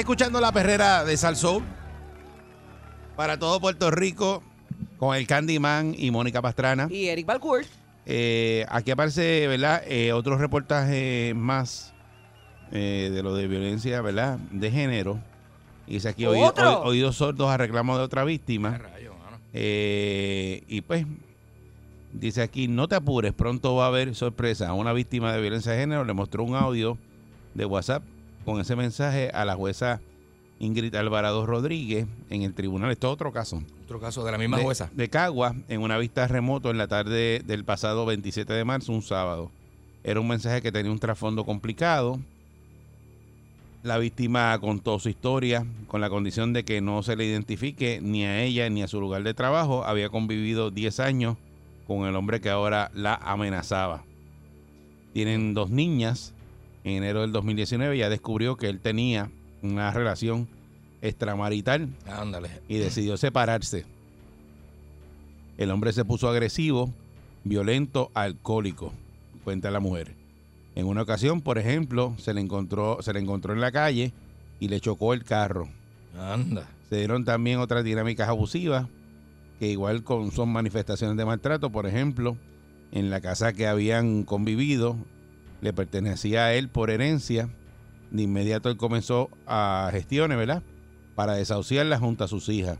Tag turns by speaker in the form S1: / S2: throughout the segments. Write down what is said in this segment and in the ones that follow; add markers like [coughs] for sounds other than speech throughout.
S1: Escuchando la perrera
S2: de Salsoul? Para todo Puerto Rico, con el Candyman y Mónica Pastrana.
S3: Y Eric Balcourt.
S2: Eh, aquí aparece, ¿verdad? Eh, otro reportaje más eh, de lo de violencia, ¿verdad? De género. Y dice aquí, oídos sordos a reclamo de otra víctima. Eh, y pues, dice aquí, no te apures, pronto va a haber sorpresa. Una víctima de violencia de género le mostró un audio de WhatsApp con ese mensaje a la jueza Ingrid Alvarado Rodríguez en el tribunal. Esto es otro caso
S4: Otro caso de la misma
S2: de,
S4: jueza.
S2: de Cagua en una vista remoto en la tarde del pasado 27 de marzo, un sábado. Era un mensaje que tenía un trasfondo complicado. La víctima contó su historia con la condición de que no se le identifique ni a ella ni a su lugar de trabajo. Había convivido 10 años con el hombre que ahora la amenazaba. Tienen dos niñas. En enero del 2019 ya descubrió que él tenía una relación extramarital
S4: Ándale.
S2: y decidió separarse. El hombre se puso agresivo, violento, alcohólico, cuenta la mujer. En una ocasión, por ejemplo, se le encontró, se le encontró en la calle y le chocó el carro.
S4: Anda.
S2: Se dieron también otras dinámicas abusivas, que igual con, son manifestaciones de maltrato. Por ejemplo, en la casa que habían convivido, le pertenecía a él por herencia. De inmediato él comenzó a gestiones, ¿verdad? Para desahuciarla junto a sus hijas.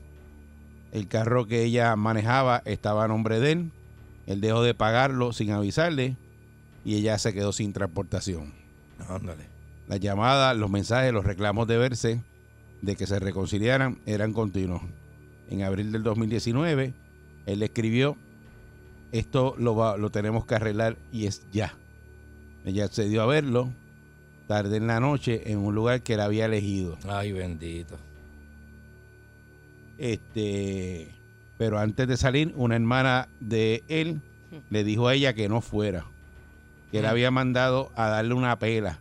S2: El carro que ella manejaba estaba a nombre de él. Él dejó de pagarlo sin avisarle y ella se quedó sin transportación.
S4: Ándale.
S2: Las llamadas, los mensajes, los reclamos de verse, de que se reconciliaran, eran continuos. En abril del 2019, él escribió, esto lo, va- lo tenemos que arreglar y es ya. Ella accedió a verlo tarde en la noche en un lugar que él había elegido.
S4: Ay, bendito.
S2: Este, pero antes de salir, una hermana de él le dijo a ella que no fuera, que él
S4: Mm.
S2: había mandado a darle una pela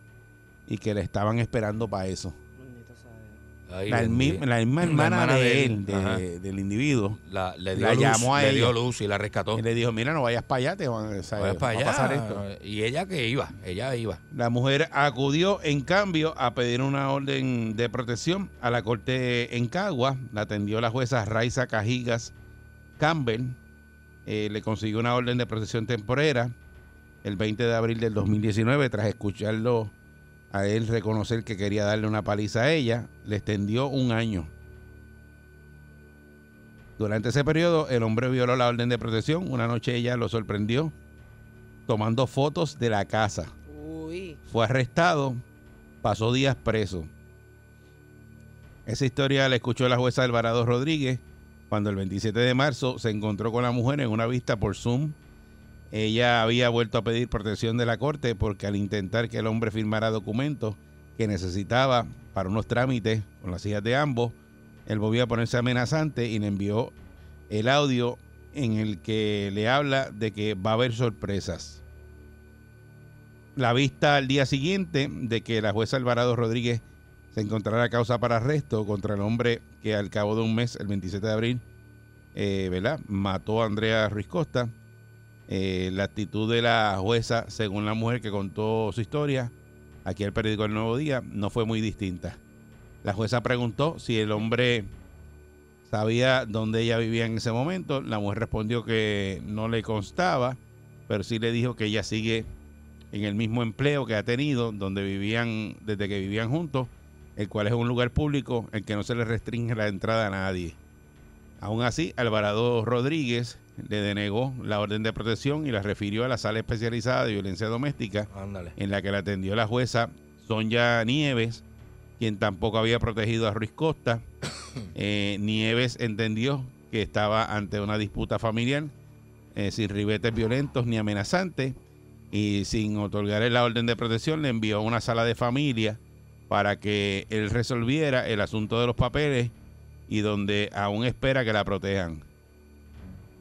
S2: y que le estaban esperando para eso.
S4: Ay,
S2: La, mi-
S4: bendito.
S2: la misma hermana,
S4: hermana
S2: de,
S4: de
S2: él, de- del individuo,
S4: La, le dio
S2: La
S4: luz,
S2: llamó a
S4: le
S2: ella.
S4: dio luz y la rescató.
S2: y le dijo, mira, no vayas para allá, te van, o sea,
S4: Vaya para
S2: va a pasar esto.
S4: allá. Y ella que iba, ella iba.
S2: La mujer acudió en cambio a pedir una orden de protección a la corte en Cagua. La atendió la jueza Raiza Cajigas Campbell. Eh, le consiguió una orden de protección temporera el 20 de abril del 2019 tras escucharlo a él reconocer que quería darle una paliza a ella. Le extendió un año. Durante ese periodo, el hombre violó la orden de protección. Una noche ella lo sorprendió tomando fotos de la casa
S3: Uy.
S2: fue arrestado, pasó días preso. Esa historia la escuchó la jueza Alvarado Rodríguez cuando el 27 de marzo se encontró con la mujer en una vista por Zoom. Ella había vuelto a pedir protección de la corte porque al intentar que el hombre firmara documentos que necesitaba para unos trámites con las hijas de ambos, él volvió a ponerse amenazante y le envió el audio en el que le habla de que va a haber sorpresas la vista al día siguiente de que la jueza Alvarado Rodríguez se encontrara causa para arresto contra el hombre que al cabo de un mes, el 27 de abril, eh, ¿verdad? mató a Andrea Ruiz Costa. Eh, la actitud de la jueza, según la mujer que contó su historia, aquí el periódico El Nuevo Día, no fue muy distinta. La jueza preguntó si el hombre sabía dónde ella vivía en ese momento. La mujer respondió que no le constaba, pero sí le dijo que ella sigue en el mismo empleo que ha tenido, donde vivían, desde que vivían juntos, el cual es un lugar público en que no se le restringe la entrada a nadie. Aún así, Alvarado Rodríguez le denegó la orden de protección y la refirió a la sala especializada de violencia doméstica,
S4: Ándale.
S2: en la que la atendió la jueza Sonia Nieves, quien tampoco había protegido a Ruiz Costa. [coughs] Eh, Nieves entendió que estaba ante una disputa familiar, eh, sin ribetes violentos ni amenazantes, y sin otorgarle la orden de protección, le envió a una sala de familia para que él resolviera el asunto de los papeles y donde aún espera que la protejan.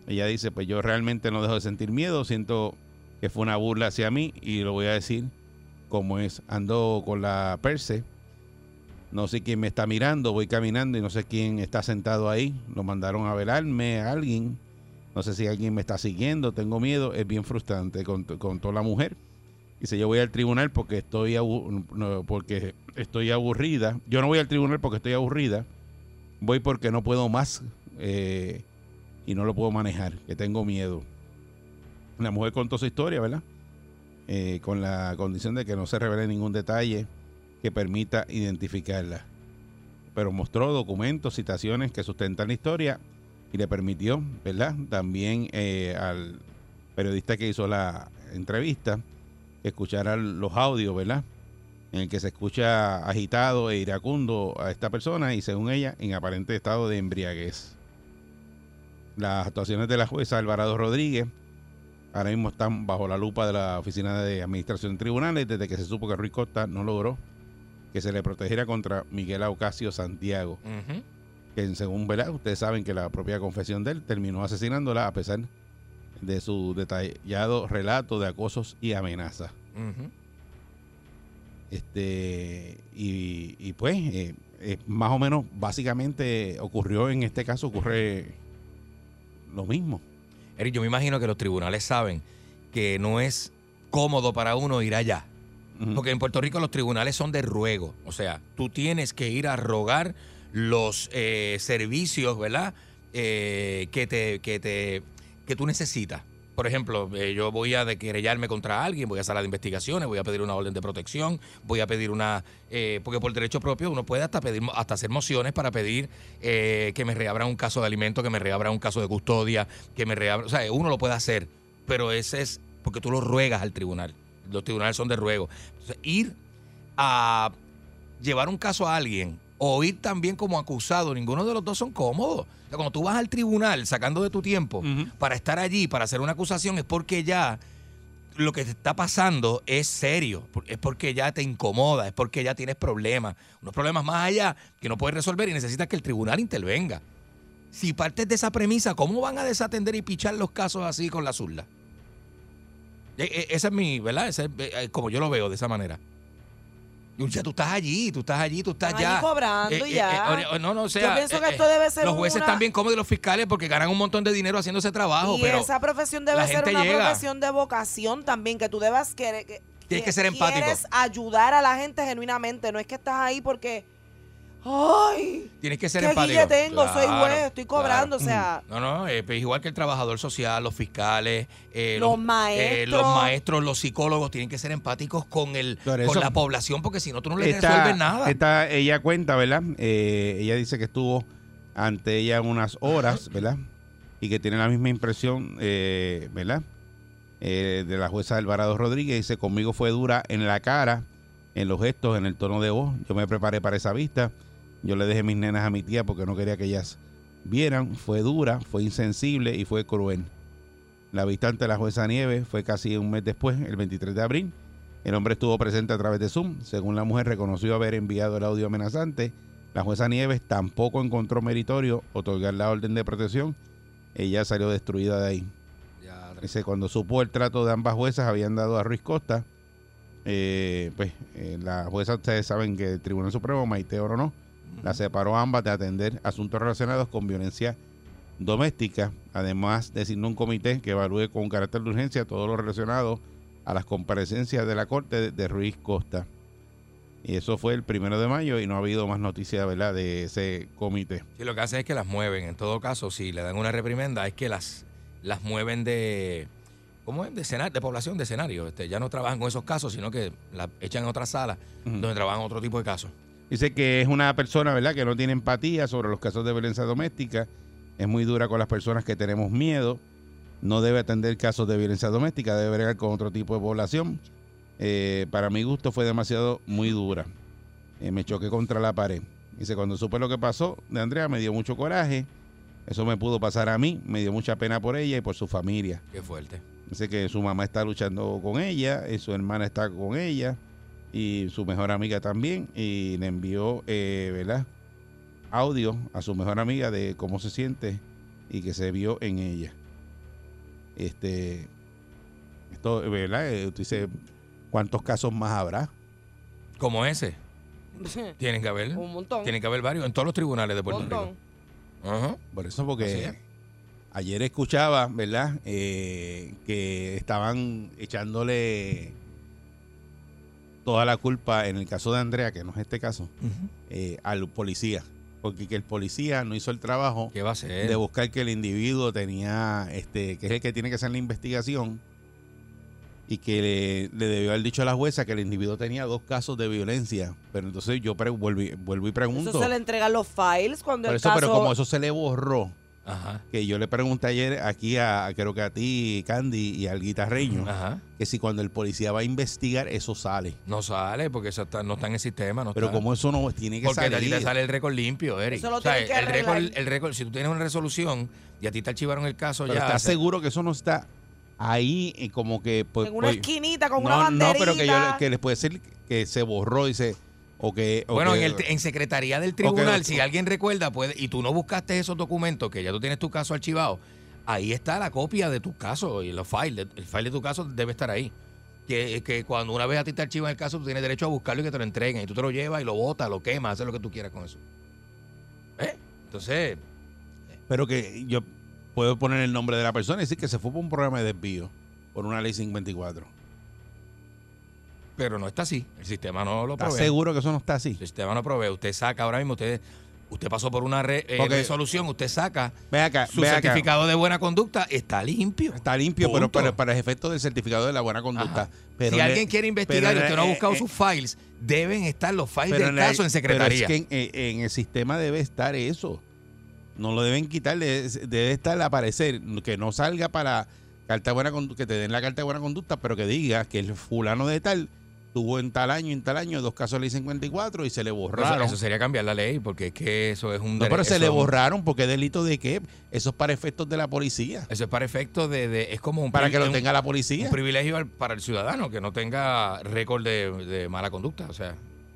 S2: Ella dice, pues yo realmente no dejo de sentir miedo, siento que fue una burla hacia mí y lo voy a decir como es. Ando con la Perse, no sé quién me está mirando, voy caminando y no sé quién está sentado ahí. Lo mandaron a velarme a alguien, no sé si alguien me está siguiendo, tengo miedo, es bien frustrante con, con toda la mujer. Dice, yo voy al tribunal porque estoy, porque estoy aburrida. Yo no voy al tribunal porque estoy aburrida. Voy porque no puedo más eh, y no lo puedo manejar, que tengo miedo. La mujer contó su historia, ¿verdad? Eh, con la condición de que no se revele ningún detalle que permita identificarla. Pero mostró documentos, citaciones que sustentan la historia y le permitió, ¿verdad? También eh, al periodista que hizo la entrevista escuchar los audios, ¿verdad? En el que se escucha agitado e iracundo a esta persona y según ella en aparente estado de embriaguez. Las actuaciones de la jueza Alvarado Rodríguez ahora mismo están bajo la lupa de la Oficina de Administración de Tribunales desde que se supo que Ruiz Costa no logró que se le protegiera contra Miguel Aucasio Santiago, que según ¿verdad? ustedes saben que la propia confesión de él terminó asesinándola a pesar de su detallado relato de acosos y amenazas. Este, y, y pues, eh, eh, más o menos, básicamente ocurrió en este caso, ocurre lo mismo.
S4: Eric, yo me imagino que los tribunales saben que no es cómodo para uno ir allá. Porque en Puerto Rico los tribunales son de ruego. O sea, tú tienes que ir a rogar los eh, servicios, ¿verdad? Eh, que, te, que, te, que tú necesitas. Por ejemplo, eh, yo voy a querellarme contra alguien, voy a sala de investigaciones, voy a pedir una orden de protección, voy a pedir una... eh, porque por derecho propio uno puede hasta pedir hasta hacer mociones para pedir eh, que me reabran un caso de alimento, que me reabran un caso de custodia, que me reabran... O sea, uno lo puede hacer, pero ese es porque tú lo ruegas al tribunal. Los tribunales son de ruego. Entonces, ir a llevar un caso a alguien o ir también como acusado, ninguno de los dos son cómodos. O sea, cuando tú vas al tribunal sacando de tu tiempo para estar allí, para hacer una acusación, es porque ya lo que te está pasando es serio, es porque ya te incomoda, es porque ya tienes problemas, unos problemas más allá que no puedes resolver y necesitas que el tribunal intervenga. Si partes de esa premisa, ¿cómo van a desatender y pichar los casos así con la zurda? E- e- Esa es mi, ¿verdad? Esa es eh, como yo lo veo de esa manera. Y ya tú estás allí, tú estás allí, tú estás
S3: Están
S4: ya.
S3: cobrando y ya.
S4: eh, eh, no, no, o sea,
S3: Yo pienso que
S4: eh,
S3: esto debe ser
S4: Los jueces
S3: una-
S4: están bien cómodos y los fiscales porque ganan un montón de dinero haciendo ese trabajo,
S3: y
S4: pero
S3: esa profesión debe ser una
S4: llega.
S3: profesión de vocación también, que tú debas querer. Que,
S4: Tienes que ser empático.
S3: Quieres ayudar a la gente genuinamente, no es que estás ahí porque. ¡Ay!
S4: tienes que ser
S3: ¿Qué
S4: empático.
S3: guille tengo? Soy juez, estoy cobrando,
S4: claro.
S3: o sea.
S4: No, no, eh, pues igual que el trabajador social, los fiscales, eh,
S3: Los
S4: eh,
S3: maestros.
S4: los maestros, los psicólogos tienen que ser empáticos con el con
S2: eso-
S4: la población porque si no tú no le
S2: Esta-
S4: resuelves nada.
S2: esta- ella cuenta, ¿verdad? Eh, ella dice que estuvo ante ella unas horas, ¿verdad? Y que tiene la misma impresión, eh, ¿verdad? Eh, de la jueza Alvarado Rodríguez. Dice, conmigo fue dura en la cara, en los gestos, en el tono de voz. Yo me preparé para esa vista. Yo le dejé mis nenas a mi tía porque no quería que ellas vieran. Fue dura, fue insensible y fue cruel. La vista ante la jueza Nieves fue casi un mes después, el 23 de abril. El hombre estuvo presente a través de Zoom. Según la mujer, reconoció haber enviado el audio amenazante. La jueza Nieves tampoco encontró meritorio otorgar la orden de protección. Ella salió destruida de ahí.
S4: Ya,
S2: Dice, cuando supo el trato de ambas juezas, habían dado a Ruiz Costa. eh, pues eh, la jueza, ustedes saben que el Tribunal Supremo, Maite Oro la separó ambas de atender asuntos relacionados con violencia doméstica. Además, designó un comité que evalúe con carácter de urgencia todo lo relacionado a las comparecencias de la corte de, Ruiz Costa. Y eso fue el primero de mayo y no ha habido más noticias ¿verdad? de ese comité.
S4: Sí, lo que hacen es que las mueven. En todo caso, si le dan una reprimenda, es que las, las mueven de. ¿Cómo es? De, escena- de población, de escenario. Este, ya no trabajan con esos casos, sino que las echan en otra sala
S2: Ujú.
S4: donde trabajan otro tipo de casos.
S2: Dice que es una persona, ¿verdad?, que no tiene empatía sobre los casos de violencia doméstica. Es muy dura con las personas que tenemos miedo. No debe atender casos de violencia doméstica, debe bregar con otro tipo de población. Eh, para mi gusto fue demasiado muy dura. Eh, me choqué contra la pared. Dice, cuando supe lo que pasó de Andrea me dio mucho coraje. Eso me pudo pasar a mí. Me dio mucha pena por ella y por su familia.
S4: Qué fuerte.
S2: Dice que su mamá está luchando con ella, y su hermana está con ella y su mejor amiga también. Y le envió, eh, ¿verdad? Audio a su mejor amiga de cómo se siente y que se vio en ella. Este, esto, ¿verdad? Eh, Tú dices, ¿cuántos casos más habrá?
S4: Como ese. [laughs] Tienen que haber.
S3: Un montón.
S4: Tienen que haber varios en todos los tribunales de
S3: Un
S4: Puerto
S3: montón.
S4: Rico. Ajá.
S2: Por eso, porque
S4: es.
S2: ayer escuchaba, ¿verdad? Eh, que estaban echándole toda la culpa en el caso de Andrea, que no es este caso, eh, al policía. Porque que el policía no hizo el trabajo
S4: ¿Qué va a ser?
S2: de buscar que el individuo tenía, este, que es el que tiene que hacer la investigación, y que le, le debió haber dicho a la jueza que el individuo tenía dos casos de violencia. Pero entonces yo pre- vuelvo, y- vuelvo y pregunto.
S3: Eso se le entregan los files cuando
S2: Por
S3: el
S2: eso,
S3: caso...
S2: pero como eso se le borró,
S4: Ajá.
S2: que yo le pregunté ayer aquí a, creo que a ti, Candy, y al guitarreño,
S4: Ajá.
S2: que si cuando el policía va a investigar, eso sale.
S4: No sale porque eso está- no está en el sistema. No
S2: Pero
S4: está.
S2: como eso no tiene que
S4: Porque a ti
S2: salir.
S4: te sale el récord limpio, Eric.
S3: Eso lo
S4: O sea,
S3: tienen que
S4: el récord,
S3: arreglar.
S4: el récord, si tú tienes una resolución y a ti te archivaron el caso
S2: pero
S4: ya.
S2: ¿estás
S4: se-
S2: seguro que eso no está ahí eh, como que... pues,
S3: en una
S2: pues,
S3: esquinita con
S2: no,
S3: una
S2: no,
S3: banderita.
S2: pero que, yo, le- que les puede decir que se borró y se... O que, o
S4: Bueno,
S2: que-
S4: en, el, en secretaría del tribunal, si alguien recuerda puede, y tú no buscaste esos documentos, que ya tú tienes tu caso archivado, ahí está la copia de tu caso y los files. El file de tu caso debe estar ahí. Que, que cuando una vez a ti te archivan el caso, tú tienes derecho a buscarlo y que te lo entreguen. Y tú te lo llevas y lo botas, lo quemas, haces lo que tú quieras con eso. ¿Eh? Entonces,
S2: Pero que yo puedo poner el nombre de la persona y decir que se fue por un programa de desvío, por una ley 54.
S4: Pero no está así. El sistema no lo
S2: ¿Estás
S4: provee.
S2: seguro que eso no está así?
S4: El sistema no provee. Usted saca ahora mismo, usted, usted pasó por una re- eh, resolución, usted saca
S2: Ve acá,
S4: su
S2: ve acá.
S4: certificado de buena conducta, está limpio.
S2: Está limpio, pero para, para efectos del certificado de la buena conducta.
S4: Ajá.
S2: Pero
S4: si
S2: le-
S4: alguien quiere investigar y usted no ha
S2: le-
S4: buscado
S2: eh,
S4: sus files, deben estar los files del
S2: el-
S4: caso en secretaría.
S2: Pero es que en, en el sistema debe estar eso. No lo deben quitar, debe, estar aparecer, que no salga para carta de buena conducta, que te den la carta de buena conducta, pero que diga que el fulano de tal tuvo en tal año, en tal año, dos casos de ley 54 y se le borraron.
S4: eso sería cambiar la ley, porque es que eso es un
S2: no, pero se le
S4: un-
S2: borraron porque delito de qué? Eso es para efectos de la policía.
S4: Eso es para efecto de, de- es como un
S2: Para que lo
S4: un-
S2: tenga la
S4: un
S2: policía.
S4: privilegio al- para el ciudadano que no tenga récord de, de mala conducta, o sea,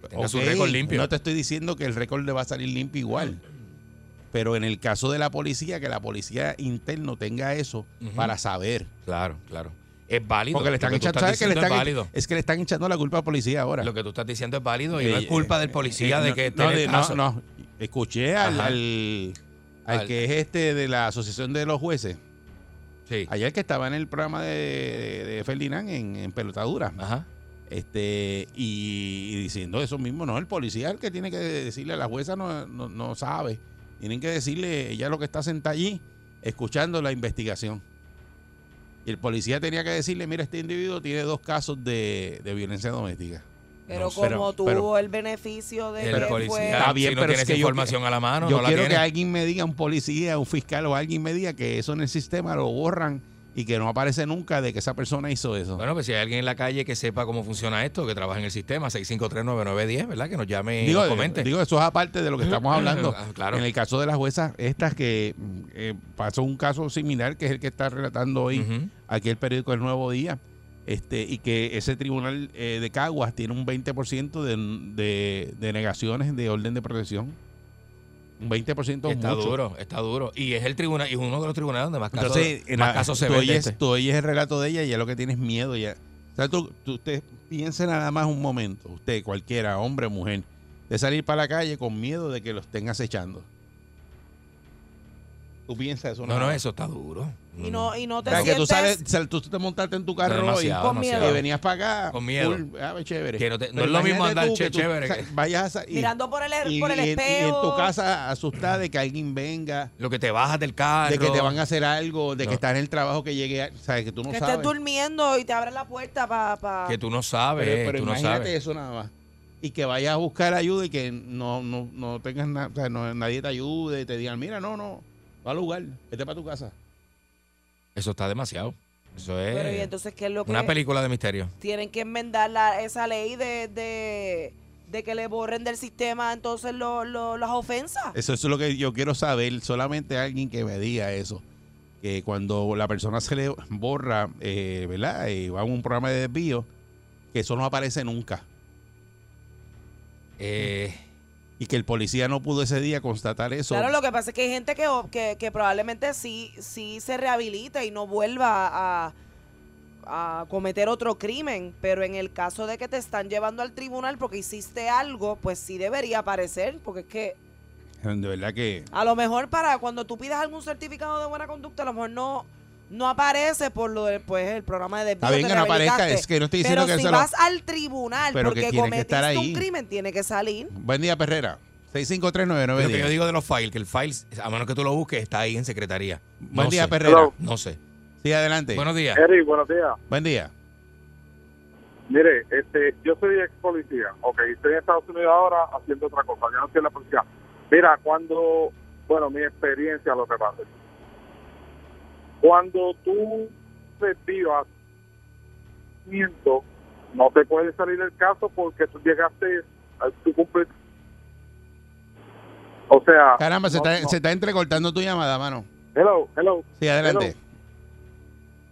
S4: tenga su
S2: Ok,
S4: récord limpio.
S2: No te estoy diciendo que el récord le va a salir limpio igual. Pero en el caso de la policía, que la policía interno tenga eso para saber.
S4: Claro, claro. Es válido.
S2: Porque le
S4: Lo
S2: están
S4: que tú
S2: echando,
S4: estás
S2: ¿sabes que le están,
S4: es válido.
S2: es que le están echando la culpa al policía ahora.
S4: Lo que tú estás diciendo es válido y no
S2: Eh,
S4: es culpa del
S2: eh,
S4: policía
S2: eh,
S4: de que
S2: no, de- no, no. Escuché al, al, al
S4: Al-
S2: que es este de la Asociación de los Jueces,
S4: Sí.
S2: ayer que estaba en el programa de, de- Ferdinand en, en Pelotadura,
S4: Ajá.
S2: este y, diciendo eso mismo, no, el policía es el que tiene que decirle a la jueza no, no, no sabe, tienen que decirle ella lo que está sentada allí escuchando la investigación. Y el policía tenía que decirle, mira, este individuo tiene dos casos de, de violencia doméstica.
S3: Pero
S4: No
S3: como
S2: pero-
S3: tuvo
S2: pero-
S3: el beneficio de
S4: El
S3: que
S4: policía,
S3: fue...
S2: Está bien,
S4: si no
S2: pero es que
S4: esa
S2: yo-
S4: información a la mano,
S2: Yo
S4: no la
S2: quiero que alguien me diga, un policía, un fiscal o alguien me diga que eso en el sistema lo borran y que no aparece nunca de que esa persona hizo eso.
S4: Bueno, pues si hay alguien en la calle que sepa cómo funciona esto, que trabaja en el sistema, 6539910, ¿verdad? Que nos llame y nos comente.
S2: digo, eso es aparte de lo que estamos [laughs] hablando.
S4: Ah, claro.
S2: En el caso de las juezas, estas que mm, eh, pasó un caso similar, que es el que está relatando hoy aquí el periódico El Nuevo Día, este y que ese tribunal eh, de Caguas tiene un 20% de, de, de negaciones de orden de protección. Un 20% es
S4: Está
S2: mucho.
S4: duro, está duro. Y es el tribunal, y es uno de los tribunales donde más casos,
S2: Entonces, en
S4: más
S2: la-
S4: casos se
S2: tú, oyes,
S4: este.
S2: tú oyes el relato de ella y ya lo que tienes miedo ya. O sea, tú, tú- usted piense nada más un momento, usted, cualquiera, hombre o mujer, de salir para la calle con miedo de que lo estén acechando. Tú piensas eso
S4: No, no, eso está duro.
S3: Y no, y no
S2: O
S3: te
S2: sea, que tú, sales, sal- tú te montaste en tu carro
S4: Demasiado,
S3: Con miedo.
S2: y venías para acá.
S4: Con miedo.
S2: full, ah, pues, chévere.
S4: Que no te- no es lo mismo andar
S2: tú que
S4: che-
S2: tú
S4: chévere que-
S2: Vayas a, y,
S3: Mirando por el,
S2: y-
S3: por el
S2: y en- y
S3: espejo.
S2: en tu casa asustada de que alguien venga,
S4: Lo que te bajas del carro.
S2: de que te van a hacer algo, de
S4: No.
S2: que estás en el trabajo que llegue, a- sabes que tú no
S3: que
S2: sabes.
S3: estés durmiendo y te abren la puerta para...
S4: Que tú no sabes,
S2: Pero, pero
S4: tú no
S2: imagínate
S4: sabes.
S2: eso nada más. y que vayas a buscar ayuda y que no, no, no tengas nada, o sea, no- nadie te ayude y te digan, mira, no, no, va al lugar, vete para tu casa.
S4: Eso está demasiado. Eso es
S3: Pero y entonces, ¿qué es lo que
S4: una película de misterio.
S3: tienen que enmendar la- esa ley de, de, de que le borren del sistema entonces lo- lo- las ofensas?
S2: Eso, eso es lo que yo quiero saber, solamente alguien que me diga eso. Que cuando la persona se le borra, eh, ¿verdad? Eh, va a un programa de desvío, que eso no aparece nunca.
S4: Eh,
S2: Y que el policía no pudo ese día constatar eso.
S3: Claro, lo que pasa es que hay gente que, que, que probablemente sí, sí se rehabilita y no vuelva a, a cometer otro crimen, pero en el caso de que te están llevando al tribunal porque hiciste algo, pues sí debería aparecer, porque es que
S2: De verdad que...
S3: a lo mejor para cuando tú pidas algún certificado de buena conducta, a lo mejor no, no aparece por lo del pues, el programa de desvío.
S2: Está bien que no aparezca, es que no estoy diciendo
S3: pero
S2: que
S3: si
S2: se lo-
S3: vas al tribunal
S2: Pero que
S3: porque
S2: tiene que estar
S3: cometiste
S2: ahí.
S3: un crimen, tiene que salir.
S2: Buen día, Perrera.
S4: lo que yo
S2: 6539910.
S4: digo de los files, que el file, a menos que tú lo busques, está ahí en secretaría.
S2: Buen día,
S4: sé.
S2: Perrera.
S5: Hello.
S4: No sé.
S2: Sí, adelante.
S4: Buenos días.
S5: Eric, buenos días.
S2: Buen día.
S5: Mire, este, yo soy ex policía, ok, estoy en Estados Unidos ahora haciendo otra cosa, yo no estoy en la policía. Mira, cuando, bueno, mi experiencia lo que pasa. Cuando tú desvías miento, no te puede salir el caso porque tú llegaste, a- tú cumples. O sea.
S2: Caramba, se,
S5: no-
S2: está,
S5: no.
S2: se está entrecortando tu llamada, mano.
S5: Hello, hello.
S2: Sí, adelante.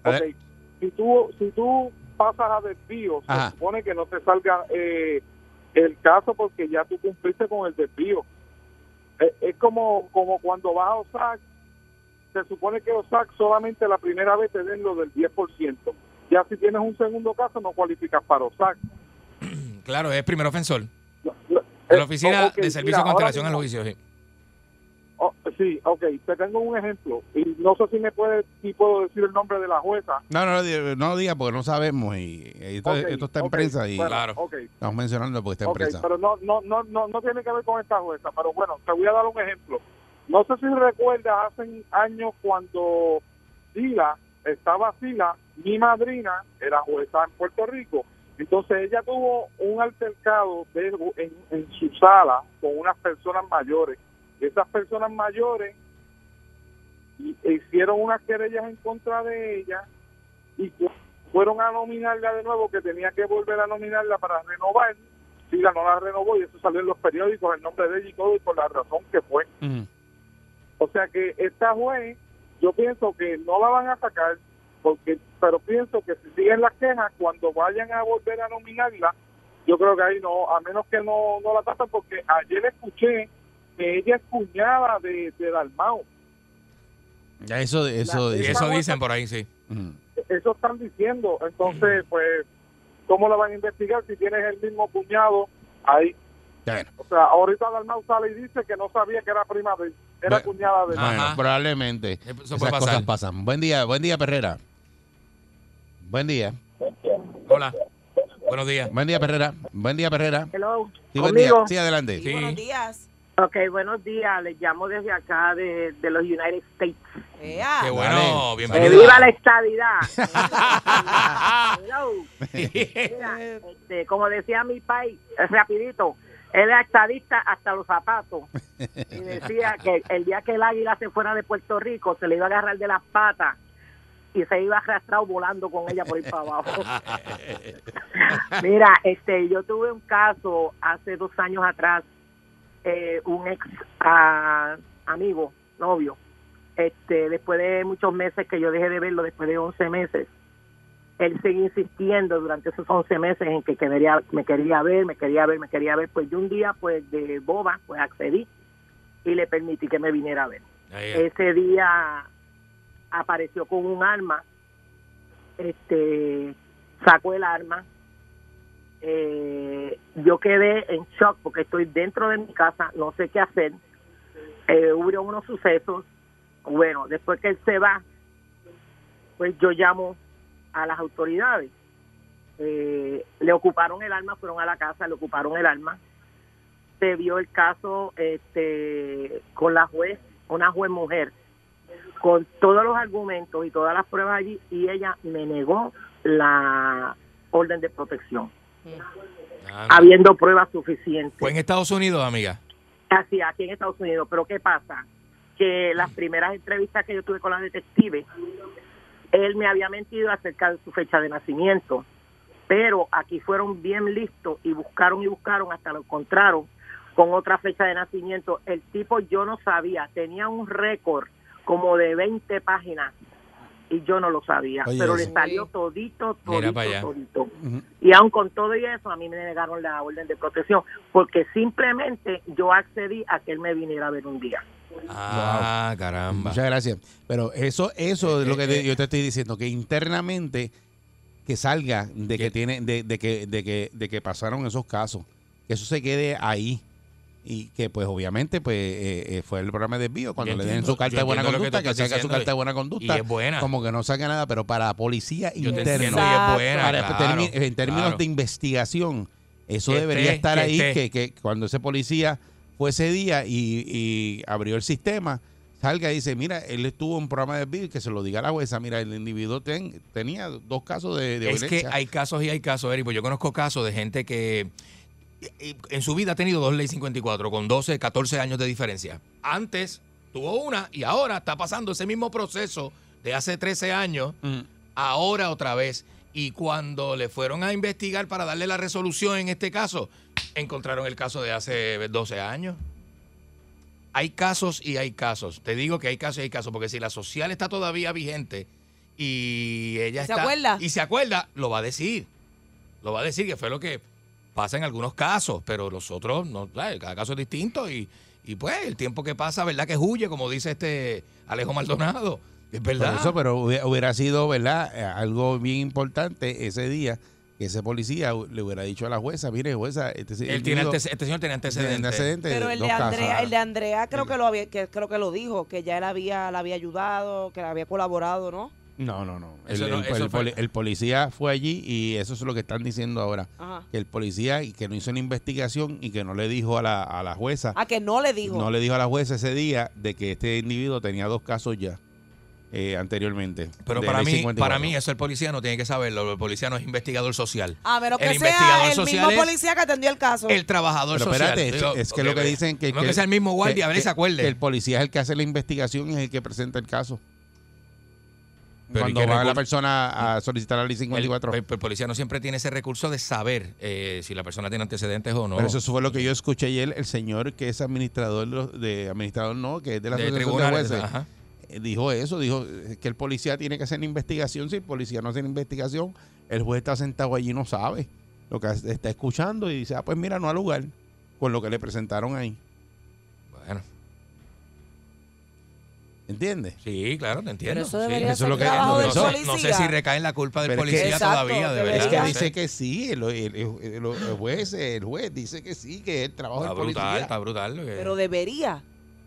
S5: Ok,
S2: Adel-
S5: si tú, si tú pasas a desvío,
S2: Ajá.
S5: se supone que no te salga eh, el caso porque ya tú cumpliste con el desvío. Es, es como, como cuando vas a OSAC, se supone que OSAC solamente la primera vez te den lo del 10%. Ya si tienes un segundo caso no cualificas para OSAC. [clears throat]
S4: Claro, es primer ofensor.
S5: No, no,
S4: De
S5: eh,
S4: la oficina de servicio
S5: mira,
S4: con
S5: ahora
S4: antelación al juicio, sí.
S5: oh, sí, ok, te tengo un ejemplo y no sé si me puede, si puedo decir el nombre de la jueza.
S2: No, no, di- no diga porque no sabemos. Y, y esto, está en prensa y
S5: bueno,
S4: Claro.
S2: estamos mencionando porque está en prensa.
S5: pero no, no, no, no, no tiene que ver con esta jueza, pero bueno, te voy a dar un ejemplo. No sé si recuerdas hace años cuando Sila estaba Sila, mi madrina era jueza en Puerto Rico, entonces ella tuvo un altercado de- en, su sala con unas personas mayores. Esas personas mayores hi- hicieron unas querellas en contra de ella y fueron a nominarla de nuevo, que tenía que volver a nominarla para renovar. Sila no la renovó y eso salió en los periódicos, el nombre de ella y todo, y por la razón que fue.
S2: Ujú.
S5: O sea que esta juez, yo pienso que no la van a sacar, porque pero pienso que si siguen las quejas, cuando vayan a volver a nominarla, yo creo que ahí no, a menos que no, no la tapen, porque ayer escuché que ella es cuñada de, de Dalmau.
S2: Ya eso, eso,
S5: La-
S2: eso.
S4: dicen por ahí, sí.
S5: Eso están diciendo. Entonces, pues, ¿cómo la van a investigar si tienes el mismo cuñado ahí?
S2: Bueno.
S5: O sea, ahorita Dalmau sale y dice que no sabía que era prima de él, era
S2: Bueno.
S5: cuñada de.
S2: Bueno, probablemente.
S4: Eso
S2: Esas
S4: puede
S2: cosas
S4: pasar.
S2: pasan. Buen día, buen día, Perrera. Buen día.
S4: Hola. Buenos días.
S2: Buen día, Perrera. Buen día, Perrera.
S6: Hello.
S2: Sí, buen día. Sí, adelante.
S3: Sí,
S4: Sí.
S3: Buenos días.
S6: Ok, buenos días. Les llamo desde acá, de, de los United States.
S3: Ea.
S4: Qué bueno,
S2: Dale.
S6: ¡Que
S4: bienvenido.
S6: viva la estadidad! [laughs] Hello. Mira, este, como decía mi país, rapidito, era estadista hasta los zapatos. Y decía que el día que el águila se fuera de Puerto Rico, se le iba a agarrar de las patas y se iba arrastrado volando con ella por ahí para abajo. [laughs] Mira, este, yo tuve un caso hace dos años atrás, eh, un ex ah, amigo, novio, este, después de muchos meses que yo dejé de verlo, después de 11 meses, él seguía insistiendo durante esos 11 meses en que quería, me quería ver, me quería ver, me quería ver, pues yo un día, pues de boba, pues accedí y le permití que me viniera a ver.
S4: Ahí,
S6: ese día apareció con un arma, este, sacó el arma, eh, yo quedé en shock porque estoy dentro de mi casa, no sé qué hacer, eh, hubo unos sucesos, bueno, después que él se va, pues yo llamo a las autoridades, Eh, le ocuparon el arma, fueron a la casa, le ocuparon el arma, se vio el caso este con la juez, una juez mujer, con todos los argumentos y todas las pruebas allí, y ella me negó la orden de protección.
S4: Anda.
S6: habiendo pruebas suficientes.
S4: Fue en Estados Unidos, amiga.
S6: Así, aquí en Estados Unidos. Pero ¿qué pasa? Que las primeras entrevistas que yo tuve con la detective, él me había mentido acerca de su fecha de nacimiento. Pero aquí fueron bien listos y buscaron y buscaron hasta lo encontraron con otra fecha de nacimiento. El tipo yo no sabía, tenía un récord como de 20 páginas y yo no lo sabía,
S2: Oye,
S6: pero le salió todito, todito, todito. Y aún con todo y eso, a mí me negaron la orden de protección, porque simplemente yo accedí a que él me viniera a ver un día.
S4: Ah, caramba.
S2: Muchas gracias. Pero eso, eso es lo que
S4: Eh,
S2: te-
S4: eh.
S2: yo te estoy diciendo, que internamente que salga de que
S4: Que-
S2: tiene, de, de que, de que, de que pasaron esos casos, que eso se quede ahí. Y que pues obviamente pues eh, eh, fue el programa de desvío cuando
S4: Yo
S2: le den
S4: entiendo,
S2: su carta de buena
S4: que
S2: conducta, que,
S4: estás
S2: salga su carta de buena
S4: y
S2: conducta,
S4: es buena.
S2: como que no saque nada, pero para la policía interna,
S4: entiendo y es
S3: Exacto.
S4: buena,
S2: para-
S4: claro,
S2: en términos
S4: claro.
S2: de investigación, eso
S4: Que
S2: debería
S4: esté,
S2: estar
S4: que
S2: ahí, que, que cuando ese policía fue ese día y, y abrió el sistema, salga y dice, mira, él estuvo en un programa de y que se lo diga a la jueza, mira, el individuo ten- tenía dos casos de, de
S4: Es que hay casos y hay casos, Eric. Pues yo conozco casos de gente que en su vida ha tenido dos leyes 54 con 12, 14 años de diferencia. Antes tuvo una y ahora está pasando ese mismo proceso de hace 13 años,
S2: Mm.
S4: ahora otra vez. Y cuando le fueron a investigar para darle la resolución en este caso, encontraron el caso de hace 12 años. Hay casos y hay casos. Te digo que hay casos y hay casos, porque si la social está todavía vigente y ella
S3: ¿Se
S4: está.
S3: acuerda?
S4: Y se acuerda, lo va a decir. Lo va a decir, que fue lo que pasa en algunos casos, pero los otros, no, cada caso es distinto y, y pues el tiempo que pasa, ¿verdad? Que huye, como dice este Alejo Maldonado. Es
S2: Por
S4: verdad.
S2: eso, pero hubiera, hubiera sido, ¿verdad? Eh, Algo bien importante ese día que ese policía le hubiera dicho a la jueza, mire, jueza, este,
S4: Él tiene antece- este señor tiene
S2: tiene
S4: antecedentes.
S2: antecedentes
S3: Pero el de
S2: casos.
S3: Andrea, el de Andrea creo que lo había, que creo que lo dijo, que ya él había, la había ayudado, que le había colaborado, ¿no?
S2: No, no, no. El,
S4: Eso no-
S2: el-
S4: eso
S2: el
S4: fue-
S2: poli- el policía fue allí y eso es lo que están diciendo ahora.
S3: Ajá.
S2: Que el policía y que no hizo una investigación y que no le dijo a la, a la jueza,
S3: Ah, que no le dijo.
S2: no le dijo a la jueza ese día de que este individuo tenía dos casos ya eh, anteriormente.
S4: Pero para mí,
S2: 54.
S4: para mí eso el policía no tiene que saberlo. El policía no es investigador social.
S3: A menos que
S4: el
S3: sea
S4: investigador
S3: el
S4: social
S3: mismo policía que atendió el caso.
S4: El trabajador
S2: Pero
S4: social.
S2: espérate, es,
S4: Digo,
S2: es que
S4: ok,
S2: lo que dicen que,
S4: No que sea el mismo guardia, a ver si se acuerde.
S2: que el policía es el que hace la investigación y es el que presenta el caso.
S4: Pero ¿y
S2: Cuando va la persona a solicitar la ley
S4: El,
S2: 54.
S4: el- el policía no siempre tiene ese recurso de saber eh, si la persona tiene antecedentes o no.
S2: Pero eso fue lo que yo escuché ayer. El señor que es administrador de, administrador no, que es de la
S4: de
S2: asociación de
S4: tribunales.
S2: jueces,
S4: ajá.
S2: Eh, dijo eso, dijo eh, que el policía tiene que hacer la investigación. Si el policía no hace la investigación, el juez está sentado allí y no sabe lo que está escuchando y dice, ah, pues mira, no al lugar con lo que le presentaron ahí.
S4: Bueno,
S2: ¿Entiendes?
S4: sí, claro, te entiendo.
S3: Pero eso
S4: sí.
S2: es lo que- eso-
S4: no, sé- no sé si recae en la culpa del
S2: Pero es que-
S4: policía
S3: Exacto,
S4: todavía, de verdad.
S2: Es que dice que sí, el, el- el- juez, el juez dice que sí, que es el trabajo
S4: Está
S2: del
S4: brutal,
S2: policía.
S4: está brutal. lo que-
S3: Pero debería.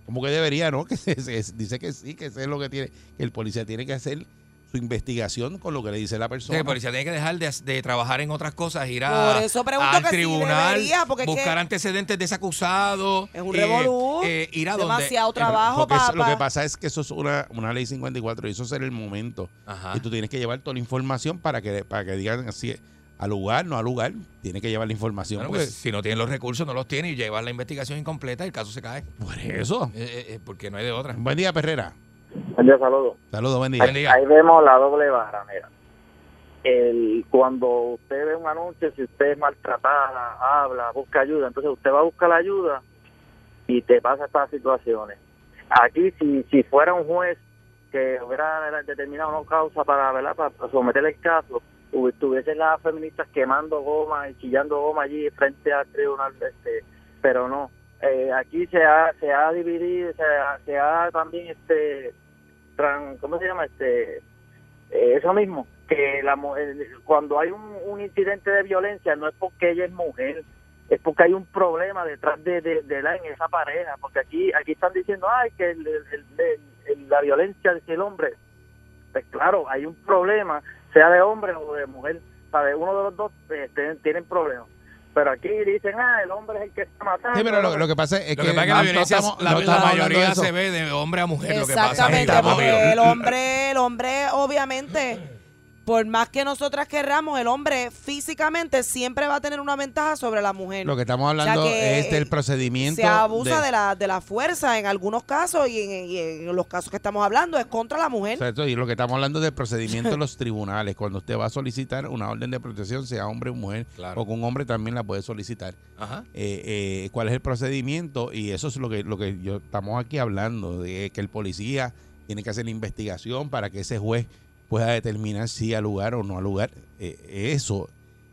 S2: Como que debería, ¿no? [laughs] Que se- se- dice que sí, que eso es lo que tiene, que el policía tiene que hacer su investigación con lo que le dice la
S4: Sí,
S2: persona.
S4: el policía tiene que dejar de, de trabajar en otras cosas, ir a,
S3: Por eso pregunto
S4: al
S3: que
S4: tribunal,
S3: debería, porque es
S4: buscar
S3: que
S4: antecedentes de ese acusado.
S3: Es un
S4: eh,
S3: revolú,
S4: eh, ir a donde.
S3: demasiado
S2: Pero
S3: trabajo para...
S2: lo que pasa es que eso es una, una ley 54 y eso es el momento.
S4: Ajá.
S2: Y tú tienes que llevar toda la información para que, para que digan así, al lugar, no al lugar. Tienes que llevar la información. Porque-
S4: pues, si no tienen los recursos, no los tienen y llevan la investigación incompleta, el caso se cae.
S2: por eso.
S4: Eh, eh, eh, porque no hay de otra.
S2: Buen día, Perrera.
S7: Yo saludo.
S2: Saludos, buen día.
S4: Buen día.
S7: Ahí vemos la doble vara, mira. El, cuando usted ve un anuncio, si usted es maltratada, habla, busca ayuda, entonces usted va a buscar la ayuda y te pasa estas situaciones. Aquí, si, si fuera un juez que hubiera determinado una causa para, ¿verdad? para someter el caso, hubi- tuviesen las feministas quemando goma y chillando goma allí frente al tribunal, este, pero no. Eh, aquí se ha, se ha dividido, se ha, se ha también este ¿cómo se llama? Este, eh, eso mismo, que la, mu- el- cuando hay un, incidente de violencia no es porque ella es mujer, es porque hay un problema detrás de, de, la, en esa pareja, porque aquí aquí están diciendo, ay, que el- la violencia es el hombre. Pues claro, hay un problema, sea de hombre o de mujer, ¿sabe? uno de los dos eh, tienen, tienen problemas. Pero aquí dicen, ah, el hombre es el que está matando.
S2: Sí, pero lo, lo que pasa es
S4: Lo
S2: que,
S4: que pasa es que la
S2: no
S4: violencia,
S2: estamos-
S4: la,
S2: no
S4: la
S2: estamos hablando de
S4: mayoría se ve de hombre a mujer. Lo que pasa
S3: Exactamente,
S4: es
S3: el hombre, el hombre obviamente por más que nosotras querramos, el hombre físicamente siempre va a tener una ventaja sobre la mujer.
S2: Lo que estamos hablando
S3: que,
S2: es del procedimiento.
S3: Se abusa de, la, de la fuerza en algunos casos y en, y en los casos que estamos hablando es contra la mujer.
S2: Exacto, y lo que estamos hablando es del procedimiento de los tribunales. Cuando usted va a solicitar una orden de protección, sea hombre o mujer,
S4: Claro.
S2: o con un hombre también la puede solicitar.
S4: Ajá.
S2: Eh, eh, ¿Cuál es el procedimiento? Y eso es lo que, lo que yo estamos aquí hablando, de que el policía tiene que hacer la investigación para que ese juez pueda determinar si al lugar o no al lugar. Eh, eso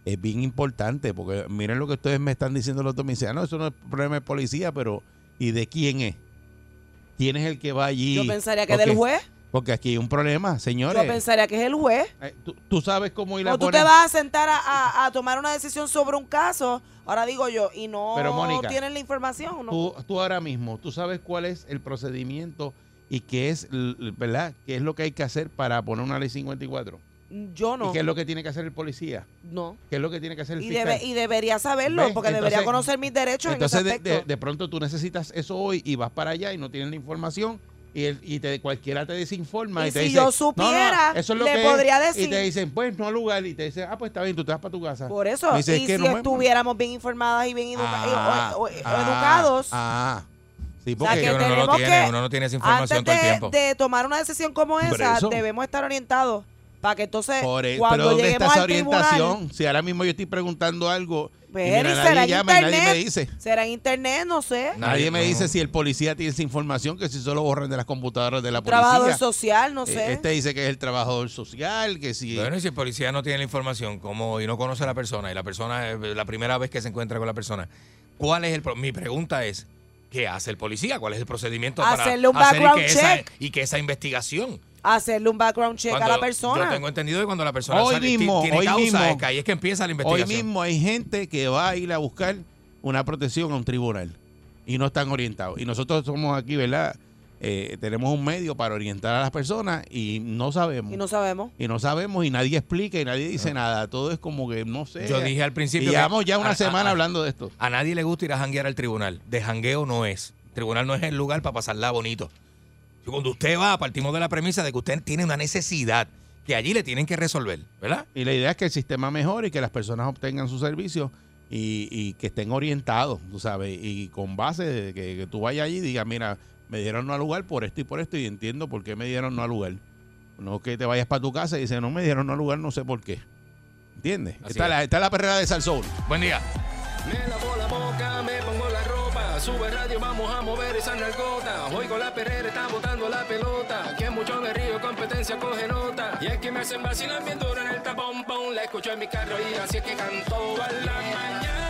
S2: es bien importante, porque miren lo que ustedes me están diciendo los. Me dicen, "Ah, no, eso no es problema de policía, pero ¿y de quién es? ¿Quién es el que va allí?
S3: Yo pensaría que
S2: Porque-
S3: del juez.
S2: Porque aquí hay un problema, señores.
S3: Yo pensaría que es el juez.
S2: Eh, ¿Tú, tú sabes cómo ir a
S3: O tú
S2: poner...
S3: te vas a sentar a, a- a tomar una decisión sobre un caso, ahora digo yo, y no
S2: Pero, Mónica,
S3: tienes la información. ¿no?
S2: Tú, tú ahora mismo, tú sabes cuál es el procedimiento y qué es, ¿verdad? ¿Qué es lo que hay que hacer para poner una ley 54?
S3: yo no.
S2: ¿Y qué es lo que tiene que hacer el policía?
S3: No.
S2: ¿Qué es lo que tiene que hacer el
S3: Y,
S2: fiscal?
S3: debe, y debería saberlo,
S2: ¿Ves?
S3: porque debería conocer mis derechos
S2: Entonces,
S3: en
S2: de,
S3: ese aspecto.
S2: de- de pronto tú necesitas eso hoy y vas para allá y no tienes la información y, el- y te, cualquiera te desinforma y,
S3: Y
S2: te
S3: si
S2: dice,
S3: yo
S2: "No, no,
S3: supiera,
S2: eso es lo
S3: le
S2: que
S3: podría
S2: es".
S3: decir.
S2: Y te dicen, pues no al lugar. Y te dicen, ah, pues está bien, tú te vas para tu casa.
S3: Por eso,
S2: dice,
S3: y
S2: "Es que
S3: si
S2: no me-
S3: estuviéramos bien informadas y bien educa-
S2: Ah,
S3: o- o-
S2: ah,
S3: educados,
S2: Ah, sí,
S3: O sea,
S2: porque
S3: que
S4: uno no lo tiene,
S3: que-
S4: uno no tiene esa información
S3: antes
S4: todo el
S3: de,
S4: tiempo.
S3: de tomar una decisión como esa, debemos estar orientados para que entonces
S2: Por e-
S3: cuando
S2: pero ¿dónde está
S3: lleguemos
S2: esa
S3: al tribunal,
S2: orientación? Si ahora mismo yo estoy preguntando algo y
S3: pues,
S2: mira, nadie llama y nadie
S3: internet,
S2: me dice.
S3: será en internet, no sé,
S4: Na-
S2: Nadie me
S4: no,
S2: dice
S4: no.
S2: si el policía tiene esa información, que si solo borran de las computadoras de la
S3: trabajador
S2: policía.
S3: social, no
S2: Eh,
S3: sé.
S2: Este dice que es el trabajador social, que si...
S4: Bueno, y si el policía no tiene la información como y no conoce a la persona y la persona es la primera vez que se encuentra con la persona, ¿cuál es el pro- mi pregunta es ¿qué hace el policía? ¿Cuál es el procedimiento
S3: Hacerle un
S4: para hacer y
S3: background
S4: que, esa,
S3: check.
S4: y que esa investigación
S3: Hacerle un background check a
S4: cuando-
S3: la persona.
S4: Yo tengo entendido que cuando la persona
S2: Hoy
S4: sale, ti-
S2: mismo,
S4: tiene
S2: hoy
S4: causa,
S2: mismo.
S4: es que ahí es que empieza la
S2: Hoy
S4: investigación.
S2: mismo hay gente que va a ir a buscar una protección a un tribunal y no están orientados. Y nosotros somos aquí, ¿verdad? Eh, tenemos un medio para orientar a las personas y no sabemos.
S3: y no sabemos.
S2: Y no sabemos y nadie explica y nadie dice nada. Todo es como que no sé.
S4: Yo dije al principio
S2: Y llevamos ya una
S4: a-
S2: semana
S4: a-
S2: hablando de esto.
S4: A nadie le gusta ir a janguear al tribunal. De jangueo no es. El tribunal no es el lugar para pasarla bonito. Cuando usted va, partimos de la premisa de que usted tiene una necesidad que allí le tienen que resolver, ¿verdad?
S2: Y la idea es que el sistema mejore y que las personas obtengan sus servicios y, y que estén orientados, tú sabes, y con base de que, que tú vayas allí y digas, mira, me dieron no al lugar por esto y por esto y entiendo por qué me dieron no al lugar. No que te vayas para tu casa y dices, no me dieron no al lugar, no sé por qué. ¿Entiendes? Está
S4: es.
S2: la, está la perrera de Salsoul.
S4: Buen día.
S1: Me lavo la boca, me pongo la ropa, sube radio, vamos a mover esa nalgota. Hoy con la perrera está botando la pelota, que mucho me río, competencia coge nota. Y es que me hacen vacilar bien duro en el tapón, pon, la escucho en mi carro y así es que canto. A la mañana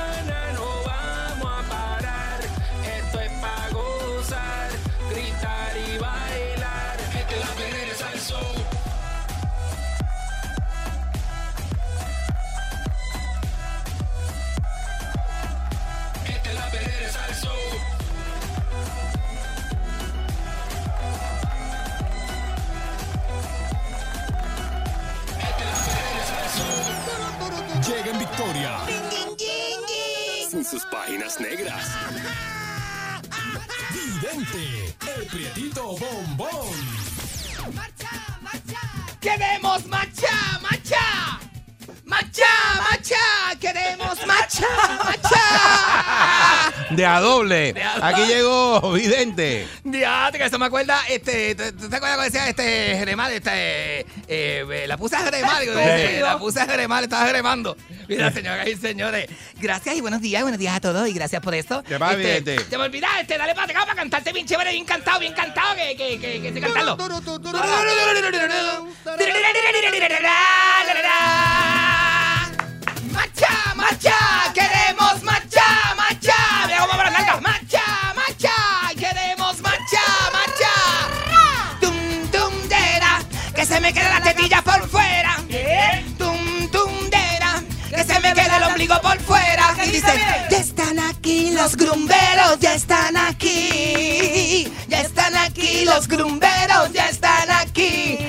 S8: victoria. Sin sus páginas negras. Vidente, el prietito bombón.
S7: ¡Queremos macha, macha! ¡Macha, macha! ¡Queremos macha, macha!
S2: De a doble.
S7: De a doble.
S2: Aquí llegó Vidente.
S7: Diate, que eso me acuerda, este, ¿te, te acuerdas cuando decía este Jeremar, este, eh, eh, la puse a
S2: Sí.
S7: la puse a Jeremar, estaba Jeremando. Mira, señoras y señores, gracias y buenos días, buenos días a todos y gracias por esto.
S2: ¿Qué pasa,
S7: Este,
S2: Vidente?
S7: Te me olvidaste, este, dale para acá para cantarte bien chévere, bien cantado, bien cantado, que, que, que, que sé cantarlo. ¡Macha, macha! ¡Queremos macha, macha! ¡Mira cómo las nalgas! ¡Macha, macha! ¡Queremos macha, macha! ¡Tum, tum, dera! ¡Que se me quede la tetilla por fuera! ¡Tum, tum, dera! ¡Que se me quede el ombligo por fuera! Y dice, ya están aquí los grumberos, ya están aquí. Ya están aquí los grumberos, ya están aquí.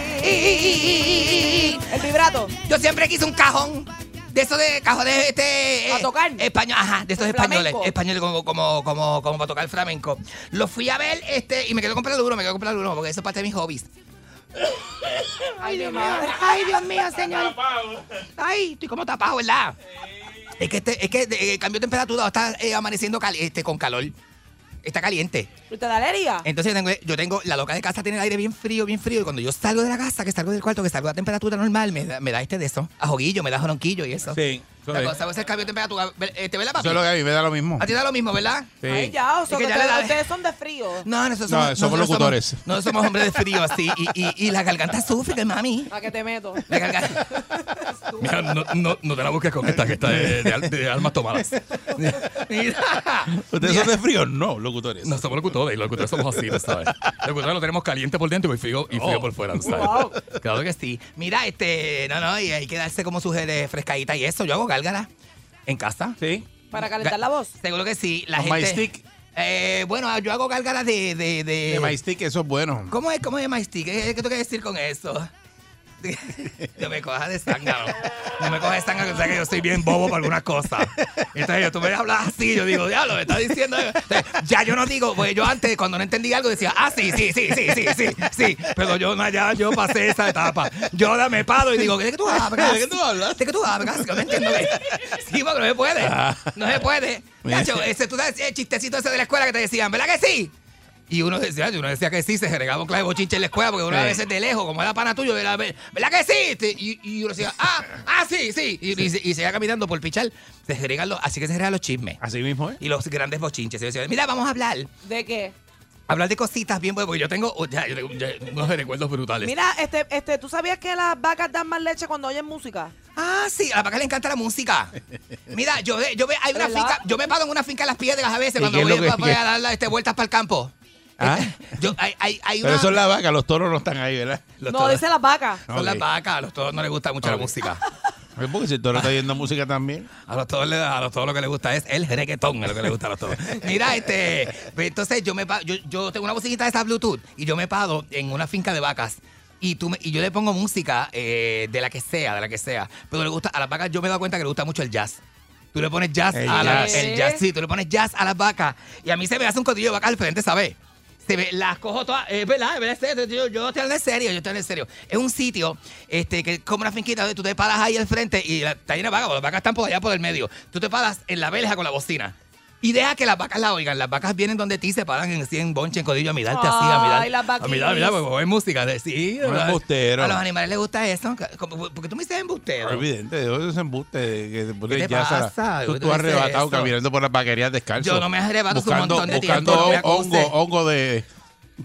S3: El vibrato.
S7: Yo siempre quise un cajón. De eso de cajón de este.
S3: ¿A tocar?
S7: Español, ajá, de estos
S3: Flamenco.
S7: españoles. Españoles como, como, como, como para tocar flamenco. Lo fui a ver este y me quedo con duro, me quedo con duro porque eso es parte de mis hobbies. [coughs]
S4: Ay, Dios mío. Ay, Dios mío, señor. Ay, estoy como tapado, ¿verdad? Es que, este, es que eh, cambió de temperatura, está eh, amaneciendo cal- este, con calor. Está caliente.
S3: ¿Y ¿Te da alergia?
S4: Entonces yo tengo, yo tengo, la loca de casa tiene el aire bien frío, bien frío. Y cuando yo salgo de la casa, que salgo del cuarto, que salgo a temperatura normal, me da, me da este de eso. Ajoguillo, me da joronquillo y eso.
S2: Sí,
S4: La
S2: es.
S4: cosa es el cambio de temperatura. Este, ¿Verdad, papi?
S2: Eso es lo que a mí me da lo mismo.
S4: A ti da lo mismo, ¿verdad?
S2: Sí.
S3: Ay, ya, o sea,
S4: Es que
S3: que
S4: ya le
S3: ustedes-
S4: da-
S3: ustedes son de frío.
S4: No, nosotros
S2: No,
S4: somos,
S2: somos
S4: nosotros
S2: locutores.
S4: Nosotros somos hombres de frío, así. Y, y, y la garganta sufre, mami.
S3: ¿A qué te meto?
S4: La garganta. [laughs]
S9: Mira, no, no, no te la busques con esta, que está de, de al- de almas tomadas.
S4: Mira.
S2: ¿Ustedes son de frío? No, locutores.
S9: No somos locutores, y los locutores somos así, ¿no ¿sabes? Los locutores lo tenemos caliente por dentro y frío, y frío por fuera, ¿no ¿sabes?
S3: Wow.
S4: Claro que sí. Mira, este, no, no, y hay que darse como su de frescadita y eso. Yo hago gálgara en casa.
S2: Sí.
S3: Para calentar la voz.
S4: Seguro que sí. La
S2: Con
S4: gente.
S2: My Stick.
S4: Eh, bueno, yo hago gálgara de. de, de,
S2: De My Stick, eso es bueno.
S4: ¿Cómo es, cómo es My Stick? ¿Qué, qué tengo que decir con eso? [laughs] No me cojas de zángano. No me cojas de zángano, que sabes que yo soy bien bobo para algunas cosas. Entonces, yo, tú me hablas así, yo digo, diablo, me estás diciendo. Entonces, ya yo no digo, pues yo antes, cuando no entendía algo, decía, ah, sí, sí, sí, sí, sí, sí, sí. Pero yo, ya, yo pasé esa etapa. Yo ahora me paro y digo, ¿de qué tú hablas? [laughs]
S2: ¿De qué tú hablas?
S4: ¿De qué tú hablas? Yo no entiendo. Sí, porque no se puede. No se puede. Nacho, ese, tú sabes el chistecito ese de la escuela que te decían, ¿verdad que sí? Y uno decía, uno decía que sí, se regaba un clave bochinche en la escuela porque uno a
S2: Sí.
S4: veces de lejos, como era pana tuyo, era, ¿verdad que sí? Te- Y, y uno decía, ah, ah, sí, sí. Y, y, se- y se iba caminando por pichar. Se regan los, así que se regan los chismes.
S2: Así mismo, ¿eh?
S4: Y los grandes bochinches. Y yo decía, mira, vamos a hablar.
S3: ¿De qué?
S4: Hablar de cositas bien buenas, porque yo tengo, oh, ya, yo tengo ya, unos recuerdos brutales.
S3: Mira, este, este, ¿tú sabías que las vacas dan más leche cuando oyen música?
S4: Ah, sí, a la vaca le encanta la música. Mira, yo, ve- yo ve, hay una
S3: ¿Verdad?
S4: finca, yo me paro en una finca en las piedras a veces
S2: ¿Y
S4: cuando voy, a- a dar las, este, vueltas para el campo.
S2: ¿Ah? [laughs]
S4: Yo, hay, hay, hay
S2: Pero
S4: una-
S2: eso es la vaca, los toros no están ahí, ¿verdad?
S4: los
S3: no,
S4: toros-
S3: dice las vacas.
S4: son las vacas, a los toros no les gusta mucho la música. [laughs]
S2: Porque si el toro está oyendo música también.
S4: A los toros, le- a los toros lo que les gusta es el reggaetón, es lo que les gusta a los toros. [laughs] Mira, este, pues, entonces yo me yo, yo tengo una bocinita de esa Bluetooth y yo me paro en una finca de vacas. Y, tú me- y yo le pongo música eh, de la que sea, de la que sea. Pero le gusta, a las vacas yo me he dado cuenta que le gusta mucho el jazz. Tú le pones jazz
S2: El
S4: a la-
S2: jazz.
S4: el jazz, sí, tú le pones jazz a las vacas. Y a mí se me hace un codillo de vacas al frente, ¿sabes? Se ve, las cojo todas, es verdad, es verdad, yo, yo estoy hablando en serio, yo estoy hablando en serio. Es un sitio, este, que es como una finquita donde tú te paras ahí al frente y la, está llena de vacas, las vacas están por allá por el medio. Tú te paras en la verja con la bocina. Y deja que las vacas la oigan. Las vacas vienen donde ti, se paran en 100 bonche, en codillo, a mirarte así, a mirar.
S3: Ay, las
S4: a mirar, a mirar, porque es música. De, sí,
S2: No,
S4: ¿verdad?
S2: embustero.
S4: A los animales les gusta eso. Porque tú me dices embustero.
S2: Es evidente, de hoy ese embuste que te
S4: ¿Qué te
S2: ya sala-
S4: pasa?
S2: Tú,
S4: ¿Qué
S2: tú arrebatado caminando por las vaquerías descalzo.
S4: Yo no me arrebato hace un
S2: buscando,
S4: montón de
S2: buscando
S4: tiempo, me
S2: hongo, hongo de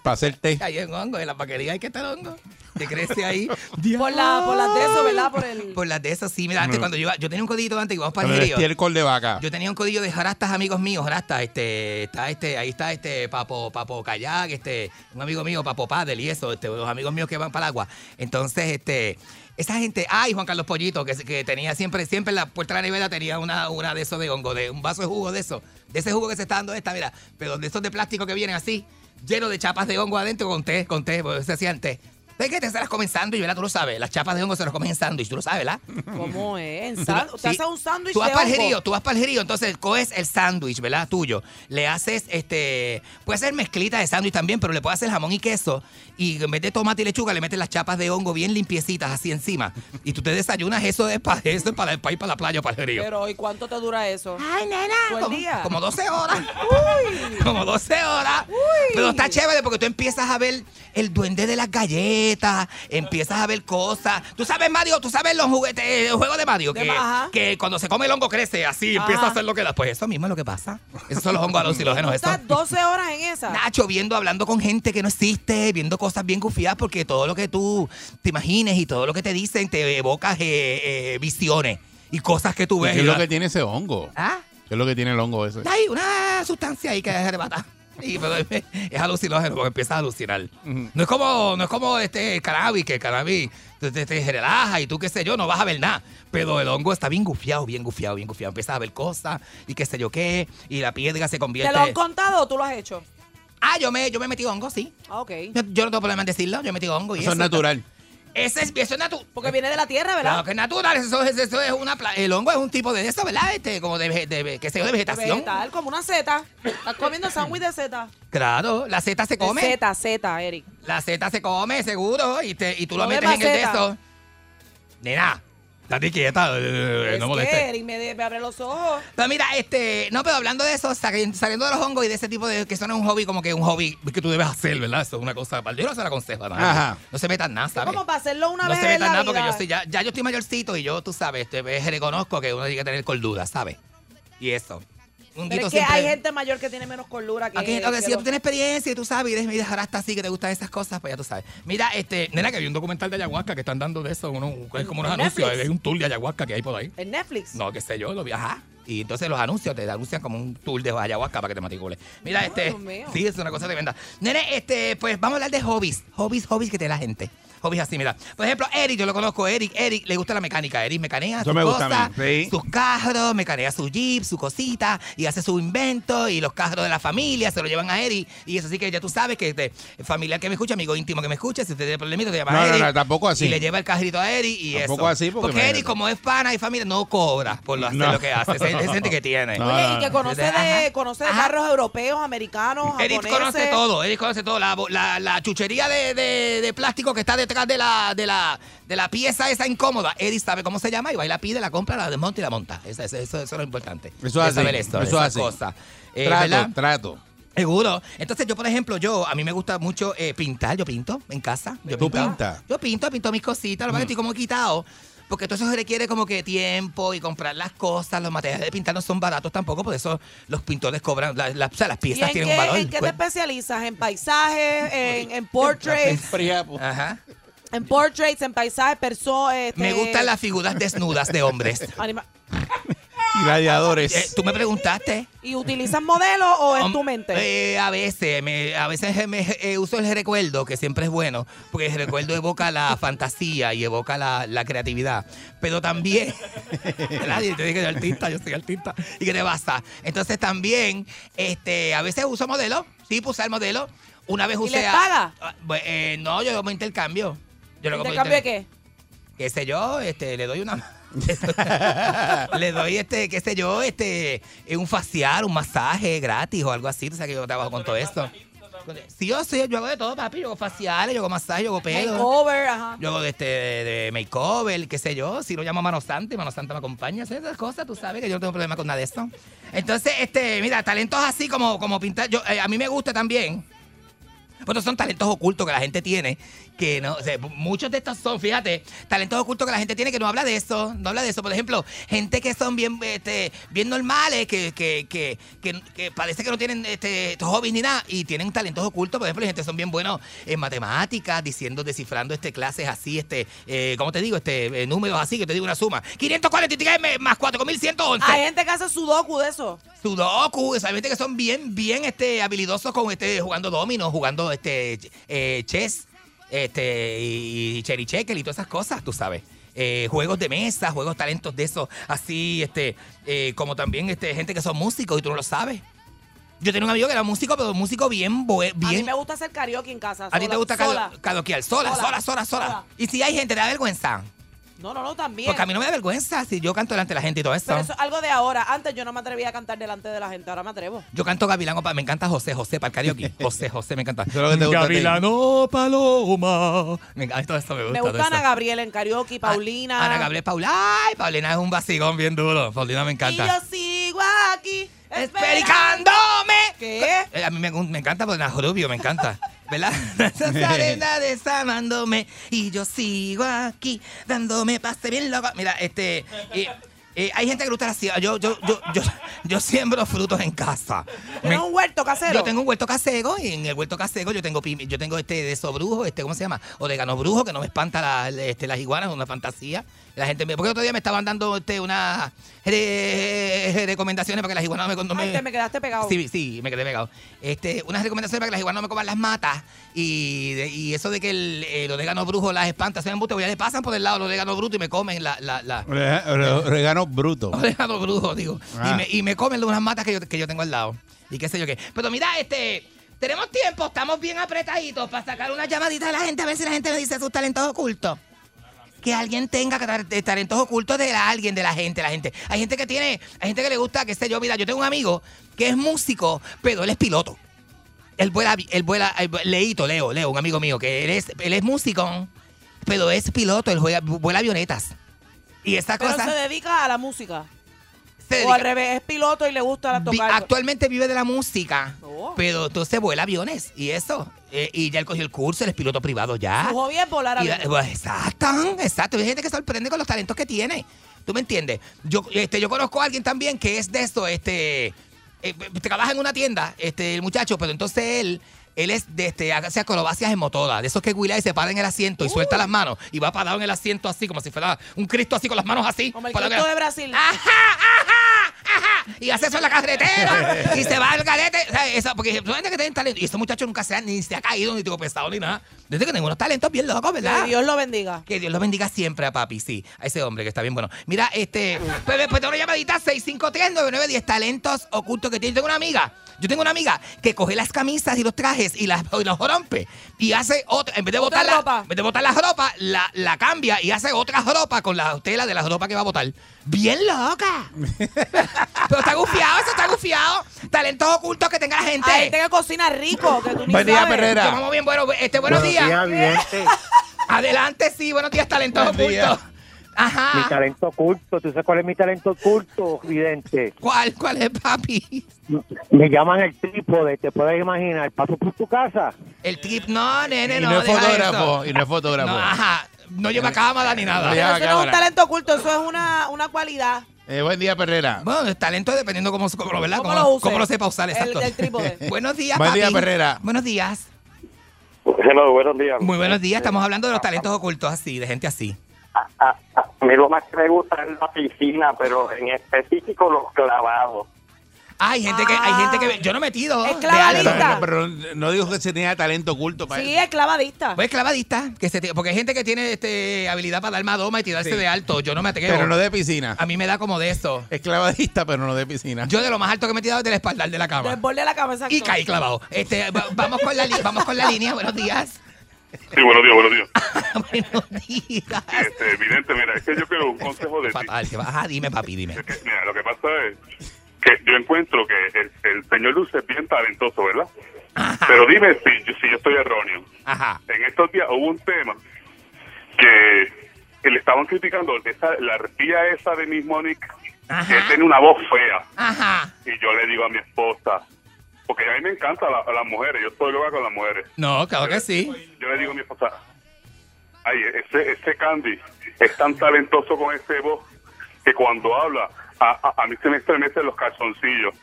S2: para hacer té.
S4: Hay un hongo, en la vaquería hay que estar hongo. Que crece ahí. [laughs]
S3: Por, la, por las de eso, ¿verdad? Por el...
S4: Por las de esas, sí. Mira, antes
S2: Mm.
S4: cuando yo iba, yo tenía un codito antes y íbamos para el
S2: el
S4: río.
S2: estiércol de vaca.
S4: Yo tenía un codillo de jarastas amigos míos, jarastas, este, está este, ahí está este Papo, Papo Kayak, este, un amigo mío, Papo Padel y eso, este, los amigos míos que van para el agua. Entonces, este, esa gente, ay, Juan Carlos Pollito, que, que tenía siempre, siempre en la puerta de la nevera tenía una, una de esos de hongo, de un vaso de jugo de eso, de ese jugo que se está dando esta, mira, pero de esos de plástico que vienen así, lleno de chapas de hongo adentro con té, con té, porque se hacían té. ¿Sabes qué? Te las comen sándwich, ¿verdad? Tú lo sabes. Las chapas de hongo se las comen en sándwich, tú lo sabes, ¿verdad?
S3: ¿Cómo [laughs] es? En sánd- Usted
S4: Sí.
S3: hace un sándwich
S4: Tú vas
S3: de
S4: para el jerío, tú vas para el jerío, entonces coges el sándwich, ¿verdad? Tuyo. Le haces, este, puede ser mezclita de sándwich también, pero le puedes hacer jamón y queso. Y en vez de tomate y lechuga, le metes las chapas de hongo bien limpiecitas así encima. Y tú te desayunas eso de para [laughs] eso para, el- ir para la playa para el jerío.
S3: Pero, ¿y cuánto te dura eso?
S4: Ay, nena,
S3: ¿Todo el
S4: como,
S3: día?
S4: como 12 horas. [laughs] Como 12 horas. Pero está chévere porque tú empiezas a ver el duende de las galletas, empiezas a ver cosas. Tú sabes, Mario, tú sabes los juguetes, el juego de Mario,
S3: De
S4: que, que cuando se come el hongo crece así, empieza a hacer lo que da. Pues eso mismo es lo que pasa. Esos son los hongos alucinógenos.
S3: Estás 12 horas en esa.
S4: Nacho, viendo, hablando con gente que no existe, viendo cosas bien gufiadas, porque todo lo que tú te imagines y todo lo que te dicen te evoca eh, eh, visiones y cosas que tú
S2: ¿Y
S4: ves.
S2: ¿Qué es lo que tiene ese hongo?
S4: ¿Ah?
S2: ¿Qué es lo que tiene el hongo ese?
S4: Hay una sustancia ahí que es arrebata. Y, pero es, alucinógeno porque empiezas a alucinar. No es como, no es como este cannabis, que el cannabis te, te- te relaja y tú qué sé yo, no vas a ver nada. Pero el hongo está bien gufiado, bien gufiado, bien gufiado. Empiezas a ver cosas y qué sé yo qué, y la piedra se
S3: ¿Te
S4: convierte.
S3: lo han contado o tú lo has hecho?
S4: Ah, yo me, yo me metí hongo, sí.
S3: Ah, ok.
S4: Yo, yo no tengo problema en decirlo, yo me metí hongo y
S2: Eso
S4: eso.
S2: es natural.
S4: Ese es, eso es natural.
S3: Porque viene de la tierra, ¿verdad?
S4: Claro que es natural, eso, es- eso es una pla- el hongo es un tipo de eso, ¿verdad? Este, como de, de, qué sé yo, de vegetación.
S3: Vegetal, como una seta. Estás comiendo sándwich de seta.
S4: Claro, la seta se come.
S3: Seta, seta, Eric.
S4: La seta se come, seguro, y, te, y tú lo metes en el de eso. Nena, estate quieta, eh,
S3: es
S4: no
S3: que
S4: molestes.
S3: Me, de- me abre los ojos.
S4: Pero mira, este, no, pero hablando de eso, sali- saliendo de los hongos y de ese tipo de, que eso no es un hobby, como que un hobby que tú debes hacer, ¿verdad? Eso es una cosa, yo no se la aconsejo a nadie.
S2: Ajá.
S4: No se metan nada, ¿sabes?
S3: Como para hacerlo una
S4: no
S3: vez
S4: se
S3: en
S4: metan
S3: la
S4: nada porque yo estoy, ya, ya yo estoy mayorcito y yo, tú sabes, este, pues, reconozco que uno tiene que tener cordura, ¿sabes? Y eso. Un
S3: Pero es que
S4: siempre-
S3: hay gente mayor que tiene menos cordura que,
S4: Ok, ok,
S3: que
S4: si tú tienes experiencia y tú sabes, y eres media jarasta así, que te gustan esas cosas, pues ya tú sabes. Mira, este, nena, que hay un documental de ayahuasca que están dando de eso, uno, es como unos
S3: ¿En
S4: anuncios, hay un tour de ayahuasca que hay por ahí.
S3: En Netflix.
S4: No, qué sé yo, lo vi, ajá. Y entonces los anuncios te anuncian como un tour de ayahuasca para que te matricules. Mira, este.
S3: Dios mío.
S4: Sí, es una cosa tremenda. Nene, este, pues vamos a hablar de hobbies. Hobbies, hobbies que tiene la gente. Hobbies así, mira. Por ejemplo, Eric, yo lo conozco, Eric. Eric le gusta la mecánica. Eric mecanea sus
S2: me
S4: cosas,
S2: sí.
S4: sus carros, mecanea su jeep, su cosita, y hace su invento, y los carros de la familia se lo llevan a Eric. Y eso sí que ya tú sabes que este, familiar que me escucha, amigo íntimo que me escucha, si usted tiene problemita, te llama
S2: No,
S4: a
S2: no,
S4: Eric.
S2: no, tampoco así.
S4: Y le lleva el carrito a Eric y
S2: Tampoco
S4: eso.
S2: así, porque
S4: Eric,
S2: imagínate.
S4: como es pana y familia, no cobra por lo, hacer
S2: No.
S4: lo que hace. Es, es gente que tiene.
S2: No,
S3: Oye,
S2: no,
S3: y que
S2: no.
S3: conoce de, conoce de carros europeos, americanos,
S4: Eric
S3: japoneses.
S4: conoce todo, Eric conoce todo. La, la, la chuchería de, de- de plástico que está detrás de la, de la, de la pieza esa incómoda. Eric sabe cómo se llama y va y la pide, la compra, la desmonta y la monta. Eso, eso, eso, eso es lo importante.
S2: Eso así,
S4: saber esto,
S2: eso así.
S4: cosas. Eh,
S2: trato,
S4: ¿verdad?
S2: trato.
S4: Seguro. Entonces, yo, por ejemplo, yo, a mí me gusta mucho eh, pintar. Yo pinto en casa. Yo
S2: ¿Tú pintas?
S4: Yo pinto, pinto mis cositas. Lo que que estoy como quitado. Porque todo eso se requiere como que tiempo y comprar las cosas. Los materiales de pintar no son baratos tampoco. Por eso los pintores cobran. la- la- o sea, las
S3: ¿Y
S4: piezas
S3: en
S4: tienen
S3: qué,
S4: un valor.
S3: en qué
S4: pues.
S3: te especializas? ¿En paisajes? ¿En, en [laughs] portraits?
S4: Ajá.
S3: ¿En portraits? ¿En paisajes? Perso este,
S4: Me gustan las figuras desnudas de hombres. [laughs]
S3: anima-
S2: Y gladiadores.
S4: Eh, Tú me preguntaste.
S3: ¿Y utilizas modelos o es
S4: Hom-
S3: tu mente?
S4: Eh, a veces, me, a veces me, eh, uso el recuerdo, que siempre es bueno, porque el recuerdo evoca la [laughs] fantasía y evoca la, la creatividad. Pero también, [laughs] nadie te dije que yo artista, yo soy artista. ¿Y qué te pasa? Entonces también, este, a veces uso modelo, sí, puse el modelo. Una vez
S3: ¿Y
S4: usé
S3: les
S4: a-
S3: paga?
S4: Ah, eh, no, yo como intercambio. Yo lo
S3: ¿Intercambio de
S4: inter-
S3: qué?
S4: qué sé yo, este, le doy una. [laughs] le doy este, qué sé yo, este, eh, un facial, un masaje gratis o algo así. Tú sabes que yo trabajo con todo esto. Sí, yo sí, yo hago de todo, papi. Yo hago faciales, yo hago masaje, yo hago pelo.
S3: Makeover, ajá.
S4: Yo hago de este de, de makeover, qué sé yo, si lo llamo Mano Santa y Mano Santa me acompaña, esas cosas, tú sabes que yo no tengo problema con nada de eso. Entonces, este, mira, talentos así como, como pintar, yo, eh, a mí me gusta también. Pues son talentos ocultos que la gente tiene, que no, o sea, muchos de estos son, fíjate, talentos ocultos que la gente tiene que no habla de eso, no habla de eso. Por ejemplo, gente que son bien, este, bien normales, que, que, que, que, que parece que no tienen este, estos hobbies ni nada, y tienen talentos ocultos. Por ejemplo, gente que son bien buenos en matemáticas, diciendo, descifrando este clases así, este, eh, ¿cómo te digo? Este, eh, números así, que te digo una suma. 543 más 4111.
S3: Hay gente que hace sudoku de eso.
S4: Sudoku, esa gente que son bien, bien este, habilidosos con este, jugando dominos, jugando este eh, chess, este, y, y cherry checker y todas esas cosas, tú sabes. Eh, juegos de mesa, juegos talentos de esos, así, este, eh, como también este, gente que son músicos y tú no lo sabes. Yo tenía un amigo que era músico, pero músico bien, bue-
S3: A mí
S4: bien.
S3: me gusta hacer karaoke en casa.
S4: A ti te gusta cadoquear, sola,
S3: Sola.
S4: sola, sola, sola.
S3: Sola.
S4: Y si hay gente, te da vergüenza.
S3: No, no, no, también.
S4: Porque a mí no me da vergüenza si yo canto delante de la gente y todo eso.
S3: Pero eso es algo de ahora. Antes yo no me atrevía a cantar delante de la gente, ahora me atrevo.
S4: Yo canto Gavilano, pa- me encanta José José para el karaoke. [laughs] José José me encanta.
S2: Eso es lo que te gusta a ti.
S4: Gavilano Paloma. Me encanta todo eso, me gusta.
S3: Me
S4: todo
S3: gusta Ana
S4: eso.
S3: Gabriel en karaoke, Paulina.
S4: Ah, Ana Gabriel Paula. Ay, Paulina es un vacigón bien duro. Paulina me
S3: Y
S4: encanta.
S3: yo sigo aquí
S4: Espericándome.
S3: ¿Qué?
S4: Eh, A mí me, me encanta Paulina Rubio, me encanta. [laughs] ¿Verdad? [laughs] Esa [laughs] arena desamándome y yo sigo aquí dándome pase bien loco. Mira, este... eh, hay gente que le gusta la sierra. Yo, yo, yo, yo, yo siembro frutos en casa.
S3: ¿Tienes un huerto casero?
S4: yo tengo un huerto casero y en el huerto casero yo tengo pim- yo tengo este de esos brujos, este, ¿cómo se llama? Orégano brujo, que no me espanta la- este, las iguanas, es una fantasía. La gente me, porque otro día me estaban dando este, unas re- recomendaciones para que las iguanas no me, no me-
S3: Ay, te me quedaste pegado.
S4: Sí, sí, me quedé pegado. Este, unas recomendaciones para que las iguanas no me coman las matas y, de- y eso de que el, el orégano brujo las espanta, se me embuste, porque ya le pasan por el lado el orégano bruto y me comen la, la, la
S2: Oregano bruto. [laughs]
S4: orégano brujo, digo.
S2: Ah.
S4: Y, me, y me comen unas matas que yo, que yo tengo al lado. Y qué sé yo qué. Pero mira, este. Tenemos tiempo, estamos bien apretaditos para sacar una llamadita de la gente a ver si la gente me dice sus talentos ocultos. Que alguien tenga de talentos ocultos de la- alguien, de la gente, la gente. Hay gente que tiene, hay gente que le gusta, qué sé yo, mira, yo tengo un amigo que es músico, pero él es piloto. Él vuela, él vuela, él Leito, Leo, Leo, un amigo mío, que él es, él es músico, pero es piloto, él juega, vuela avionetas. Y esta
S3: Pero
S4: cosa.
S3: se dedica a la música.
S4: se
S3: O al revés, es piloto y le gusta
S4: Vi-
S3: tocar.
S4: actualmente vive de la música,
S3: Oh.
S4: pero entonces vuela aviones y eso. Eh, y ya él cogió el curso, él es piloto privado ya.
S3: Su hobby es volar a
S4: Y la- pues, exacto, exacto. Hay gente que sorprende con los talentos que tiene. ¿Tú me entiendes? Yo, este, yo conozco a alguien también que es de esto, este, eh, trabaja en una tienda, este, el muchacho, pero entonces él, él es de este, hace acrobacias en motora, de esos que Willa y se para en el asiento y suelta las manos y va parado en el asiento así, como si fuera un Cristo así con las manos así.
S3: Como el Cristo de Brasil.
S4: Y hace eso en la carretera [laughs] y se va al garete. O sea, eso, porque son gente que tienen talento. Y ese muchacho nunca se ha, ni se ha caído, ni tipo pesado, ni nada. Desde que tengo unos talentos bien locos, ¿verdad?
S3: Que Dios lo bendiga.
S4: Que Dios lo bendiga siempre a papi, sí. A ese hombre que está bien bueno. Mira, este, pues después de una llamadita 653-9910, talentos ocultos que tiene. Tengo una amiga. Yo tengo una amiga que coge las camisas y los trajes y las y los rompe y hace otra, en vez de botar la,
S3: ropa.
S4: en vez de botar la ropa, la, la cambia y hace otra ropa con la tela de la ropa que va a botar. Bien loca. Pero está gufiado, eso está gufiado. Talentos ocultos que tenga la gente.
S3: Hay gente que cocina rico, que tú ni
S2: Buen día,
S3: sabes.
S2: Perrera.
S4: Que vamos bien, bueno, este, buenos, días.
S10: vidente.
S4: Adelante, sí, buenos días, talentos
S2: Buen día.
S4: ocultos. Ajá.
S10: Mi talento oculto, ¿tú sabes cuál es mi talento oculto, vidente?
S4: ¿Cuál, cuál es, papi?
S10: Me llaman el trípode, te puedes imaginar. Paso por tu casa.
S4: El trip, no, nene,
S2: Y
S4: no.
S2: no es fotógrafo,
S4: eso.
S2: y no es fotógrafo.
S4: No, ajá. No lleva cámara ni nada.
S3: Pero eso no es un talento oculto, eso es una, una cualidad.
S2: Eh, buen día, Perrera.
S4: Bueno, el talento dependiendo cómo, cómo lo, ¿verdad?
S3: ¿Cómo
S4: Cómo,
S3: lo use?
S4: cómo lo sepa usar,
S3: El
S4: exacto.
S3: del trípode. [laughs]
S4: Buenos días,
S2: Buen
S4: papi.
S2: día, Perrera.
S4: Buenos días.
S11: Hello, buenos días.
S4: Muy buenos días. Estamos hablando de los talentos ocultos así, de gente así.
S11: A, a mí lo más que me gusta es la piscina, pero en específico los clavados.
S4: Ah, hay gente que, hay gente que yo no he metido.
S3: Es
S4: de
S3: clavadista.
S2: Pero, pero no dijo que se tenía talento oculto para
S3: Sí, es clavadista.
S4: Pues clavadista, que se porque hay gente que tiene este habilidad para dar madoma y tirarse
S2: Sí.
S4: de alto. Yo no me atrevo.
S2: Pero no de piscina.
S4: A mí me da como de eso.
S2: Es clavadista, pero no de piscina.
S4: Yo de lo más alto que me he tirado es del espaldar de la cama.
S3: Del borde de la cabeza.
S4: Y caí clavado. Este, va- vamos con la li- vamos con la línea. Buenos días.
S11: Sí, buenos días, buenos días. [laughs]
S4: Buenos días.
S11: Este, evidente, mira, es que yo quiero un consejo de ti.
S4: Fatal. que va- Ajá, dime, papi, dime.
S11: Es que, mira, lo que pasa es que yo encuentro que el, el señor Luce es bien talentoso, ¿verdad? Pero dime si, si yo estoy erróneo.
S4: Ajá.
S11: En estos días hubo un tema que, que le estaban criticando, esa, la arpía esa de Miss Monique, que tiene una voz fea.
S4: Ajá.
S11: Y yo le digo a mi esposa, porque a mí me encantan la- las mujeres, yo estoy loca con las mujeres.
S4: No, claro que sí.
S11: Yo le digo a mi esposa, ay, ese, ese Candy es tan talentoso con ese voz que cuando habla, a, a, a mí se me estremecen los calzoncillos.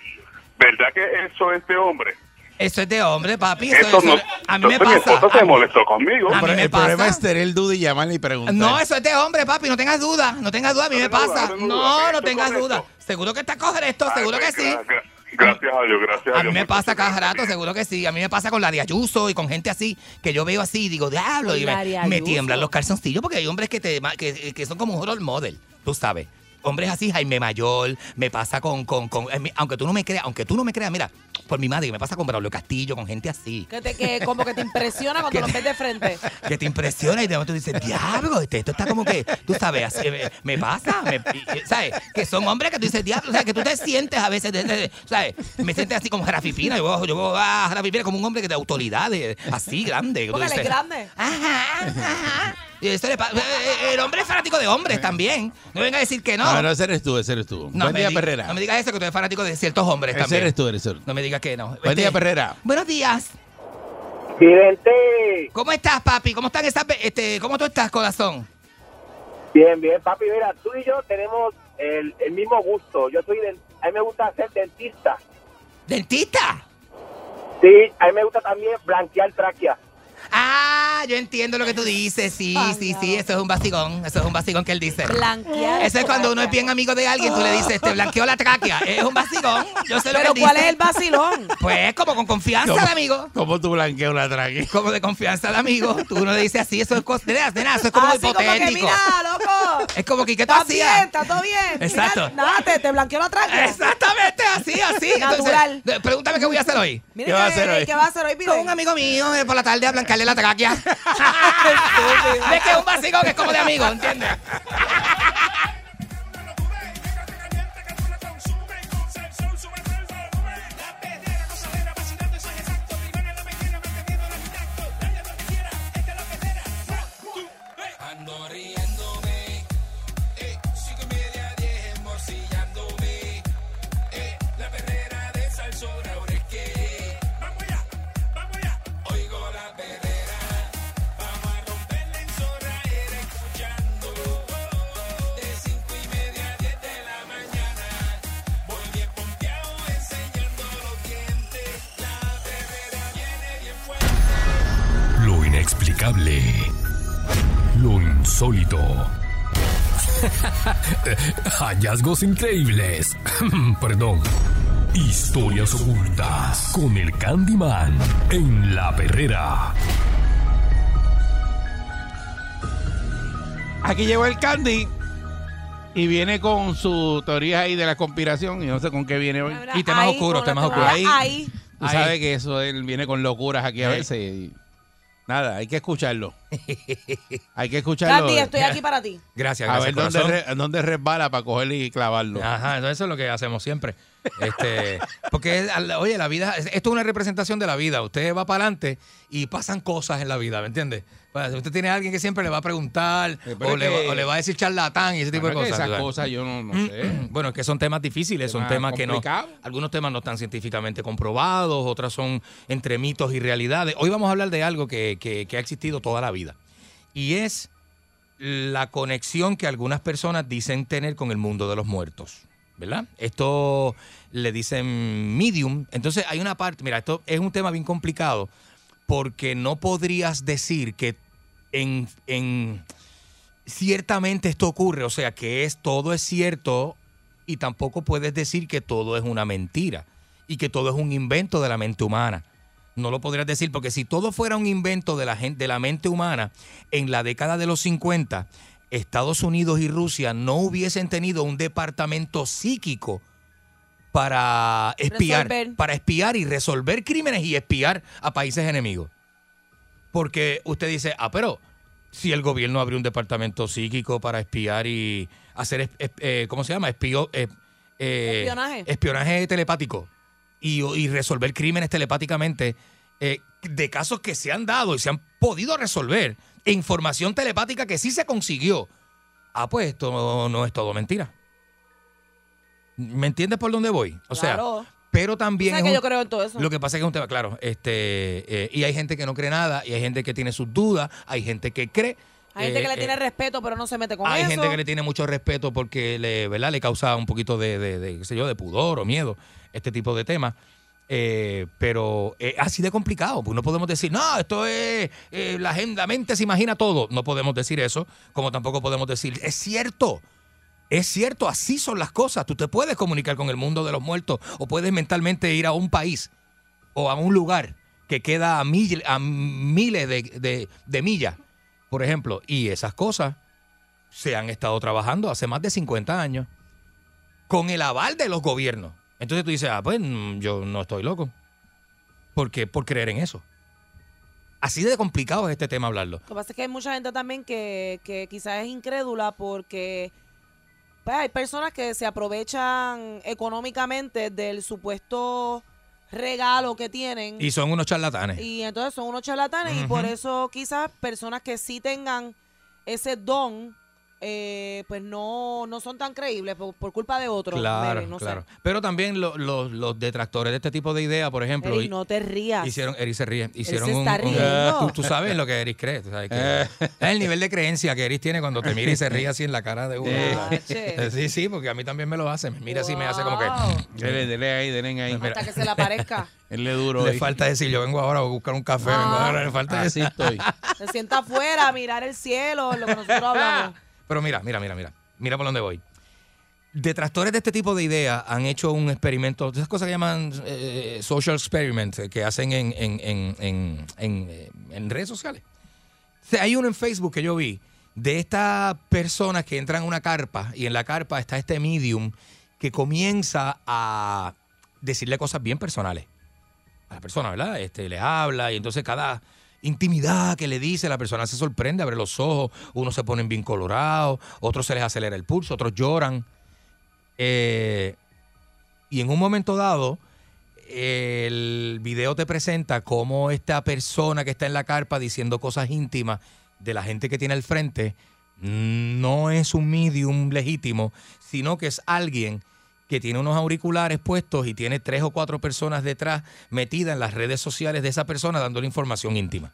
S11: ¿Verdad que eso es de hombre?
S4: Eso es de hombre, papi. Eso,
S11: Eso
S4: eso-
S11: no.
S4: a mí me
S11: mi
S4: pasa.
S11: esposa se
S4: A mí-
S11: molestó conmigo.
S4: a mí me
S2: el problema es tener el duda y llamarle y preguntar.
S4: No, eso es de hombre, papi. No tengas duda. No tengas duda. A mí
S11: No
S4: me
S11: duda,
S4: pasa.
S11: no
S4: No,
S11: duda.
S4: no
S11: Estoy
S4: tengas
S11: correcto.
S4: duda. Seguro que está.
S11: Ay,
S4: Seguro que sí.
S11: gra- gra- Gracias a Dios, gracias a,
S4: A
S11: Dios.
S4: mí me pasa cada
S11: gracias.
S4: rato, seguro que sí. A mí me pasa con la de Ayuso y con gente así, que yo veo así y digo, diablo, y me, tiemblan los calzoncillos porque hay hombres que, te, que, que son como un role model, tú sabes. Hombres así, Jaime Mayor, me pasa con, con, con- eh, aunque tú no me creas, aunque tú no me creas, mira, por mi madre, me pasa con Braulio Castillo, con gente así.
S3: Que, te, que como que te impresiona cuando [laughs]
S4: Que
S3: lo
S4: te-
S3: ves de frente.
S4: Que te impresiona y de momento dices, diablo, este, esto está como que, tú sabes, así, me, me pasa, me- ¿sabes? Que son hombres que tú dices, diablo, o sea, que tú te sientes a veces, de- de- ¿sabes? Me sientes así como Jarafipina, yo, yo veo a Jarafipina como un hombre que de autoridad, de- así, grande. que
S3: Porque él es grande.
S4: Ajá, ajá. Le pasa- eh, eh, el hombre es fanático de hombres también. No venga a decir que no.
S2: No, no, ese eres tú, ese eres tú.
S4: No
S2: Buen
S4: me
S2: día, Perrera.
S4: No me digas eso, que tú eres fanático de ciertos hombres
S2: ese
S4: también.
S2: eres tú, eres tú.
S4: No me digas que no.
S2: Buen día,
S4: Este,
S2: Perrera.
S4: Buenos días.
S10: Vidente.
S4: ¿Cómo estás, papi? ¿Cómo están esas, be- este, cómo tú estás, corazón?
S10: Bien, bien, papi. Mira, tú y yo tenemos el, el mismo gusto. Yo soy, del- a mí me gusta ser dentista.
S4: ¿Dentista?
S10: Sí, a mí me gusta también blanquear tráquea.
S4: Ah, yo entiendo lo que tú dices. Sí, sí, sí, eso es un vacigón. Eso es un vacigón que él dice.
S3: Blanquear.
S4: Eso es cuando uno es bien amigo de alguien, tú le dices, te blanqueó la tráquea. Es un vacigón. Yo sé lo
S3: Pero
S4: que
S3: ¿cuál es el vacilón?
S4: Pues como con confianza de amigo.
S2: ¿Cómo tú blanqueas una traque?
S4: Como de confianza de amigo. Tú uno le dices así, eso es cosa. Eso es como
S3: Así como que
S4: hipotético.
S3: mira, loco.
S4: Es como que, ¿qué tú
S3: Está bien,
S4: hacías?
S3: está todo bien.
S4: Exacto.
S3: Mira, Nada, te, te blanqueó la tráquea.
S4: Exactamente, así, así.
S3: Natural.
S4: Entonces, pregúntame qué voy a hacer hoy.
S3: Mira,
S2: ¿Qué vas a hacer hoy?
S3: ¿Qué vas a hacer hoy,
S4: Con un amigo mío eh, por la tarde a blancarle la tráquea. Es [laughs] que es un vacío que es como de amigo, ¿entiendes?
S8: Insólito. [laughs] Hallazgos increíbles. [laughs] Perdón. Historias ocultas con el Candyman en la perrera.
S2: Aquí llegó el Candy y viene con su teoría ahí de la conspiración y no sé con qué viene hoy.
S4: Y temas
S3: ahí,
S4: oscuros, temas
S2: oscuros.
S3: Ahí.
S2: Tú
S4: Ahí.
S2: sabes que eso él viene con locuras aquí a veces. y nada, hay que escucharlo. [laughs] hay que escucharlo.
S3: Candy, estoy aquí para ti.
S4: Gracias,
S2: a
S4: gracias,
S2: ver dónde, re- dónde resbala para cogerle y clavarlo.
S4: Ajá, eso es lo que hacemos siempre. Este, porque, oye, la vida, esto es una representación de la vida. Usted va para adelante y pasan cosas en la vida, ¿me entiende? Pues, usted tiene a alguien que siempre le va a preguntar o le,
S2: que-
S4: va, o le va a decir charlatán y ese tipo de cosas.
S2: esas cosas yo no, no sé. [clears throat]
S4: Bueno, es que son temas difíciles, son
S2: Temas
S4: que no. Algunos temas no están científicamente comprobados, otras son entre mitos y realidades. Hoy vamos a hablar de algo que, que- que ha existido toda la vida. Y es la conexión que algunas personas dicen tener con el mundo de los muertos. ¿Verdad? Esto le dicen medium. Entonces hay una parte, mira, esto es un tema bien complicado porque no podrías decir que en, en ciertamente esto ocurre, o sea, que es todo es cierto y tampoco puedes decir que todo es una mentira y que todo es un invento de la mente humana. No lo podrías decir porque si todo fuera un invento de la gente de la mente humana en la década de los 50, Estados Unidos y Rusia no hubiesen tenido un departamento psíquico para espiar,
S3: Resolver.
S4: para espiar y resolver crímenes y espiar a países enemigos. Porque usted dice, ah, pero si el gobierno abrió un departamento psíquico para espiar y hacer, eh, ¿cómo se llama? Espio- eh, eh,
S3: Espionaje.
S4: espionaje telepático y, y resolver crímenes telepáticamente de casos que se han dado y se han podido resolver, información telepática que sí se consiguió. Ah, pues esto no, no es todo mentira. ¿Me entiendes por dónde voy? O
S3: Claro.
S4: sea, pero también...
S3: ¿Sabes
S4: es
S3: que
S4: un-
S3: yo creo en todo eso?
S4: lo que pasa es que es un tema, claro, este, eh, y hay gente que no cree nada, y hay gente que tiene sus dudas, hay gente que cree.
S3: Hay gente
S4: eh,
S3: que le
S4: eh,
S3: tiene respeto, pero no se mete con
S4: hay
S3: eso.
S4: gente que le tiene mucho respeto porque le, ¿verdad? le causa un poquito de, de, de, qué sé yo, de pudor o miedo, este tipo de temas. Eh, pero es así de complicado, pues no podemos decir, no, esto es, eh, la, gente, la mente se imagina todo. No podemos decir eso, como tampoco podemos decir, es cierto, es cierto, así son las cosas. Tú te puedes comunicar con el mundo de los muertos o puedes mentalmente ir a un país o a un lugar que queda a, a miles de, de- de millas, por ejemplo. Y esas cosas se han estado trabajando hace más de 50 años con el aval de los gobiernos. Entonces tú dices, ah, pues mm, yo no estoy loco. ¿Por qué? Por creer en eso. Así de complicado es este tema hablarlo.
S3: Lo que pasa es que hay mucha gente también que, que quizás es incrédula porque pues, hay personas que se aprovechan económicamente del supuesto regalo que tienen
S4: Y son unos charlatanes.
S3: y entonces son unos charlatanes y por eso quizás personas que sí tengan ese don eh, pues no, no son tan creíbles por, por culpa de otros.
S4: Claro,
S3: no sé.
S4: claro. Pero también lo- lo- los detractores de este tipo de ideas, por ejemplo,
S3: Eric, no te rías.
S4: hicieron, Eric se ríe, hicieron
S3: se está
S4: un-
S3: riendo.
S4: tú, tú sabes lo que Eric cree, tú sabes que [laughs] es el nivel de creencia que Eric tiene cuando te mira y se ríe así en la cara de uno. [laughs] Sí, sí, porque a mí también me lo hace, me mira así y me hace como que
S3: Wow.
S2: Dele, dele ahí, dele ahí.
S3: Hasta que se le aparezca. [laughs]
S2: Él le duro
S4: le
S2: hoy.
S4: falta decir, yo vengo ahora a buscar un café, vengo
S3: Ah.
S4: ahora, le falta
S2: Así
S4: decir.
S2: estoy.
S3: Se sienta afuera a mirar el cielo, lo que nosotros hablamos.
S4: Pero mira, mira, mira, mira. Mira por dónde voy. Detractores de este tipo de ideas han hecho un experimento, esas cosas que llaman eh, social experiment, eh, que hacen en, en, en, en, en, eh, en redes sociales. O sea, hay uno en Facebook que yo vi de estas personas que entran a una carpa y en la carpa está este medium que comienza a decirle cosas bien personales a la persona, ¿verdad? Este, le habla y entonces cada intimidad que le dice, la persona se sorprende, abre los ojos, unos se ponen bien colorados, otros se les acelera el pulso, otros lloran. Eh, y en un momento dado, el video te presenta cómo esta persona que está en la carpa diciendo cosas íntimas de la gente que tiene al frente no es un medium legítimo, sino que es alguien que tiene unos auriculares puestos y tiene tres o cuatro personas detrás metidas en las redes sociales de esa persona dándole información íntima.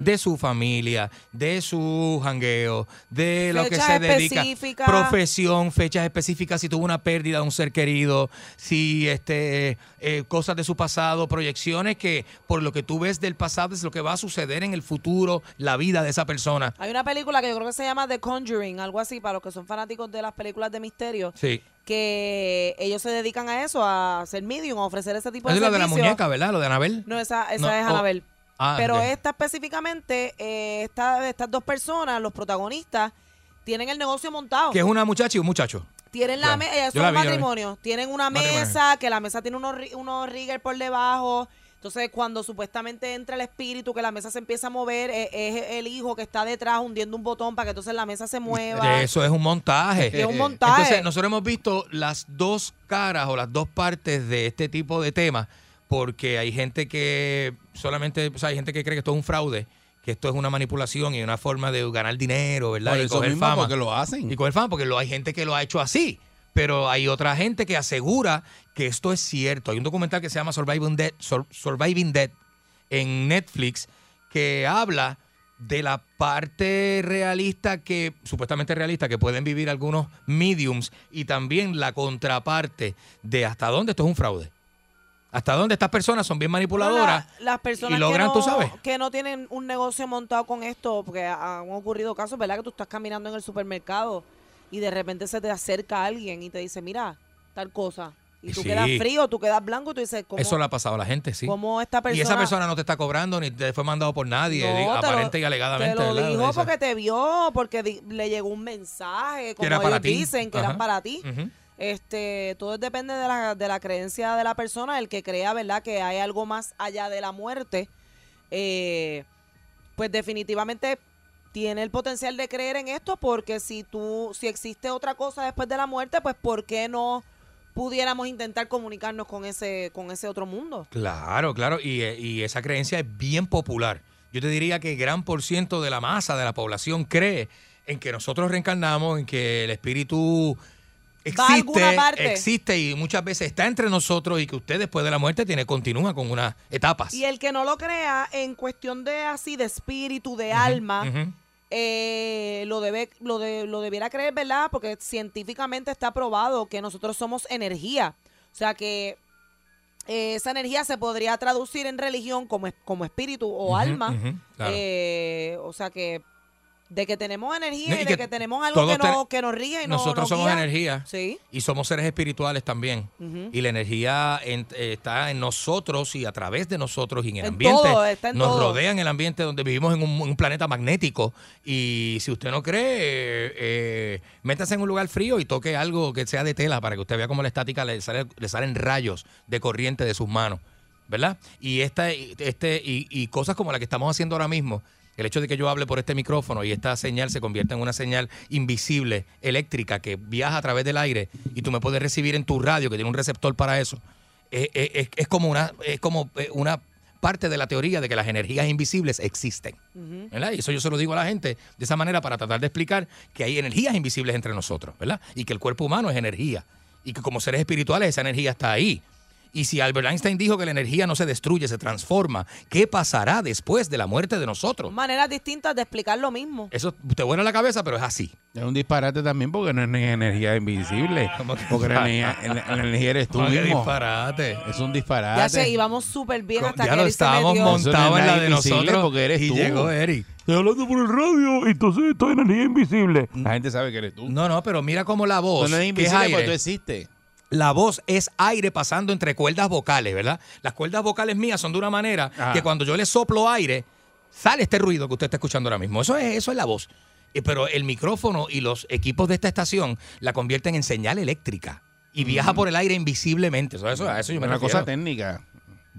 S4: De su familia, de su jangueo, de lo que se dedica, profesión, fechas específicas, si tuvo una pérdida de un ser querido, si este eh, cosas de su pasado, proyecciones que por lo que tú ves del pasado es lo que va a suceder en el futuro, la vida de esa persona.
S3: Hay una película que yo creo que se llama The Conjuring, algo así, para los que son fanáticos de las películas de misterio,
S4: Sí.
S3: que ellos se dedican a eso, a ser medium, a ofrecer ese tipo de
S4: Es lo de la muñeca, ¿verdad? Lo de Anabel.
S3: No, esa, esa
S4: No,
S3: es. Anabel.
S4: Ah,
S3: Pero esta específicamente, eh, esta- estas dos personas, los protagonistas, tienen el negocio montado.
S4: Que es una muchacha y un muchacho.
S3: Tienen la
S4: Ya.
S3: mesa,
S4: Yo
S3: son
S4: la vi, yo la vi.
S3: matrimonio. Tienen una
S4: Matrimonio.
S3: mesa, que la mesa tiene unos, ri- unos riggers por debajo. Entonces, cuando supuestamente entra el espíritu, que la mesa se empieza a mover, eh, es el hijo que está detrás hundiendo un botón para que entonces la mesa se mueva.
S4: Eso es un montaje.
S3: Es un montaje.
S4: Entonces, nosotros hemos visto las dos caras o las dos partes de este tipo de temas, porque hay gente que solamente, o sea, hay gente que cree que esto es un fraude, que esto es una manipulación y una forma de ganar dinero, ¿verdad?
S2: Por
S4: y
S2: eso
S4: coger
S2: mismo,
S4: fama.
S2: porque lo hacen.
S4: Y coger fama, porque lo, hay gente que lo ha hecho así. Pero hay otra gente que asegura que esto es cierto. Hay un documental que se llama Surviving Dead, Sur- Surviving Dead en Netflix que habla de la parte realista que, supuestamente realista, que pueden vivir algunos mediums y también la contraparte de hasta dónde esto es un fraude. Hasta dónde estas personas son bien manipuladoras.
S3: La- las personas
S4: y logran,
S3: que, no,
S4: tú sabes.
S3: que no tienen un negocio montado con esto, porque han ocurrido casos, ¿verdad? Que tú estás caminando en el supermercado y de repente se te acerca alguien y te dice, mira, tal cosa. Y tú
S4: Sí.
S3: quedas frío, tú quedas blanco y tú dices, ¿cómo,
S4: Eso le ha pasado a la gente, sí.
S3: cómo esta persona...
S4: Y esa persona no te está cobrando ni te fue mandado por nadie,
S3: No,
S4: di-
S3: te lo-
S4: aparente y alegadamente.
S3: Te lo
S4: ¿verdad?
S3: dijo porque te vio, porque le llegó un mensaje, como
S4: era
S3: ellos
S4: para
S3: dicen, que eran para ti.
S4: Ujú.
S3: Este, todo depende de la, de la creencia de la persona, el que crea, ¿verdad?, que hay algo más allá de la muerte. Eh, pues definitivamente tiene el potencial de creer en esto, porque si tú, si existe otra cosa después de la muerte, pues ¿por qué no pudiéramos intentar comunicarnos con ese, con ese otro mundo?
S4: Claro, claro, y, eh, y esa creencia es bien popular. Yo te diría que gran por ciento de la masa de la población cree en que nosotros reencarnamos, en que el espíritu
S3: Va a alguna
S4: existe,
S3: parte.
S4: existe y muchas veces está entre nosotros y que usted después de la muerte tiene continúa con unas etapas.
S3: Y el que no lo crea en cuestión de así, de espíritu, de alma, eh, lo debe lo de, lo debiera creer, ¿verdad? Porque científicamente está probado que nosotros somos energía. O sea que eh, esa energía se podría traducir en religión como, como espíritu o alma.
S4: claro.
S3: Eh, o sea que de que tenemos energía
S4: No,
S3: y,
S4: y
S3: de
S4: que
S3: tenemos algo que, no,
S4: ten-
S3: que nos rige y no-
S4: Nosotros
S3: nos
S4: somos
S3: guía.
S4: energía
S3: Sí.
S4: y somos seres espirituales también. Y la energía en- eh, está en nosotros y a través de nosotros y en el
S3: En
S4: ambiente.
S3: todo, está en
S4: nos
S3: todo.
S4: rodea en el ambiente donde vivimos en un, un planeta magnético. Y si usted no cree, eh, eh, métase en un lugar frío y toque algo que sea de tela para que usted vea cómo la estática le, sale- le salen rayos de corriente de sus manos. ¿Verdad? Y, esta, este, y, y cosas como la que estamos haciendo ahora mismo. El hecho de que yo hable por este micrófono y esta señal se convierta en una señal invisible, eléctrica, que viaja a través del aire y tú me puedes recibir en tu radio, que tiene un receptor para eso, es, es- es- es como una, es como eh, una parte de la teoría de que las energías invisibles existen. ¿verdad? Y eso yo se lo digo a la gente de esa manera para tratar de explicar que hay energías invisibles entre nosotros, ¿verdad? Y que el cuerpo humano es energía. Y que como seres espirituales esa energía está ahí. Y si Albert Einstein dijo que la energía no se destruye, se transforma, ¿qué pasará después de la muerte de nosotros?
S3: Maneras distintas de explicar lo mismo.
S4: Eso te vuela la cabeza, pero es así.
S2: Es un disparate también porque no es energía invisible.
S4: ¿Cómo que
S2: Porque la energía, la- la energía eres tú
S4: ¿Cómo que
S2: mismo.
S4: disparate.
S2: Es un
S3: Ya
S2: disparate.
S3: sé, íbamos súper bien hasta
S4: ya
S3: que
S4: lo
S3: Eric se
S4: estábamos montados en la de nosotros.
S2: porque eres
S4: y
S2: tú.
S4: llegó Eric.
S2: Estoy hablando por el radio, entonces esto es energía invisible. La gente sabe que eres tú.
S4: No, no, pero mira cómo la voz,
S2: no es
S4: que es
S2: invisible porque tú existes.
S4: La voz es aire pasando entre cuerdas vocales, ¿verdad? Las cuerdas vocales mías son de una manera
S2: Ajá.
S4: que cuando yo le soplo aire, sale este ruido que usted está escuchando ahora mismo. Eso es, eso es la voz. eh, pero el micrófono y los equipos de esta estación la convierten en señal eléctrica y viaja por el aire invisiblemente. Eso, eso, a eso yo me
S2: Una
S4: refiero.
S2: cosa técnica.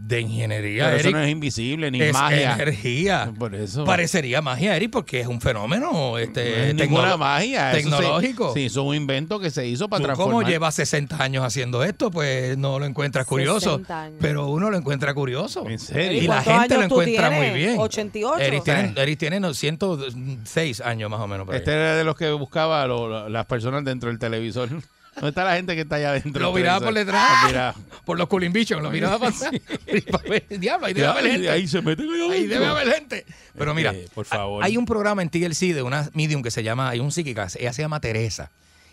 S4: De ingeniería,
S2: Pero eso no es invisible, ni
S4: es
S2: magia.
S4: energía.
S2: Por eso.
S4: Parecería magia, Eric, porque es un fenómeno
S2: No
S4: este,
S2: es ninguna magia. eso se-
S4: tecnológico.
S2: sí, eso es un invento que se hizo para
S4: Tú
S2: transformar.
S4: como llevas 60 años haciendo esto, pues no lo encuentras curioso.
S3: 60 años.
S4: Pero uno lo encuentra curioso.
S2: ¿En serio?
S4: Y la
S3: ¿Cuántos
S4: gente lo encuentra
S3: tienes?
S4: muy bien.
S3: 88.
S4: Eric tiene, Eric tiene no, 106 años más o menos. ahí.
S2: Este era de los que buscaba lo- lo- las personas dentro del televisor. ¿Dónde está la gente que está allá adentro?
S4: Lo miraba por detrás.
S2: Lo miraba.
S4: Por los culimbichos, lo miraba pasar. [laughs] Diablo, ahí debe haber gente.
S2: ahí se meten allá
S4: Ahí debe haber gente. Pero mira,
S2: Eh, por favor.
S4: hay un programa en TLC de una medium que se llama, hay un psíquica, ella se llama Teresa.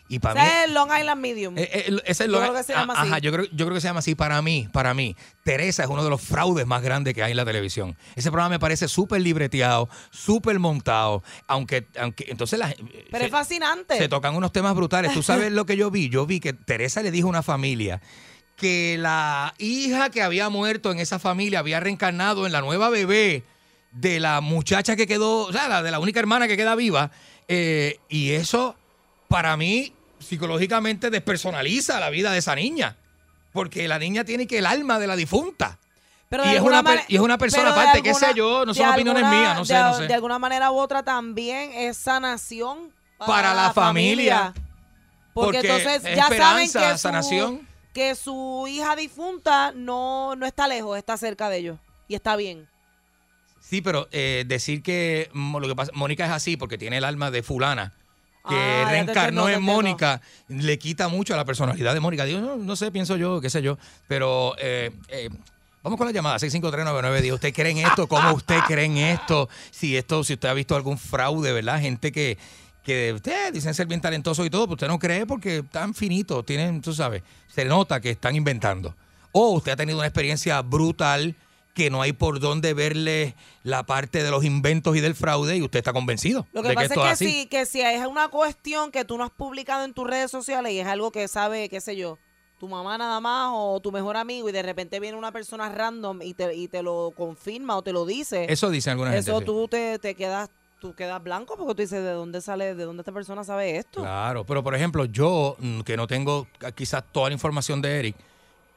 S4: Y para mí...
S3: Es el Long Island Medium.
S4: Eh, eh, ese es
S3: Yo
S4: lo
S3: creo que se llama
S4: ah,
S3: así.
S4: Ajá, yo creo, yo creo que se llama así para mí, para mí. Teresa es uno de los fraudes más grandes que hay en la televisión. Ese programa me parece súper libreteado, súper montado, aunque, aunque entonces la,
S3: Pero
S4: se,
S3: es fascinante.
S4: se tocan unos temas brutales. Tú sabes lo que yo vi. Yo vi que Teresa le dijo a una familia que la hija que había muerto en esa familia había reencarnado en la nueva bebé de la muchacha que quedó, o sea, la de la única hermana que queda viva. eh, y eso, para mí, psicológicamente despersonaliza la vida de esa niña. Porque la niña tiene que el alma de la difunta.
S3: Pero
S4: y es una y es una persona aparte, qué sé yo, no son opiniones
S3: alguna-
S4: mías, no sé,
S3: de,
S4: no sé.
S3: De alguna manera u otra también es sanación para,
S4: Para la familia.
S3: Porque,
S4: Porque
S3: entonces
S4: es
S3: ya saben que su,
S4: sanación.
S3: que su hija difunta no, no está lejos, está cerca de ellos. Y está bien.
S4: Sí, pero eh, decir que lo que pasa, Mónica es así porque tiene el alma de fulana que
S3: Ah, te
S4: reencarnó
S3: te
S4: en. Mónica, le quita mucho a la personalidad de Mónica. Digo, no, no sé, pienso yo, qué sé yo, pero eh, eh, vamos con la llamada 6539910. ¿Usted cree en esto? ¿Cómo usted cree en esto? Si esto, si usted ha visto algún fraude, ¿verdad? Gente que que usted dicen ser bien talentosos y todo, pero usted no cree porque están finitos, tienen, tú sabes, se nota que están inventando. O usted ha tenido una experiencia brutal que no hay por dónde verle la parte de los inventos y del fraude y usted está convencido
S3: Lo que
S4: de que
S3: pasa
S4: esto
S3: es que,
S4: es así.
S3: si, que si es una cuestión que tú no has publicado en tus redes sociales y es algo que sabe, qué sé yo, tu mamá nada más o tu mejor amigo y de repente viene una persona random y te, y te lo confirma o te lo dice,
S4: Eso dicen alguna gente.
S3: eso
S4: sí.
S3: tú te, te quedas tú quedas blanco porque tú dices, ¿de dónde sale, de dónde esta persona sabe esto?
S4: Claro, pero por ejemplo, yo mm, que no tengo ah, quizás toda la información de Eric,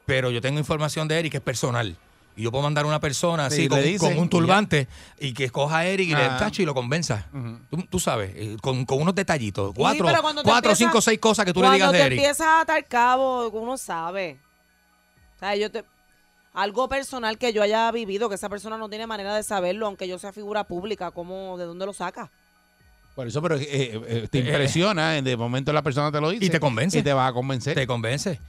S4: pero yo tengo información de Eric que es personal. Y yo puedo mandar a una persona
S2: Sí,
S4: así
S2: le
S4: con,
S2: dicen
S4: con
S2: y
S4: un turbante y, que escoja a Eric y le
S2: Ah.
S4: tacho y lo convenza. Tú, tú sabes, eh, con, con unos detallitos. Cuatro,
S3: cuando te
S4: cuatro
S3: empiezas-
S4: cinco, seis cosas que tú le
S3: Cuando
S4: digas
S3: te
S4: de Eric.
S3: empiezas a atar cabo, uno sabe. O sea, yo te algo personal que yo haya vivido, que esa persona no tiene manera de saberlo, aunque yo sea figura pública, ¿cómo, ¿de dónde lo saca?
S2: Por eso, pero eh, eh, te
S4: Eh,
S2: impresiona, de momento la persona te lo dice.
S4: Y te convence.
S2: Y te va a convencer.
S4: Te convence.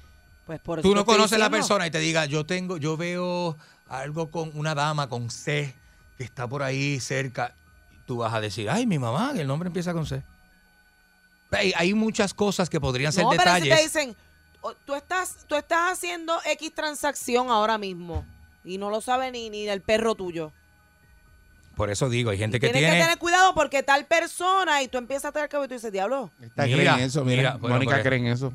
S3: Pues por eso
S4: Tú
S3: te
S4: no conoces la
S3: diciendo.
S4: persona y te diga, yo tengo, yo veo algo con una dama con C que está por ahí cerca. Tú vas a decir, ay, mi mamá, que el nombre empieza con C. Hay, hay muchas cosas que podrían ser
S3: No, pero si
S4: detalles.
S3: te dicen, tú estás, tú estás haciendo X transacción ahora mismo y no lo sabe ni, ni el perro tuyo.
S4: Por eso digo, hay gente que
S3: Tienes
S4: tiene.
S3: que tener cuidado porque tal persona y tú empiezas a tener que y tú dices, diablo.
S2: Esta
S4: Mira,
S2: cree en eso, mira.
S4: mira, bueno,
S2: Mónica
S4: pues,
S2: cree en eso.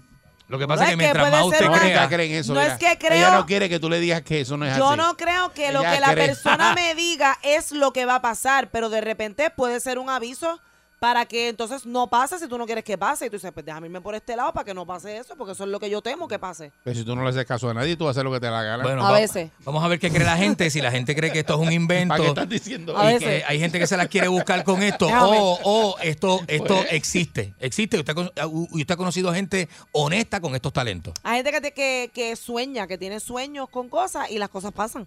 S4: Lo que
S3: No
S4: pasa es
S3: es
S4: que
S3: que
S4: mientras más usted
S3: ser una-
S4: crea,
S2: cree en eso.
S3: No
S2: mira.
S3: es que creo-
S2: Ella no quiere que tú le digas que eso no es
S3: Yo
S2: así.
S3: no creo que lo
S2: Ella
S3: que la
S2: cree.
S3: persona [laughs] me diga es lo que va a pasar, pero de repente puede ser un aviso para que entonces no pase si tú no quieres que pase. Y tú dices, pues déjame irme por este lado para que no pase eso, porque eso es lo que yo temo que pase.
S2: Pero si tú no le haces caso a nadie, tú vas a hacer lo que te da la gana.
S4: bueno,
S3: A
S4: va-
S3: veces.
S4: vamos a ver qué cree la gente. Si la gente cree que esto es un invento. [laughs]
S2: ¿Para qué estás diciendo
S3: A
S4: y
S2: eso?
S3: veces.
S4: que hay gente que se la quiere buscar con esto o, o esto esto
S2: Pues.
S4: existe existe usted, usted ha conocido gente honesta con estos talentos
S3: Hay gente que, te- que, que sueña, que tiene sueños con cosas y las cosas pasan.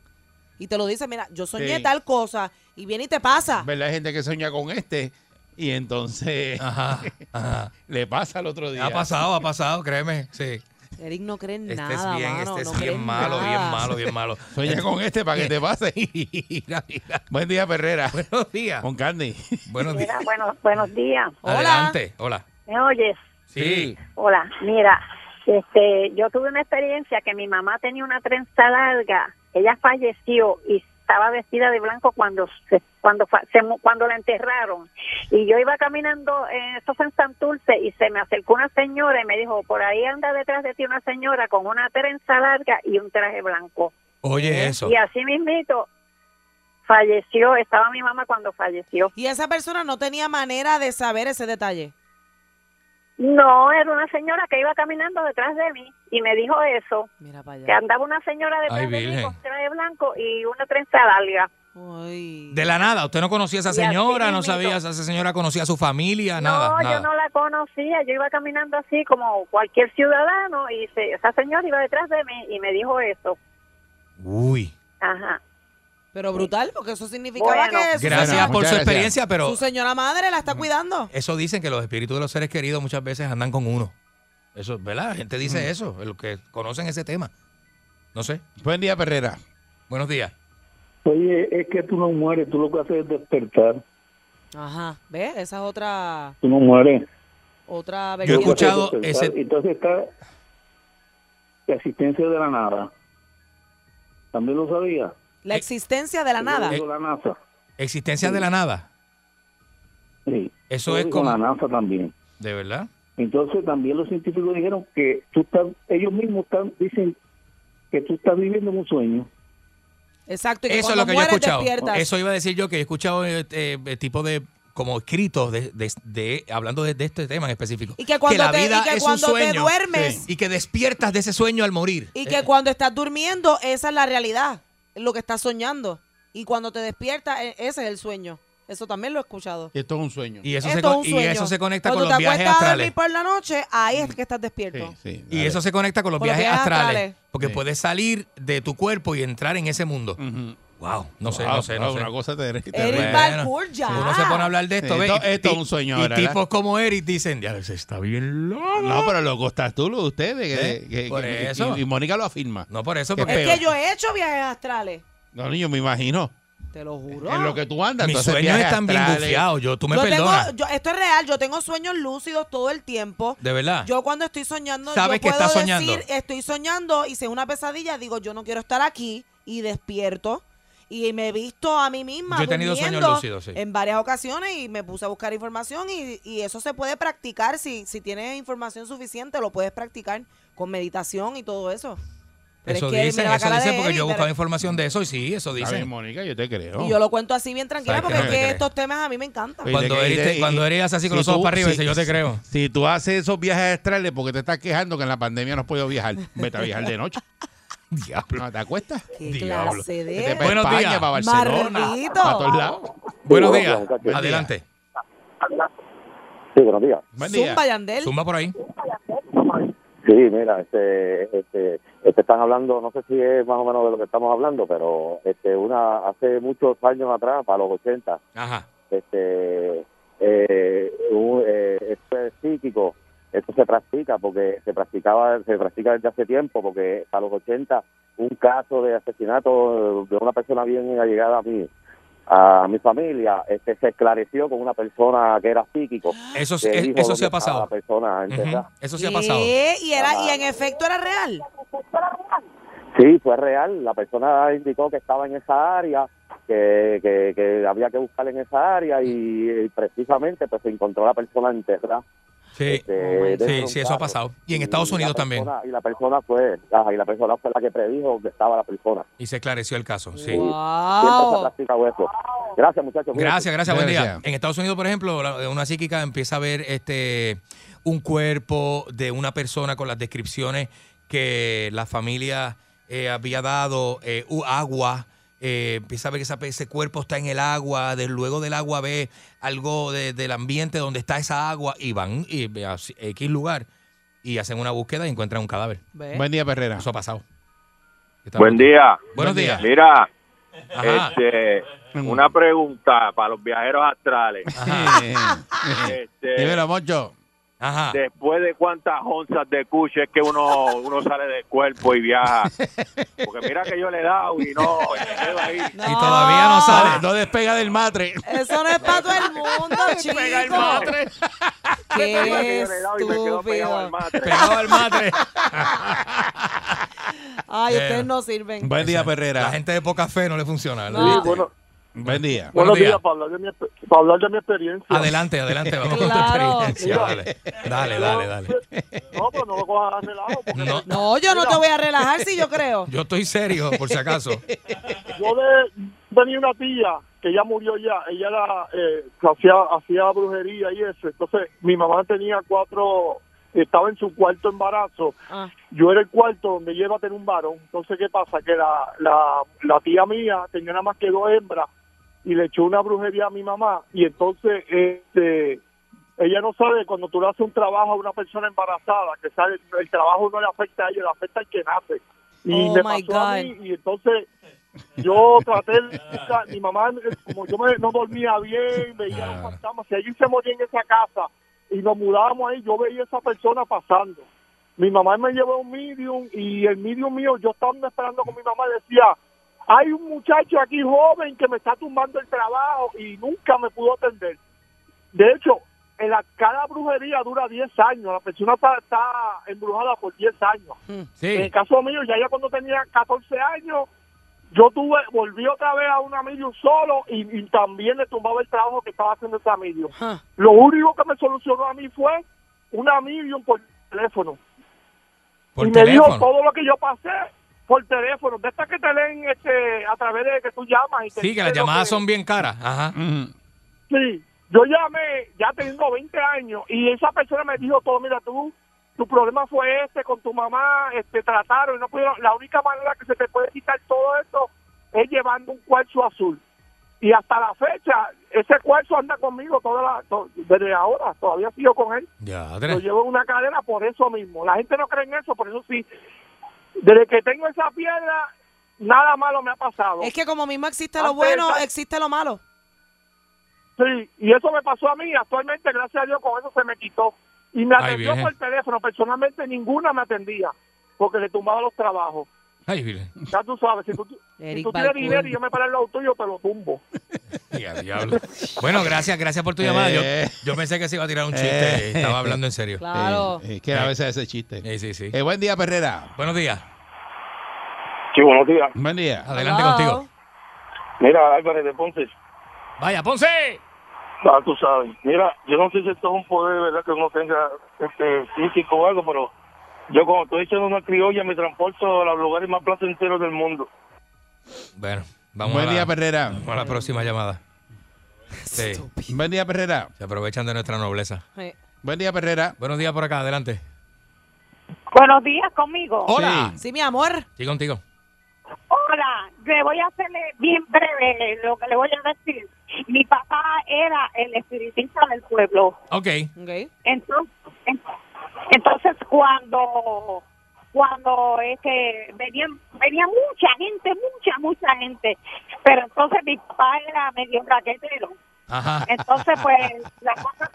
S3: Y te lo dice, mira, yo soñé
S2: Sí.
S3: tal cosa y viene y te pasa.
S2: ¿Verdad? Hay gente que sueña con este y entonces
S4: ajá, ajá. [laughs]
S2: le pasa el otro día.
S4: ha pasado ha pasado créeme sí
S3: Eric no cree en
S4: este
S3: nada,
S4: es bien
S3: mano,
S4: este
S3: no
S4: es
S3: cree
S4: bien
S3: en
S4: malo bien
S3: nada.
S4: malo bien malo [laughs]
S2: Sueña con este para que te pase. [laughs]
S4: mira, mira.
S2: Buen día, Perrera.
S4: buenos días
S2: Con Candy.
S4: buenos días
S6: bueno, buenos días.
S3: Hola.
S4: adelante hola
S6: ¿Me oyes?
S4: sí,
S6: Hola, mira, este, yo tuve una experiencia que mi mamá tenía una trenza larga. Ella falleció y estaba vestida de blanco cuando se, cuando fa- se mu- cuando la enterraron. Y yo iba caminando, eh, eso fue en Santurce, y se me acercó una señora y me dijo, por ahí anda detrás de ti una señora con una trenza larga y un traje blanco.
S4: oye eso
S6: Y así mismito falleció, estaba mi mamá cuando falleció.
S3: Y esa persona no tenía manera de saber ese detalle.
S6: No, era una señora que iba caminando detrás de mí y me dijo eso,
S3: Mira para
S6: que
S3: allá.
S6: andaba una señora detrás
S4: Ay,
S6: de mí con traje blanco y una trenza larga.
S3: Ay.
S4: De la nada, usted no conocía a esa señora, no sabía si esa señora conocía a su familia, nada,
S6: no,
S4: nada.
S6: yo no la conocía, yo iba caminando así como cualquier ciudadano y se- esa señora iba detrás de mí y me dijo eso.
S4: Uy,
S6: Ajá.
S3: Pero brutal, porque eso significaba
S6: Bueno.
S3: que su,
S4: gracias
S2: Bueno,
S4: por su
S2: gracias.
S4: experiencia, pero
S3: su señora madre la está cuidando.
S4: eso dicen que los espíritus de los seres queridos muchas veces andan con uno. Eso, ¿verdad? La gente dice eso, los que conocen ese tema. No sé.
S2: Buen día, Perrera.
S4: Buenos días.
S12: Oye, es que tú no mueres, tú lo que haces es despertar.
S3: Ajá. ¿Ves? Esa es otra,
S12: Tú no mueres.
S3: otra
S4: Yo he
S12: es
S4: escuchado ese-
S12: Entonces está la existencia de la nada. ¿También lo sabía?
S3: La existencia de la nada.
S12: La NASA.
S4: Existencia de la nada.
S12: Sí.
S4: Eso es como...
S12: la NASA también.
S4: ¿De verdad?
S12: Entonces también los científicos dijeron que tú estás, ellos mismos están, dicen que tú estás viviendo en un sueño.
S3: Exacto. Y que
S4: Eso es lo que yo he escuchado.
S3: despiertas.
S4: Eso iba a decir yo que he escuchado eh, eh, tipo de como escritos de, de- de- hablando de, de este tema en específico.
S3: Y que cuando
S4: la
S3: te- y
S4: vida
S3: que
S4: es
S3: cuando
S4: un
S3: te
S4: sueño
S3: duermes-
S4: y que despiertas de ese sueño al morir.
S3: Y
S4: Eh,
S3: que cuando estás durmiendo, esa es la realidad, lo que estás soñando. Y cuando te despiertas, e- ese es el sueño. Eso también lo he escuchado.
S2: Esto es un sueño.
S4: y eso, se,
S3: es
S4: con-
S3: un
S4: y
S3: sueño.
S4: eso se conecta
S3: Cuando
S4: con los
S3: te
S4: viajes
S3: acuestas a dormir
S4: astrales.
S3: por la noche, ahí es que estás despierto.
S2: Sí, sí,
S4: Y eso se conecta con los
S3: Con los
S4: viajes, astrales,
S3: astrales.
S4: Porque
S2: Sí.
S4: puedes salir de tu cuerpo y entrar en ese mundo.
S2: Ujú.
S4: Wow, no sé,
S2: Wow,
S4: no sé, no
S2: wow,
S4: sé.
S2: Una cosa ter-
S3: Eric
S2: terrible.
S3: Balcour, ya.
S4: Uno se pone a hablar de esto,
S2: Sí, esto-
S4: Y-
S2: esto es
S4: y-
S2: un sueño
S4: Y
S2: ¿verdad?
S4: tipos como Eric dicen, ya se está bien loco.
S2: No, pero loco estás tú, lo de ustedes. Que,
S4: ¿Eh?
S2: que-
S4: Por
S2: que-
S4: eso.
S2: Y, y Mónica lo afirma.
S4: No por eso, porque
S3: Es
S2: peor.
S3: que yo he hecho viajes astrales.
S2: No, niño, me imagino.
S3: Te lo juro.
S2: En lo que tú andas.
S4: mis sueños están bien bufiados. Yo, tú me
S3: yo
S4: perdonas.
S3: tengo, yo, esto es real, yo tengo sueños lúcidos todo el tiempo.
S4: de verdad.
S3: Yo cuando estoy soñando,
S4: Sabes
S3: yo
S4: que
S3: puedo
S4: estás soñando.
S3: decir, estoy soñando y si es una pesadilla, digo, yo no quiero estar aquí y despierto. Y me he visto a mí misma
S4: Yo he tenido sueños
S3: durmiendo
S4: lúcidos, sí.
S3: en varias ocasiones y me puse a buscar información y, y eso se puede practicar. Si, si tienes información suficiente, lo puedes practicar con meditación y todo eso. Pero
S4: eso
S3: es que
S4: dicen, eso dicen porque
S3: Eric,
S4: yo he
S3: pero-
S4: buscado información de eso y sí, eso
S2: Está bien,
S4: dicen.
S2: Mónica, yo te creo.
S3: Y yo lo cuento así bien tranquila
S4: ¿Sabes
S3: porque es que estos temas a mí me encantan.
S2: Oye,
S4: Cuando te-
S2: de-
S4: cuando hace así con
S2: si
S4: los ojos
S2: tú-
S4: para arriba,
S2: si-
S4: dice, yo te creo.
S2: Si tú haces esos viajes astrales porque te estás quejando que en la pandemia no has podido viajar, vete a viajar de noche.
S4: Diablo.
S2: Te acuestas.
S3: Qué
S4: Diablo.
S3: clase
S2: Vete
S3: de...
S2: para
S4: Buenos
S2: España,
S4: días.
S2: para Barcelona, para todos lados.
S4: Buenos días.
S2: Buen
S4: Adelante.
S12: Sí, buenos días.
S2: Buen día.
S3: Zumba Yandel.
S4: Zumba por ahí.
S12: Sí, mira, este, este, este, están hablando, no sé si es más o menos de lo que estamos hablando, pero este, una hace muchos años atrás, para los 80,
S4: Ajá.
S12: este, eh, un, eh, esto es psíquico, esto se practica porque se practicaba, se practica desde hace tiempo, porque para los 80 un caso de asesinato de una persona bien allegada a mí, a mi familia, este, se esclareció con una persona que era psíquico.
S4: Eso,
S12: que
S4: es- eso sí ha pasado.
S12: La persona enterrada.
S4: Eso sí ha pasado.
S3: Y, era, y en efecto era real.
S12: Sí, fue real. La persona indicó que estaba en esa área, que, que, que había que buscar en esa área y, precisamente pues se encontró la persona enterrada.
S4: Sí,
S12: este,
S4: sí, sí, eso ha pasado. Y en Estados
S12: la
S4: Unidos también.
S12: persona- Y la persona fue, ajá, y la persona fue la que predijo que estaba la persona.
S4: Y se esclareció el caso. Sí.
S12: Siempre se
S3: Wow.
S12: practica eso. Gracias, muchachos.
S4: Gracias, gracias, buen día. En Estados Unidos, por ejemplo, la- una psíquica empieza a ver este un cuerpo de una persona con las descripciones que la familia eh, había dado, eh, u- agua, eh, empieza a ver que esa- ese cuerpo está en el agua, de, luego del agua ve algo de- del ambiente donde está esa agua y van y, ve a X lugar y hacen una búsqueda y encuentran un cadáver.
S2: Buen día, Perrera.
S4: Eso ha pasado.
S5: Buen día.
S4: Buenos
S2: Buen día.
S4: días.
S5: Mira,
S4: Ajá.
S5: este, una pregunta para los viajeros astrales. [laughs] Este,
S2: Dímelo, Moncho.
S4: Ajá.
S5: después de cuántas onzas de cuche es que uno, uno sale del cuerpo y viaja. Porque mira que yo le he dado y no, y me quedo ahí.
S3: No, [laughs]
S4: Y todavía no sale.
S2: No despega del matre.
S3: Eso no es para todo el mundo, [laughs] chico. Qué
S5: he dado y me quedo pegado al
S3: estúpido.
S5: matre.
S4: Pegado al matre. [laughs]
S3: Ay, ustedes no sirven.
S2: Buen día,
S4: La
S2: Perrera.
S4: gente de poca fe no le funciona.
S3: No.
S5: Sí, bueno,
S2: Buen día.
S4: Buenos días.
S5: para hablar, de mi, para hablar de mi experiencia.
S4: Adelante, adelante, vamos con tu experiencia. Dale, dale, dale. dale.
S5: No, pero no lo cojas a relajo,
S4: No,
S3: No, yo no te voy a relajar si yo creo.
S4: yo estoy serio, por si acaso.
S5: yo de, tenía una tía que ya murió ya, ella era, eh, hacía, hacía brujería y eso, entonces mi mamá tenía cuatro, estaba en su cuarto embarazo,
S3: Ah.
S5: yo era el cuarto donde ella iba a tener un varón, entonces qué pasa, que la, la, la tía mía tenía nada más que dos hembras y le echó una brujería a mi mamá y entonces este ella no sabe cuando tú le haces un trabajo a una persona embarazada que sabe el trabajo no le afecta a ella, le afecta al que nace. Y
S3: Oh,
S5: me
S3: my
S5: pasó a mí
S3: God.
S5: y entonces yo traté de- mi mamá como yo me- no dormía bien veía los fantasmas si alguien se moría en esa casa y nos mudábamos ahí yo veía a esa persona pasando. Mi mamá me llevó a un medium y el medium mío yo estaba esperando con mi mamá y decía hay un muchacho aquí joven que me está tumbando el trabajo y nunca me pudo atender de hecho en la, cada brujería dura 10 años la persona está, está embrujada por 10 años en
S4: Sí.
S5: el caso mío, ya ya cuando tenía 14 años, yo tuve, volví otra vez a una medium solo y, y también le tumbaba el trabajo que estaba haciendo esa medium.
S3: Huh.
S5: Lo único que me solucionó a mí fue una medium por teléfono.
S4: Por
S5: y me dijo todo lo que yo pasé por teléfono. De estas que te leen este, a través de que tú llamas. Y te
S4: Sí, que las llamadas
S5: que-
S4: son bien caras. Ajá.
S5: Sí, yo llamé, ya tengo 20 años, y esa persona me dijo todo, mira tú, tu problema fue este, con tu mamá, este, trataron y no pudieron, la única manera que se te puede quitar todo esto es llevando un cuarzo azul. Y hasta la fecha, ese cuarzo anda conmigo toda la, to- desde ahora, todavía sigo con él.
S4: Ya,
S5: Lo llevo en una cadena por eso mismo. La gente no cree en eso, por eso sí. Desde que tengo esa piedra, nada malo me ha pasado.
S3: Es que como mismo existe lo
S5: Antes
S3: bueno,
S5: esa-
S3: existe lo malo.
S5: Sí, y eso me pasó a mí. Actualmente, gracias a Dios, con eso se me quitó. Y me
S4: Ay,
S5: atendió
S4: Virgen.
S5: por teléfono. Personalmente, ninguna me atendía porque le tumbaba los trabajos.
S4: Ay, Virgen.
S5: Ya tú sabes, si tú, si tú tienes dinero y yo me paro el auto, yo te lo tumbo. [laughs]
S4: Ya, diablo. Bueno, gracias, gracias por tu llamada. Yo,
S2: Eh.
S4: yo pensé que se iba a tirar un chiste.
S2: Eh.
S4: Estaba hablando en serio.
S3: Claro.
S2: Eh, es que a veces ese chiste.
S4: Sí, sí, sí.
S2: Eh, buen día, Perrera.
S4: Buenos días.
S5: Sí, buenos días.
S2: Buen día.
S4: Adelante
S3: Hello.
S4: contigo.
S5: Mira, Álvarez de Ponce.
S4: Vaya, Ponce.
S5: Ah, tú sabes. Mira, yo no sé si esto es un poder, ¿verdad? Que uno tenga este, físico o algo, pero yo cuando estoy echando una criolla me transporto a los lugares más placenteros del mundo.
S4: Bueno, vamos
S2: Buen
S4: a la,
S2: día, Perrera.
S4: vamos a la próxima llamada. [laughs] Sí,
S2: Buen día, Perrera.
S4: se aprovechan de nuestra nobleza.
S3: Sí.
S2: Buen día, Perrera.
S4: Buenos días por acá, adelante.
S13: Buenos días conmigo.
S4: Hola.
S3: Sí, mi amor.
S4: Sí, contigo.
S13: Hola, le voy a hacerle bien breve lo que le voy a decir. Mi papá era el espiritista del pueblo.
S4: Ok.
S3: Ok.
S13: Entonces, en- entonces cuando cuando este venía venía mucha gente, mucha mucha gente, pero entonces mi papá era medio raquetero.
S4: Ajá.
S13: Entonces pues [laughs] las cosas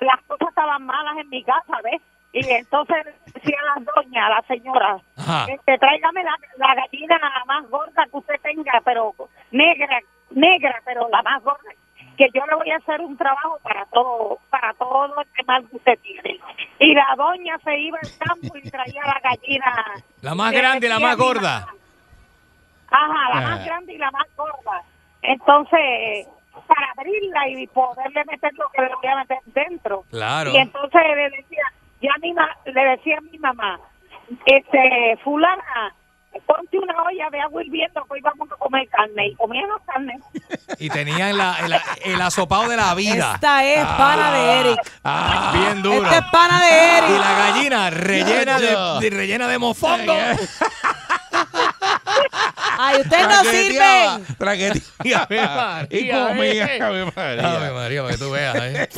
S13: las cosas estaban malas en mi casa, ¿ves? Y entonces decía la doña, la señora,
S4: Ajá.
S13: este, tráigame la, la gallina la más gorda que usted tenga, pero negra, negra, pero la más gorda. Que yo le voy a hacer un trabajo para todo, para todo mal que usted tiene. Y la doña se iba al campo y traía la gallina. [laughs]
S4: La más grande y la más gorda.
S13: Ajá, la
S2: Ah.
S13: más grande y la más gorda. Entonces, para abrirla y poderle meter lo que le voy a meter dentro.
S4: Claro.
S13: Y entonces le decía, ya mi ma- le decía a mi mamá, este, fulana, ponte una olla de agua hirviendo que hoy vamos a comer carne. Y comíamos carne.
S4: Y tenían la, el, el asopado de la vida.
S3: Esta es pana de Eric.
S2: Ah,
S4: Bien duro.
S3: Esta es pana de
S4: Y
S3: Eric.
S4: la gallina rellena de, de- rellena de mofongo.
S3: Ay, ustedes no sirven.
S2: Traqueteaba.
S4: Ave
S2: Y
S4: María,
S2: comía,
S4: eh.
S2: Ave María.
S4: Ave María, para que tú veas. ¿eh?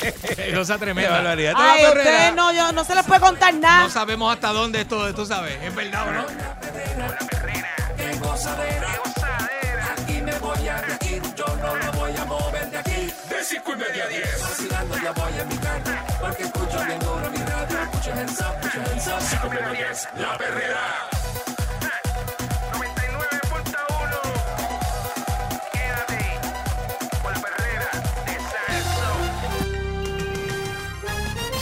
S4: [laughs] Cosa tremenda.
S3: Ay, ustedes no, yo, no se les puede contar nada.
S4: No sabemos hasta dónde esto, tú sabes. Es verdad o no.
S14: Aquí me voy a reír, yo no me voy a mover de aquí. De 5 y media a 10. Vacilando ya voy a mi carro, porque escucho bien duro mi radio. Escucho hands up, escucho hands up. 5 y media a 10, La Perrera.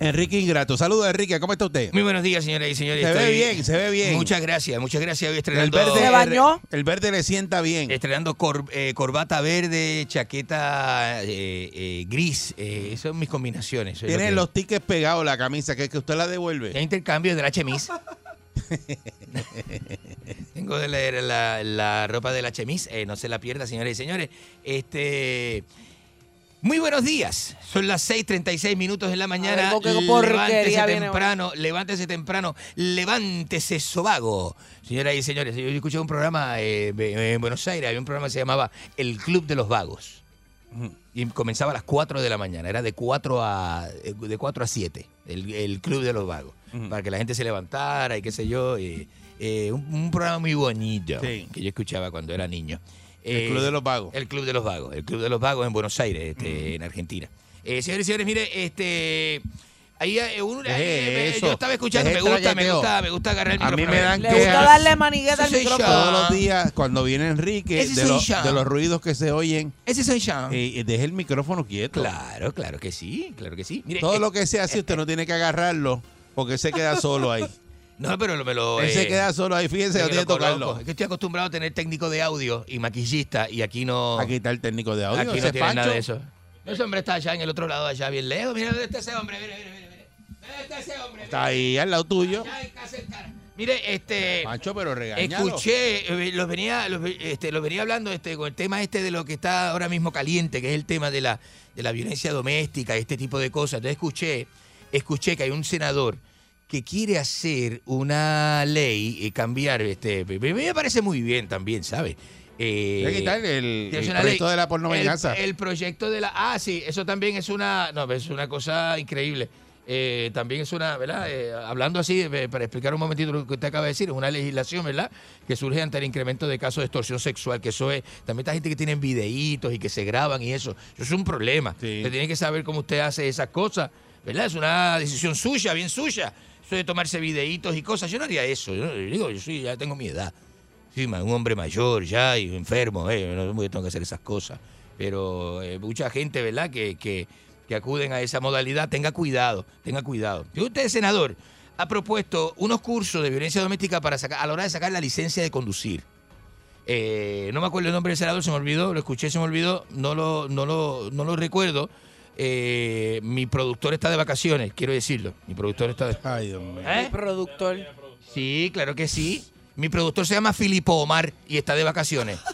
S2: Enrique Ingrato. Saludos, Enrique. ¿Cómo está usted?
S4: Muy buenos días, señoras y señores.
S2: Se ve bien, se ve bien.
S4: Muchas gracias, muchas gracias. Hoy
S2: El verde,
S3: ¿Se bañó?
S2: el verde le sienta bien.
S4: estrenando cor- eh, corbata verde, chaqueta eh, eh, gris. Eh, esas son mis combinaciones. Eso lo
S2: Tiene
S4: que-
S2: los tickets pegados la camisa, que es que usted la devuelve.
S4: Hay intercambio del HMIS. [laughs] Tengo de la, la- la ropa del HMIS, eh, no se la pierda, señores y señores. Este. Muy buenos días. Son las 6:36 minutos de la mañana.
S3: Ver,
S4: Levántese temprano, levántese temprano, levántese sobago. Señoras y señores, yo escuché un programa eh, en Buenos Aires, había un programa que se llamaba El Club de los Vagos. Y comenzaba a las 4 de la mañana, era de 4 a, eh, de 4 a 7, el, el Club de los Vagos, para que la gente se levantara y qué sé yo. y, eh, un, un programa muy bonito
S2: Sí.
S4: que yo escuchaba cuando era niño. Eh,
S2: El Club de los Vagos.
S4: El Club de los Vagos, el Club de los Vagos en Buenos Aires, este, en Argentina. Eh, señores y señores, mire, este... Ahí eh, uno- eh, yo estaba escuchando, me gusta, me gusta, me gusta agarrar el
S2: A mí
S4: micrófono.
S2: me dan
S3: Le
S2: que
S3: gusta darle manigueta al micrófono.
S2: Todos los días, cuando viene Enrique, de, los-
S4: yo.
S2: de los ruidos que se oyen,
S4: Ese soy yo.
S2: eh, deje el micrófono quieto.
S4: Claro, claro que sí, claro que sí. Mire,
S2: Todo
S4: eh,
S2: lo que sea así, usted no tiene que agarrarlo, porque se queda solo ahí. [laughs]
S4: No, pero me lo...
S2: Él
S4: eh,
S2: se queda solo ahí, fíjense, no tiene que tocarlo.
S4: Es que estoy acostumbrado a tener técnico de audio y maquillista y aquí no...
S2: Aquí está el técnico de audio.
S4: Aquí no tiene nada de eso. Ese hombre está allá en el otro lado, allá bien lejos. Mira dónde está ese hombre. Mire, mire, mire. ¿Dónde está ese hombre?
S2: Está ahí al lado tuyo.
S4: Allá en casa del cara. Mire, este...
S2: Pancho, pero regañalo.
S4: Escuché, eh, los venía, los, este, los venía hablando este, con el tema este de lo que está ahora mismo caliente, que es el tema de la, de la violencia doméstica, este tipo de cosas. Entonces escuché, escuché que hay un senador que quiere hacer una ley, eh, cambiar, este, me parece muy bien también, ¿sabe? Eh,
S2: el, proyecto
S4: ley.
S2: de la porno
S4: el, proyecto de la... Ah, sí, eso también es una... No, es una cosa increíble. Eh, también es una, ¿verdad? Eh, hablando así, para explicar un momentito lo que usted acaba de decir, es una legislación, ¿verdad? Que surge ante el incremento de casos de extorsión sexual, que eso es, también esta gente que tienen videitos y que se graban y eso, eso es un problema.
S2: Sí.
S4: Usted tiene que saber cómo usted hace esas cosas, ¿verdad? Es una decisión suya, bien suya. De tomarse videitos y cosas, yo no haría eso. Yo, digo, yo sí, ya tengo mi edad. Sí, un hombre mayor ya y enfermo, eh, no tengo que hacer esas cosas. Pero eh, mucha gente, ¿verdad?, que, que, acuden a esa modalidad, tenga cuidado, tenga cuidado. Usted, senador, ha propuesto unos cursos de violencia doméstica para sacar, a la hora de sacar la licencia de conducir. Eh, no me acuerdo el nombre del senador, se me olvidó, lo escuché, se me olvidó, no lo, no lo, no lo recuerdo. Eh, mi productor está de vacaciones, quiero decirlo. Mi productor está de...
S2: Ay, Dios mío.
S4: ¿Eh?
S3: Productor.
S4: Sí, claro que sí. Mi productor se llama Filipo Omar y está de vacaciones. [laughs]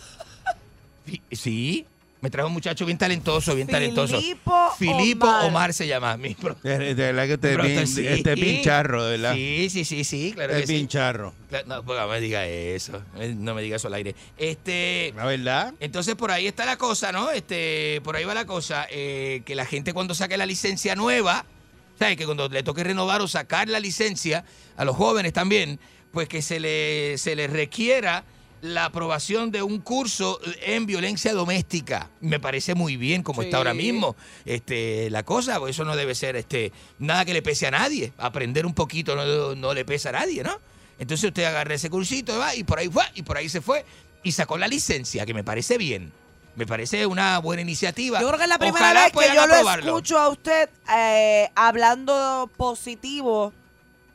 S4: Sí, me trajo un muchacho bien talentoso, bien talentoso.
S3: Filipo
S4: Filipo
S3: Omar.
S4: Omar se llama. Mi pro-
S2: De, verdad que usted es bien,
S4: productor, sí.
S2: este es bien charro, de verdad.
S4: Sí, sí, sí, sí, claro
S2: es
S4: que
S2: bien
S4: sí.
S2: charro.
S4: Cla- No, pues, no me diga eso. No me diga eso al aire. Este.
S2: La verdad.
S4: Entonces por ahí está la cosa, ¿no? Este, por ahí va la cosa, eh, que la gente cuando saque la licencia nueva, ¿sabes? Que cuando le toque renovar o sacar la licencia, a los jóvenes también, pues que se le, se les requiera la aprobación de un curso en violencia doméstica. Me parece muy bien como está ahora mismo este, la cosa, eso no debe ser este, nada que le pese a nadie. Aprender un poquito no, no le pesa a nadie, ¿no? Entonces usted agarra ese cursito va, y por ahí fue, y por ahí se fue, y sacó la licencia, que me parece bien. Me parece una buena iniciativa.
S3: Yo creo que es la primera
S4: Ojalá
S3: vez que yo lo
S4: aprobarlo.
S3: escucho a usted eh, hablando positivo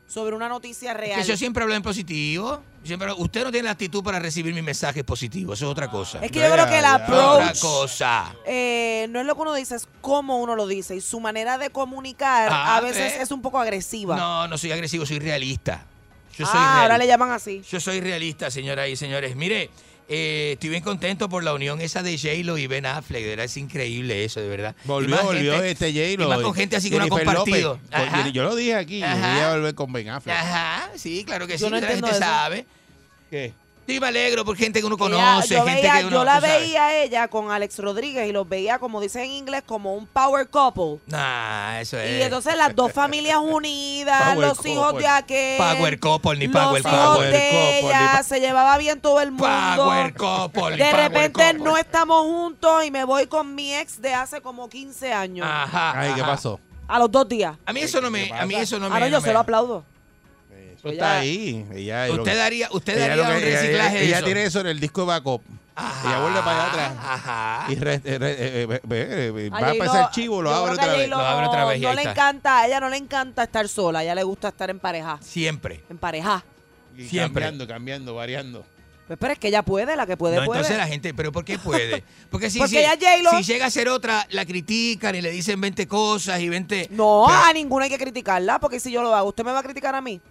S3: sobre una noticia
S4: Es
S3: real.
S4: que yo siempre hablo en positivo. Siempre, usted no tiene la actitud para recibir mis mensajes positivos, eso es otra cosa.
S3: Es que yo creo que el
S2: ya.
S4: otra
S3: approach
S4: cosa.
S3: eh, no es lo que uno dice, es cómo uno lo dice. Y su manera de comunicar
S4: Ah,
S3: a veces
S4: ¿eh?
S3: es un poco agresiva.
S4: No, no soy agresivo, soy realista. Yo soy
S3: ah, ahora
S4: realista.
S3: le llaman así.
S4: Yo soy realista, señoras y señores. Mire, eh, estoy bien contento por la unión esa de J-Lo y Ben Affleck. Verdad, es increíble eso, de verdad.
S2: Volvió, volvió
S4: gente-
S2: este J-Lo.
S4: y más con gente así que uno ha compartido.
S2: Yo lo dije aquí, yo voy a volver con Ben Affleck.
S4: Ajá, sí, claro que
S3: Yo
S4: sí.
S3: no
S4: la gente
S3: eso.
S4: sabe.
S2: ¿Qué?
S4: Sí, me alegro por gente que uno
S3: Ella-
S4: conoce,
S3: yo
S4: gente
S3: veía-
S4: que uno
S3: yo la veía a ella con Alex Rodríguez y los veía, como dicen en inglés, como un power couple.
S4: Nah, eso es.
S3: Y entonces las dos familias unidas,
S2: Power
S3: los hijos
S2: couple.
S3: de aquel.
S4: Power couple, ni
S3: los
S4: power
S3: hijos
S4: couple.
S3: de
S2: couple,
S3: ella,
S2: ni
S3: se llevaba bien todo el mundo.
S4: Power couple,
S3: de
S4: power
S3: repente
S4: couple.
S3: no estamos juntos y me voy con mi ex de hace como 15 años.
S4: Ajá.
S2: Ay, ¿qué pasó?
S3: A los dos días.
S4: A mí eso no me,
S2: ¿Qué
S4: a mí eso no me.
S3: ah, no, yo se lo aplaudo.
S2: Eso
S3: Ella-
S2: está ahí. Ella,
S4: Usted
S2: que-
S4: daría, usted
S2: ella
S4: daría
S2: lo
S4: un
S2: ella-
S4: reciclaje de
S2: ella
S4: eso.
S2: tiene eso en el disco de backup. Ella vuelve para allá atrás.
S4: Ajá.
S2: Y re- re-
S3: A
S2: va a pasar el chivo, lo abre otra vez.
S3: J-Lo
S4: Lo abre otra vez y
S3: No
S4: ahí
S3: le
S4: está.
S3: encanta, a ella no le encanta estar sola, a ella le gusta estar en pareja.
S4: Siempre.
S3: En pareja.
S2: Y
S4: Siempre.
S2: Cambiando, cambiando, variando.
S3: Pues, pero es que ella puede, la que puede,
S4: no,
S3: puede.
S4: entonces la gente, pero ¿por qué puede? Porque si,
S3: Porque
S4: si,
S3: ella es J-Lo.
S4: si llega a ser otra, la critican y le dicen 20 cosas y 20...
S3: No,
S4: Pero-
S3: a ninguna hay que criticarla, porque si yo lo hago, ¿usted me va a criticar a mí?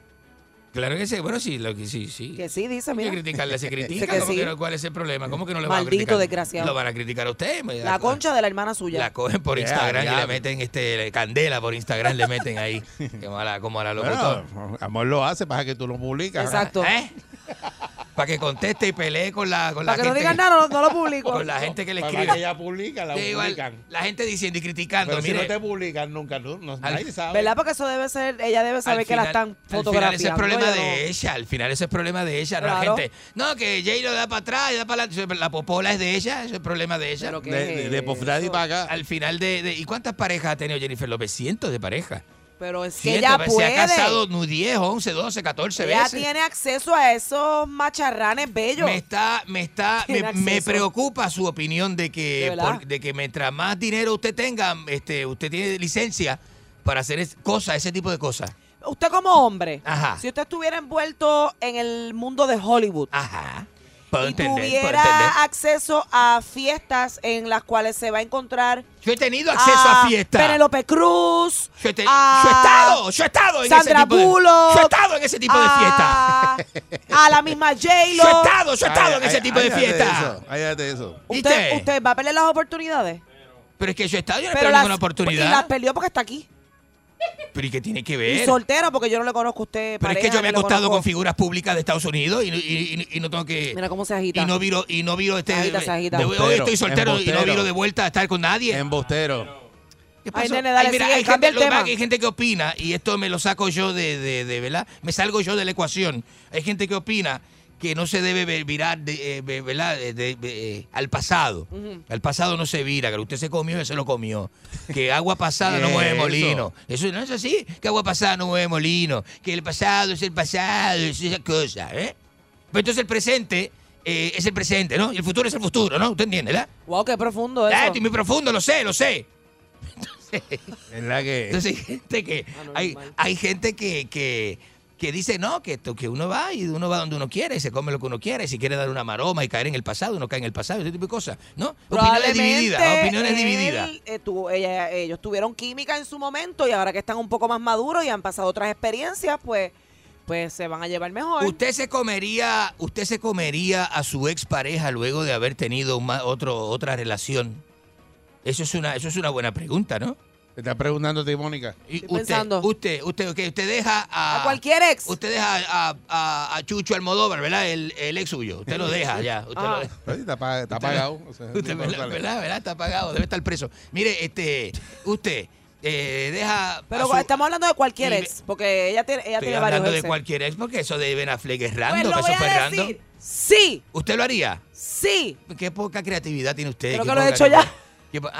S4: Claro que sí, bueno, sí, lo que sí, sí.
S3: Que sí, dice,
S4: Hay que
S3: mira.
S4: criticarla, se [laughs] critica.
S3: Que
S4: ¿cómo
S3: sí.
S4: que no? ¿Cuál es el problema? ¿Cómo que no le van a
S3: Maldito
S4: criticar?
S3: desgraciado.
S4: Lo van a criticar a usted. pues,
S3: La concha de la hermana suya.
S4: La cogen por Instagram y le meten este candela por Instagram, le meten ahí. [laughs] Qué mala, como a la locutora.
S2: Bueno, amor lo hace para que tú lo publicas.
S3: Exacto.
S4: ¿Eh? Para que conteste y pelee con la, con la
S3: Para que no
S4: gente
S3: digan nada, no, no lo publico.
S4: con la gente que le
S2: Para
S4: escribe.
S2: que ella publica, la
S4: igual,
S2: publican.
S4: la gente diciendo y criticando.
S2: Pero si
S4: mire,
S2: no te publican nunca, no, no-
S4: Al-
S2: nadie sabe.
S3: ¿Verdad? Porque eso debe ser, ella debe saber que la están
S4: Al final
S3: fotografiando.
S4: ese es problema de ella. Al final ese es problema de ella. No la
S3: Claro.
S4: gente. No, que Jay lo da para atrás y da para adelante. La popola es de ella. Ese es el problema de ella.
S3: Pero que-
S2: de, de, de
S3: eso?
S2: para acá.
S4: Al final de, de- ¿Y cuántas parejas ha tenido Jennifer López? Cientos de parejas.
S3: Pero es que ella puede.
S4: Se ha casado no, 10, 11, 12, 14
S3: ella
S4: veces.
S3: tiene acceso a esos macharranes bellos.
S4: Me está, me está, [laughs] me, preocupa su opinión de
S3: ¿De
S4: que, por- de que mientras más dinero usted tenga, este, usted tiene licencia para hacer es- cosas, ese tipo de cosas.
S3: Usted como hombre,
S4: Ajá.
S3: si usted estuviera envuelto en el mundo de Hollywood
S4: Ajá. Puedo
S3: y
S4: entender, puedo
S3: tuviera
S4: entender.
S3: acceso a fiestas en las cuales se va a encontrar
S4: Yo he tenido acceso a, fiestas.
S3: Penelope Cruz,
S4: Yo he, te-
S3: a
S4: yo he estado, yo he estado en
S3: Sandra
S4: ese tipo de,
S3: Bullock,
S4: yo he estado en ese tipo de fiestas.
S3: a, a la misma J-Lo.
S4: Yo he estado, yo he estado en
S2: Ay,
S4: ese
S2: ay,
S4: tipo de
S2: áyate
S4: fiestas.
S2: eso, eso.
S3: ¿Usted. ¿Usted va a perder las oportunidades?
S4: Pero es que yo he estado, yo no he perdido ninguna
S3: y las
S4: oportunidad.
S3: perdió porque está aquí.
S4: Pero ¿y qué tiene que
S3: Y
S4: ver?
S3: soltera porque yo no le conozco a usted.
S4: Pero es que yo me he acostado
S3: conozco-
S4: con figuras públicas de Estados Unidos y, no- y- y- y no tengo que...
S3: Mira cómo se agita.
S4: Y no viro, y no viro este.
S3: Se agita, se agita.
S4: de- hoy estoy soltero y no viro de vuelta a estar con nadie.
S2: Embustero.
S4: ¿Qué
S3: Ay,
S4: pasó?
S3: nene, dale,
S4: mira,
S3: sigue,
S4: hay gente,
S3: el tema.
S4: que hay gente que opina, y esto me lo saco yo de, de, de, ¿verdad? Me salgo yo de la ecuación. Hay gente que opina que no se debe virar de, eh. De- de- de- eh, al pasado. Al pasado no se vira, que usted se comió y se lo comió. [laughs] Que agua pasada no mueve
S2: Eso.
S4: molino. Eso no es así, que agua pasada no mueve molino. Que el pasado es el pasado, es esa cosa, ¿eh? Pues entonces el presente eh, es el presente, ¿no? Y el futuro es el futuro, ¿no? ¿Usted entiende, verdad?
S3: Wow, qué profundo eso.
S4: Ah, estoy muy profundo, lo sé, lo sé. [laughs]
S2: ¿Verdad que?
S4: Entonces hay gente que
S3: Anormal.
S4: hay, hay gente que, que, que dice no que que uno va y uno va donde uno quiere y se come lo que uno quiere y si quiere dar una maroma y caer en el pasado uno cae en el pasado ese tipo de cosas no opiniones divididas opiniones
S3: él,
S4: divididas.
S3: eh, tuvo- ella- ellos tuvieron química en su momento y ahora que están un poco más maduros y han pasado otras experiencias, pues, pues se van a llevar mejor.
S4: usted se comería usted se comería a su expareja luego de haber tenido una, otro otra relación eso es una eso es una buena pregunta no
S2: Te está ti, Mónica.
S4: y
S3: Estoy
S4: usted
S3: pensando.
S4: usted usted ok, usted deja a,
S3: a cualquier ex.
S4: Usted deja a, a- a Chucho Almodóvar, ¿verdad? El, el ex suyo. Usted lo deja ya. Usted
S3: Ah.
S4: lo deja.
S2: Pues, Está, pa- está apagado. o sea,
S4: Usted,
S2: no
S4: ¿verdad? ¿verdad? ¿verdad? Está pagado, debe estar preso. Mire, este, usted eh, deja.
S3: Pero
S4: su-
S3: estamos hablando de cualquier ex, porque ella tiene, ella
S4: Estoy
S3: tiene varios
S4: hablando de cualquier ex, porque eso de Ben Affleck es
S3: Pues
S4: random,
S3: lo
S4: eso
S3: voy
S4: fue
S3: a
S4: random.
S3: decir. Sí,
S4: ¿Usted lo haría?
S3: sí.
S4: Qué poca creatividad tiene usted.
S3: Creo que lo he hecho ya.
S4: qué po-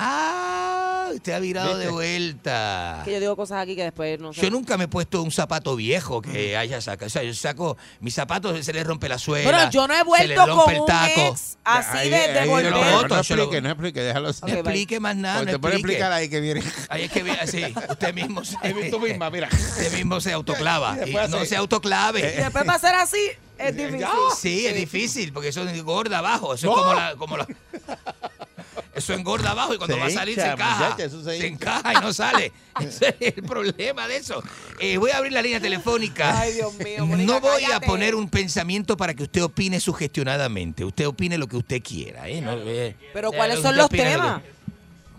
S4: ah, usted ha virado de
S2: ¿Viste?
S4: vuelta.
S3: Que yo digo cosas aquí que después no sé.
S4: Yo nunca me he puesto un zapato viejo que haya sacado. O sea, yo saco mis zapatos, se le rompe la suela.
S3: Pero yo no he
S4: se le
S3: vuelto
S4: rompe
S3: con
S4: el
S3: un
S4: taco.
S3: ex así
S2: Ahí-
S3: de,
S2: ahí
S3: de
S2: lo
S3: volver.
S2: No
S4: yo lo-
S2: explique, no explique, déjalo así.
S4: No
S3: bye.
S4: explique más nada,
S2: Porque
S4: no
S2: te puede explicar ahí que viene.
S4: Ahí es que ve así, usted mismo [laughs] se,
S2: Ahí tú misma, mira. [laughs]
S4: usted mismo se autoclava.
S2: Y
S4: Y no se autoclave.
S3: Y después va a ser así, es difícil.
S4: Sí, es difícil, porque eso engorda abajo. Eso
S2: No.
S4: es como la, como la- [laughs] Eso engorda abajo y cuando
S2: Se
S4: va a salir
S2: hincha,
S4: se encaja.
S2: muchacha, eso se
S4: encaja y no sale. [laughs] Ese es el problema de eso. Eh, voy a abrir la línea telefónica.
S3: Ay, Dios mío, Mónica,
S4: no voy a poner un pensamiento para que usted opine sugestionadamente. Usted opine lo que usted quiera. ¿eh? No, eh,
S3: Pero
S4: eh,
S3: ¿cuáles
S4: usted
S3: son los
S4: lo que-
S3: temas?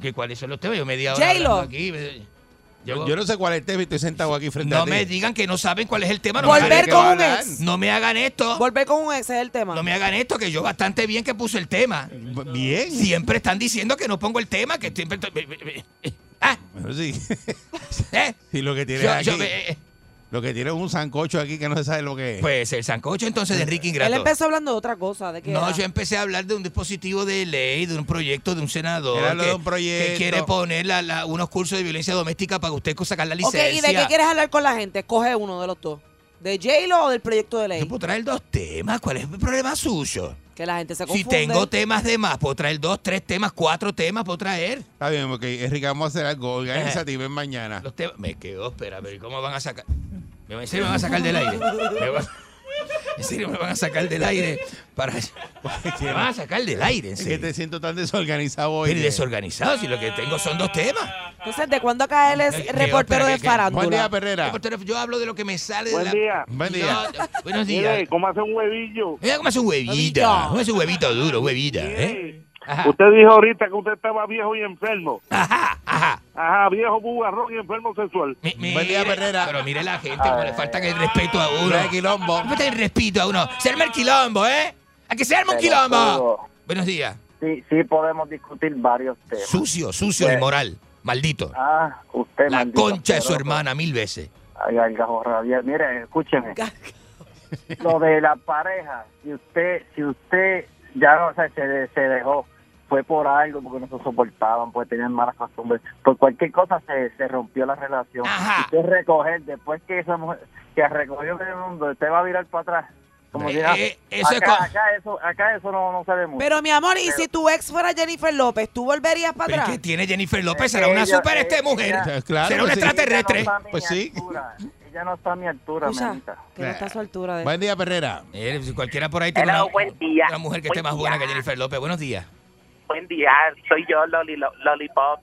S4: ¿Qué, ¿Cuáles son los temas? Yo media hora aquí. Yo,
S2: Yo no sé cuál es el tema y estoy sentado aquí frente
S4: no
S2: a ti.
S4: me digan que no saben cuál es el tema. No
S3: Volver
S4: hagan,
S2: ¿qué
S3: con un ex.
S4: no me hagan esto.
S3: Volver con un ex es el tema.
S4: No me hagan esto, que yo bastante bien que puse el tema.
S2: Bien.
S4: Siempre están diciendo que no pongo el tema, que siempre... Ah,
S2: Bueno, sí. [laughs]
S4: ¿eh? [laughs]
S2: Y lo que tiene
S4: Yo-
S2: aquí,
S4: yo- eh,
S2: lo que tiene es un sancocho aquí que no se sabe lo que es.
S4: pues el sancocho entonces de Enrique
S3: Él
S4: Ingrato.
S3: empezó hablando de otra cosa. ¿De qué
S4: No,
S3: era?
S4: yo empecé a hablar de un dispositivo de ley, de un proyecto de un senador
S2: Era lo
S4: que,
S2: de un proyecto.
S4: que quiere poner la- la- unos cursos de violencia doméstica para usted sacar la
S3: Ok,
S4: licencia.
S3: ¿y de qué quieres hablar con la gente? Coge uno de los dos. ¿De J-Lo o del proyecto de ley?
S4: Yo puedo traer dos temas. ¿Cuál es el problema suyo?
S3: Que la gente se
S4: Si
S3: confunde.
S4: tengo temas de más, puedo traer dos, tres temas, cuatro temas, puedo traer.
S2: Está bien, porque Enrique, vamos a hacer algo. Organízate y ven mañana.
S4: Los temas. Me quedo, espera, pero ¿cómo van a sacar? ¿Me- ¿En serio me van a sacar del aire? ¿Me van- ¿En serio me van a sacar del aire? Para... [laughs] Me van a sacar del aire, en
S2: Es que
S4: serio.
S2: te siento tan desorganizado hoy.
S4: Pero
S2: que-
S4: desorganizado, si lo que tengo son dos temas.
S3: Entonces, ¿de cuándo acá él es
S4: Eh,
S3: reportero de farándula?
S2: Buen día, Perrera.
S4: Yo hablo de lo que me sale de
S5: Buen
S4: la...
S5: día.
S2: Buen día.
S4: No, buenos días.
S5: Mire, ¿cómo hace un huevillo?
S4: Mira cómo hace un huevito. ¿Cómo hace un huevito duro, huevita? ¿eh?
S5: Usted dijo ahorita que usted estaba viejo y enfermo.
S4: Ajá, ajá.
S5: Ajá, viejo bugarrón y enfermo sexual.
S4: Mi-
S2: Buen día, Perrera.
S4: Pero mire la gente, como le faltan el respeto a uno.
S2: No hay quilombo.
S4: Le falta el respeto a uno. Se arma el quilombo, ¿eh? A que se arma un quilombo.
S12: Hugo,
S4: Buenos días.
S12: Sí, sí podemos discutir varios temas.
S4: Sucio, sucio
S12: Pues-
S4: inmoral. Maldito.
S12: Ah, usted
S4: La
S12: maldito
S4: concha de su hermana mil veces.
S12: Ay, ay, gajo rabia. Mire, escúcheme. Lo de la pareja, si usted, si usted ya no sé, se, se dejó, fue por algo, porque no se soportaban, porque tenían malas costumbres, por cualquier cosa se, se rompió la relación.
S4: Ajá.
S12: Y usted recoger, después que esa mujer, que recogió el mundo, usted va a virar para atrás. Como
S4: Eh,
S12: nada.
S4: eh, eso es
S12: acá, eso, acá eso no, no se ve mucho.
S3: Pero, mi amor, ¿y si tu ex fuera Jennifer López, tú volverías para atrás?
S4: que tiene Jennifer López, será una
S12: ella-
S4: super este
S12: ella-
S4: mujer.
S2: Eh, claro,
S4: será una
S2: pues sí.
S4: extraterrestre.
S12: Ella no está a mi
S2: Pues sí.
S12: altura. Ella no está a mi altura, mamita.
S3: que no está a su altura. De...
S2: Buen día, Perrera.
S4: Eh, si cualquiera por ahí tiene
S6: Hello,
S4: una,
S6: buen día.
S4: una mujer que esté más buena que Jennifer López. Buenos días.
S6: Buen día, soy yo, Loli, Lo- Lollipop.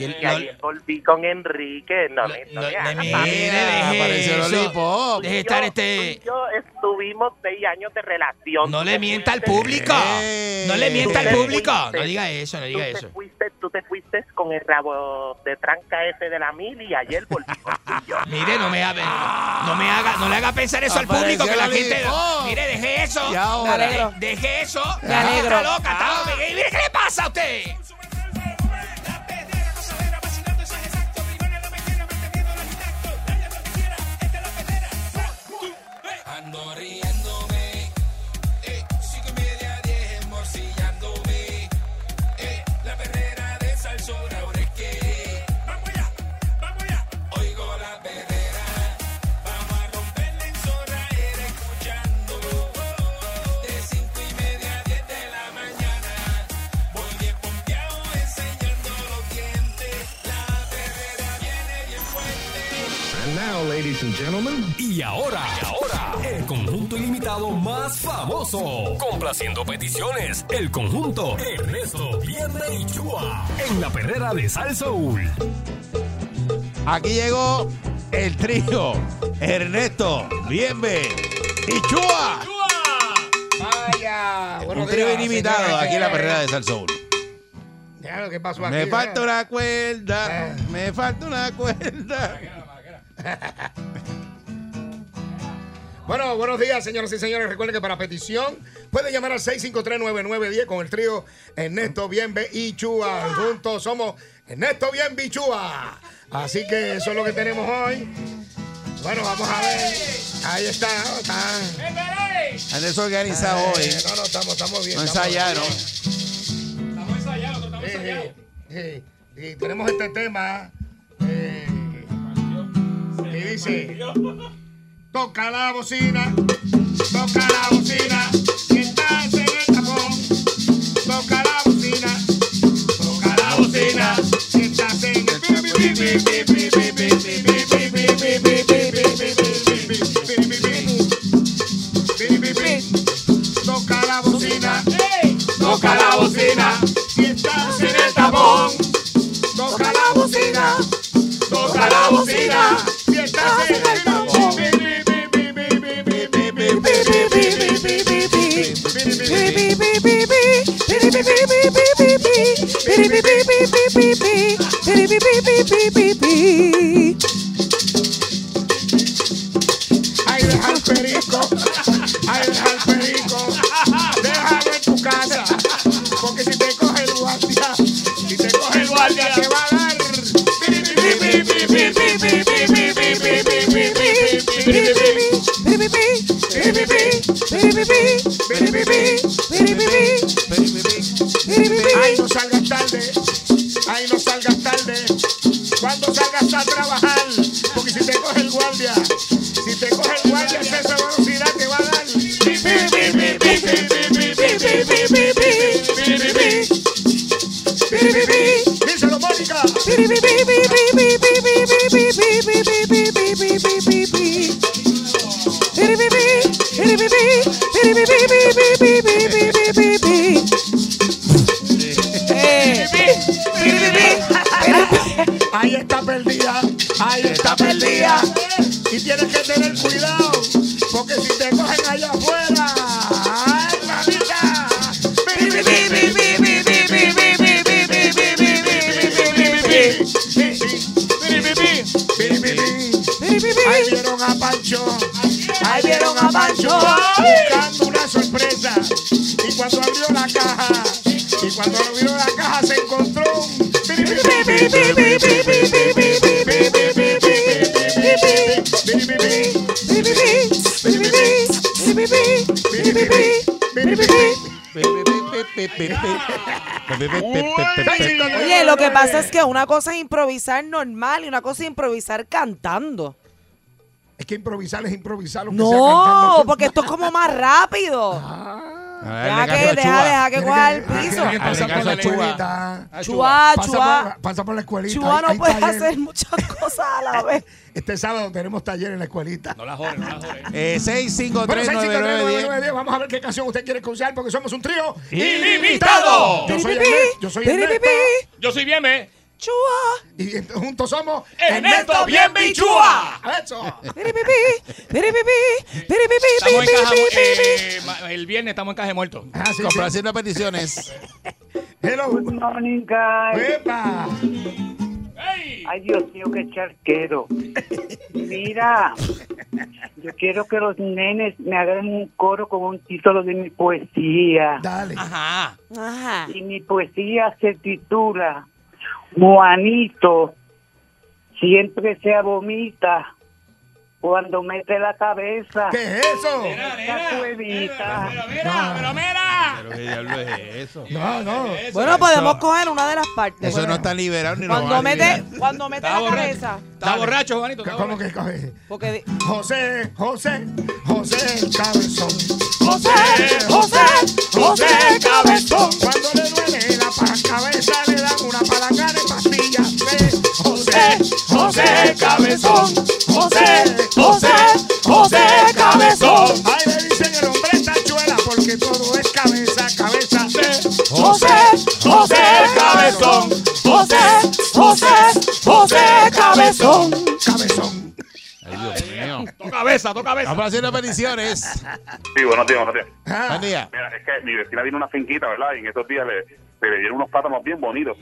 S4: Y el-
S6: Y ayer volví con Enrique. No, me- no, hagas
S4: mire, deje
S2: apareció
S4: eso. Deje
S6: Yo-
S4: estar
S6: tú
S4: este...
S6: y Yo estuvimos seis años de relación.
S4: No le mienta al público.
S2: Eh.
S4: No le mienta al público.
S6: fuiste.
S4: No diga eso, no diga
S6: tú
S4: eso.
S6: Te fuiste, tú te fuiste con el rabo de tranca ese de la mil y ayer volví contigo. [laughs]
S4: Mire, no me haga, no me haga, no le haga pensar eso al público que la gente. Mire, deje eso.
S2: Y ahora.
S3: Me alegro.
S4: Deje eso.
S3: Me alegro.
S4: Está loca, está loca. Mire, ¿qué le pasa a usted?
S1: Ando riéndome. Eh, cinco y media, diez, morcillándome. Eh, la perrera de Salsón, ahora es que. Vamos allá, vamos allá. Oigo la perrera. Vamos a romperla en zorra, era escuchando. De cinco y media a diez de la mañana. Voy bien pompeado, enseñando los dientes. La perrera viene bien fuerte.
S8: And now, ladies and gentlemen. Y ahora, y ahora, el conjunto ilimitado más famoso. Complaciendo peticiones, el conjunto Ernesto Vierne y Chua. En la perrera de Sal Soul.
S2: Aquí llegó el trío Ernesto, Bienve y Chua.
S15: Vaya.
S2: Un trío ilimitado aquí en la perrera de Salsoul.
S15: Ya, ¿qué pasó aquí?
S2: Me
S15: eh?
S2: falta una cuerda,
S15: Eh.
S2: me falta una cuerda. [laughs]
S15: Bueno, buenos días, señoras y señores. Recuerden que para petición pueden llamar al 6539910 con el trío Ernesto Bienve y Chua. Juntos somos Ernesto Bienve y Chua. Así que eso es lo que tenemos hoy. Bueno, vamos a ver. Ahí está. está.
S2: Han desorganizado
S15: Eh,
S2: hoy.
S15: No, no, estamos, estamos bien.
S2: No ensayaron.
S15: Estamos ensayados, estamos ensayados. Y tenemos este tema. eh, y dice: Toca la bocina, toca la bocina, que estás en el tapón. Toca la bocina, toca la bocina, que estás en el Toca la bocina, toca la bocina, si estás en el tapón. Toca la bocina, toca la bocina, Ahí deja el perico, ahí deja el perico, déjalo en tu casa, cuando cuando abrió la caja se encontró
S3: Oye, lo que pasa es que una cosa es improvisar normal y una cosa es improvisar cantando.
S15: Es que improvisar es improvisar lo que sea cantando.
S3: No, porque esto es como más rápido. Deja que, deja, deja que coja el piso.
S15: Pasar por la escuelita.
S3: Chua,
S15: Pasa
S3: chua.
S15: por, pasa por la escuelita.
S3: Chua no puede
S15: taller.
S3: hacer muchas [laughs] cosas a la vez.
S15: Este sábado tenemos taller en la escuelita.
S4: No la jodes, no la jodes.
S2: Eh,
S15: Bueno,
S2: 6539910.
S15: 6539910. Vamos a ver qué canción usted quiere escuchar porque somos un trío
S4: ¡Ilimitado!
S15: Yo soy. Yo soy Ernesto.
S3: Chua.
S15: Y juntos somos
S4: Ernesto Bien Bichúa.
S15: Eso.
S4: Estamos en caja, mu- eh, ma- el viernes estamos en caja de muertos.
S15: Ah, sí, sí.
S2: Complaciendo peticiones. [laughs]
S15: Hello.
S16: Good morning, guys.
S15: Epa.
S16: Ay, Dios mío, qué charquero. Mira, yo quiero que los nenes me hagan un coro con un título de mi poesía.
S15: Dale.
S4: Ajá.
S3: Ajá.
S16: Y mi poesía se titula Juanito siempre se vomita cuando mete la cabeza
S15: ¿Qué es eso?
S16: en esa cuevita.
S4: Mira, pero mira.
S2: ¿Pero qué diablo es eso?
S15: No, no.
S3: Bueno, podemos coger una de las partes.
S2: Eso no está liberado ni lo
S3: Cuando
S2: a
S3: mete,
S2: liberar.
S3: cuando mete la
S4: borracho.
S3: cabeza.
S4: Estaba borracho, Juanito.
S15: ¿Cómo
S4: borracho.
S15: que coge?
S3: Porque
S15: José, José, José Cabezón.
S3: José, José, José Cabezón.
S15: Cuando le duele la cabeza le dan una palanca de pastillas. José,
S4: José Cabezón.
S15: José,
S3: José, José Cabezón.
S15: Ay, le dicen el hombre tachuela porque todo es cabeza, cabeza.
S3: José, José Cabezón. José, José, José Cabezón.
S15: Cabezón.
S2: Ay, Dios mío.
S4: Tu cabeza, tu cabeza.
S2: Complaciendo peticiones.
S11: Sí, buenos días, buenos días.
S15: Ah,
S2: Buen día.
S11: Mira, es que mi vecina tiene una finquita, ¿verdad? Y en estos días le, le dieron unos plátanos bien bonitos.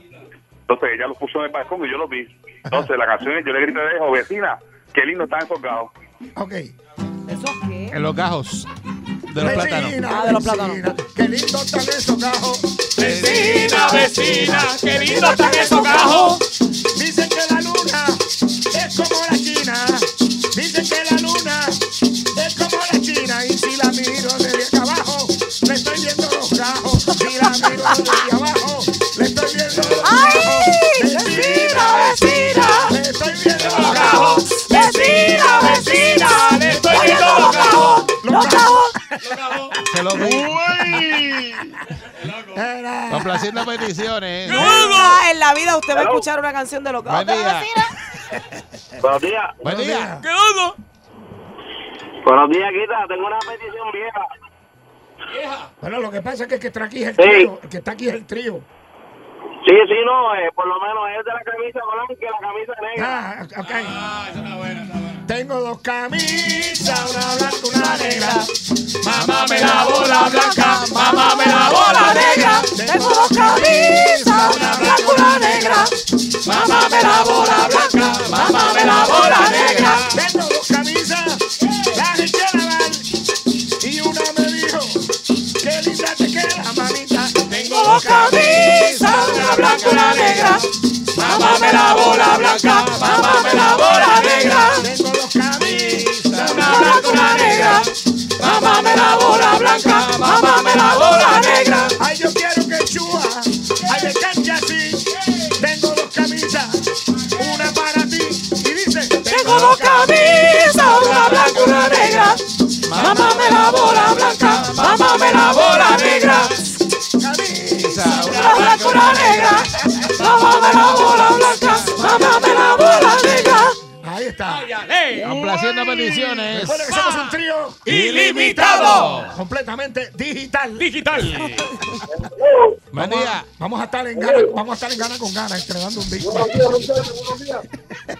S11: Entonces ella los puso en el balcón y yo los vi. Entonces la canción es, yo le grité de lejos, vecina, qué lindo están esos gajos.
S15: ok.
S3: ¿Eso qué?
S2: En los gajos de los plátanos.
S15: Vecina,
S3: Ah, de los plátanos.
S15: vecina, Qué lindo están esos gajos.
S4: Vecina, vecina, qué lindo están esos gajos.
S15: Dicen que la luna es como la China. Dicen que la luna es como la China. Y si la miro desde acá abajo, le estoy viendo los gajos. Si la miro desde abajo, le estoy viendo los gajos.
S2: Se lo vi.
S15: Era-
S2: Complaciendo peticiones.
S3: Nunca en la vida usted va a escuchar una canción de lo que
S2: Buen día. [laughs]
S11: Buenos días.
S2: Buen día.
S4: ¿Qué loco?
S11: Buenos días, Quita. Tengo una petición vieja.
S15: Bueno, lo que pasa es que el que está aquí es el
S11: Sí.
S15: trío. El que está aquí es el trío.
S11: Sí, sí, no, eh, por lo menos es de la camisa blanca y la camisa negra.
S15: Ah, ok.
S4: Ah, esa está buena, está buena.
S15: Tengo dos camisas, una blanca, una negra.
S4: Mamá me la bola blanca, mamá me la bola negra.
S3: Tengo dos camisas, una blanca una negra.
S4: Mamá me la bola blanca, mamá me la bola negra.
S15: Tengo dos camisas, las eché a lavar. Y una me dijo, qué linda te queda, mamita.
S4: Tengo dos camisas, una blanca una negra. Mamá me la bola blanca, mamá me la bola negra. Una negra. Mamá me la bola blanca, mamá me la bola negra.
S15: Ay, yo quiero que chua, ay, me cante así. Tengo dos camisas, una para ti. Y dice,
S3: Tengo dos camisas, una blanca y una negra.
S4: Mamá me la bola blanca, mamá me la bola negra.
S15: camisa,
S3: Una blanca una negra. Mamá me la bola blanca, mamá me la bola negra.
S15: está.
S2: Complaciendo peticiones.
S15: Recuerda que somos un trío
S2: Ilimitado.
S15: Completamente digital.
S4: Digital. [laughs]
S2: Buen día.
S15: Vamos a estar en gana, vamos a estar en gana con gana, estrenando un disco.